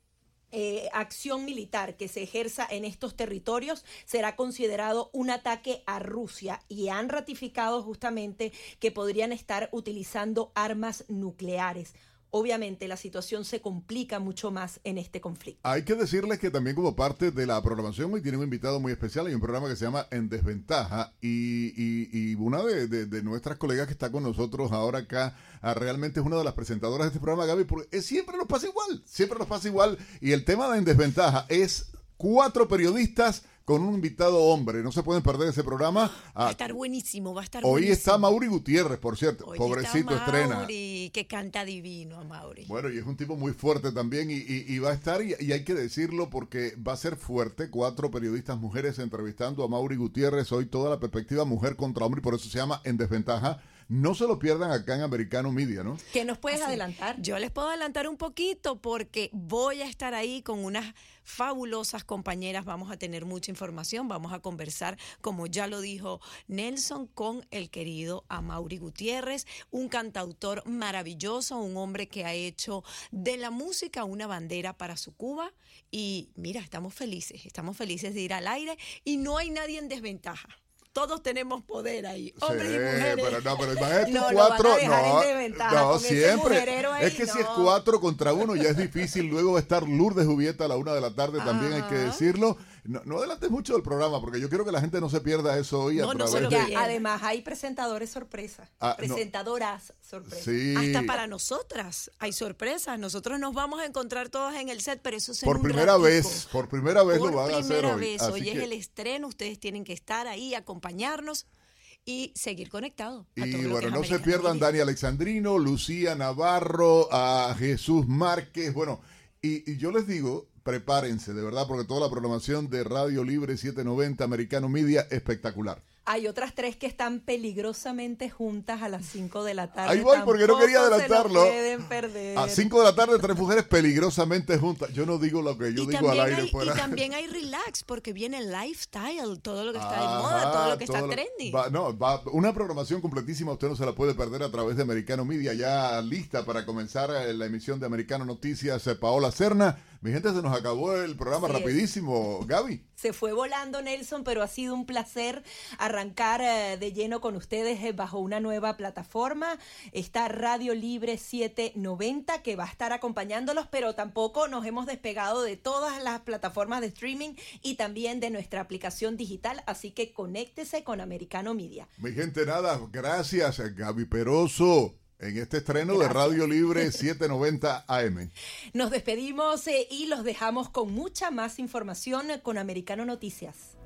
eh, acción militar que se ejerza en estos territorios será considerado un ataque a Rusia y han ratificado justamente que podrían estar utilizando armas nucleares. Obviamente la situación se complica mucho más en este conflicto. Hay que decirles que también como parte de la programación hoy tiene un invitado muy especial. Hay un programa que se llama En Desventaja y, y- una de, de- de nuestras colegas que está con nosotros ahora acá ah, realmente es una de las presentadoras de este programa, Gaby, porque siempre nos pasa igual, siempre nos pasa igual. Y el tema de En Desventaja es cuatro periodistas con un invitado hombre. No se pueden perder ese programa. Va a Ah, estar buenísimo, va a estar hoy buenísimo. está Mauri Gutiérrez, por cierto. Hoy Pobrecito está estrena. Mauri, que canta divino a Mauri. Bueno, y es un tipo muy fuerte también y, y- y va a estar, y, y hay que decirlo porque va a ser fuerte, cuatro periodistas mujeres entrevistando a Mauri Gutiérrez, hoy toda la perspectiva mujer contra hombre y por eso se llama En Desventaja. No se lo pierdan acá en Americano Media, ¿no? ¿Qué nos puedes adelantar? Yo les puedo adelantar un poquito porque voy a estar ahí con unas fabulosas compañeras. Vamos a tener mucha información. Vamos a conversar, como ya lo dijo Nelson, con el querido Amaury Gutiérrez, un cantautor maravilloso, un hombre que ha hecho de la música una bandera para su Cuba. Y mira, estamos felices, estamos felices de ir al aire y no hay nadie en desventaja todos tenemos poder ahí, hombres y mujeres. Pero no, pero imagínate <laughs> No, cuatro. no, no, siempre. ahí, es que si es cuatro contra uno ya es difícil. Luego va a estar Lourdes Jubieta a la una de la tarde, también hay que decirlo. No, no adelantes mucho del programa porque yo quiero que la gente no se pierda eso hoy a través de. Porque además hay presentadores sorpresa. Ah, no. presentadoras sorpresa. Sí. Hasta para nosotras hay sorpresas. Nosotros nos vamos a encontrar todas en el set, pero eso es en Por un primera ratico. vez, por primera vez Por lo van a hacer primera hoy. vez. Hoy es que- el estreno. Ustedes tienen que estar ahí, acompañarnos y seguir conectados. a Y lo bueno, no se pierdan. Dani Alexandrino, Lucía Navarro, a Jesús Márquez. Bueno, y, y yo les digo, prepárense, de verdad, porque toda la programación de Radio Libre 790 Americano Media espectacular. Hay otras tres que están peligrosamente juntas a las 5 de la tarde. Ahí voy, porque no quería Tampoco se lo adelantarlo. pueden perder. A 5 de la tarde, tres mujeres peligrosamente juntas. Yo no digo lo que yo Y digo al aire hay, fuera. y también hay relax, porque viene lifestyle, todo lo que está de moda, todo lo que está lo- trendy. va- no, va- una programación completísima, usted no se la puede perder a través de Americano Media, ya lista para comenzar eh, la emisión de Americano Noticias, eh, Paola Cerna. Mi gente, se nos acabó el programa es. rapidísimo. Gaby. Se fue volando Nelson, pero ha sido un placer arrancar eh, de lleno con ustedes eh, bajo una nueva plataforma. Está Radio Libre 790 que va a estar acompañándolos, pero tampoco nos hemos despegado de todas las plataformas de streaming y también de nuestra aplicación digital, así que conéctese con Americano Media. Mi gente, nada, gracias a Gaby Peroso en este estreno de Radio Libre <laughs> 790 AM. Nos despedimos eh, y los dejamos con mucha más información con Americano Noticias.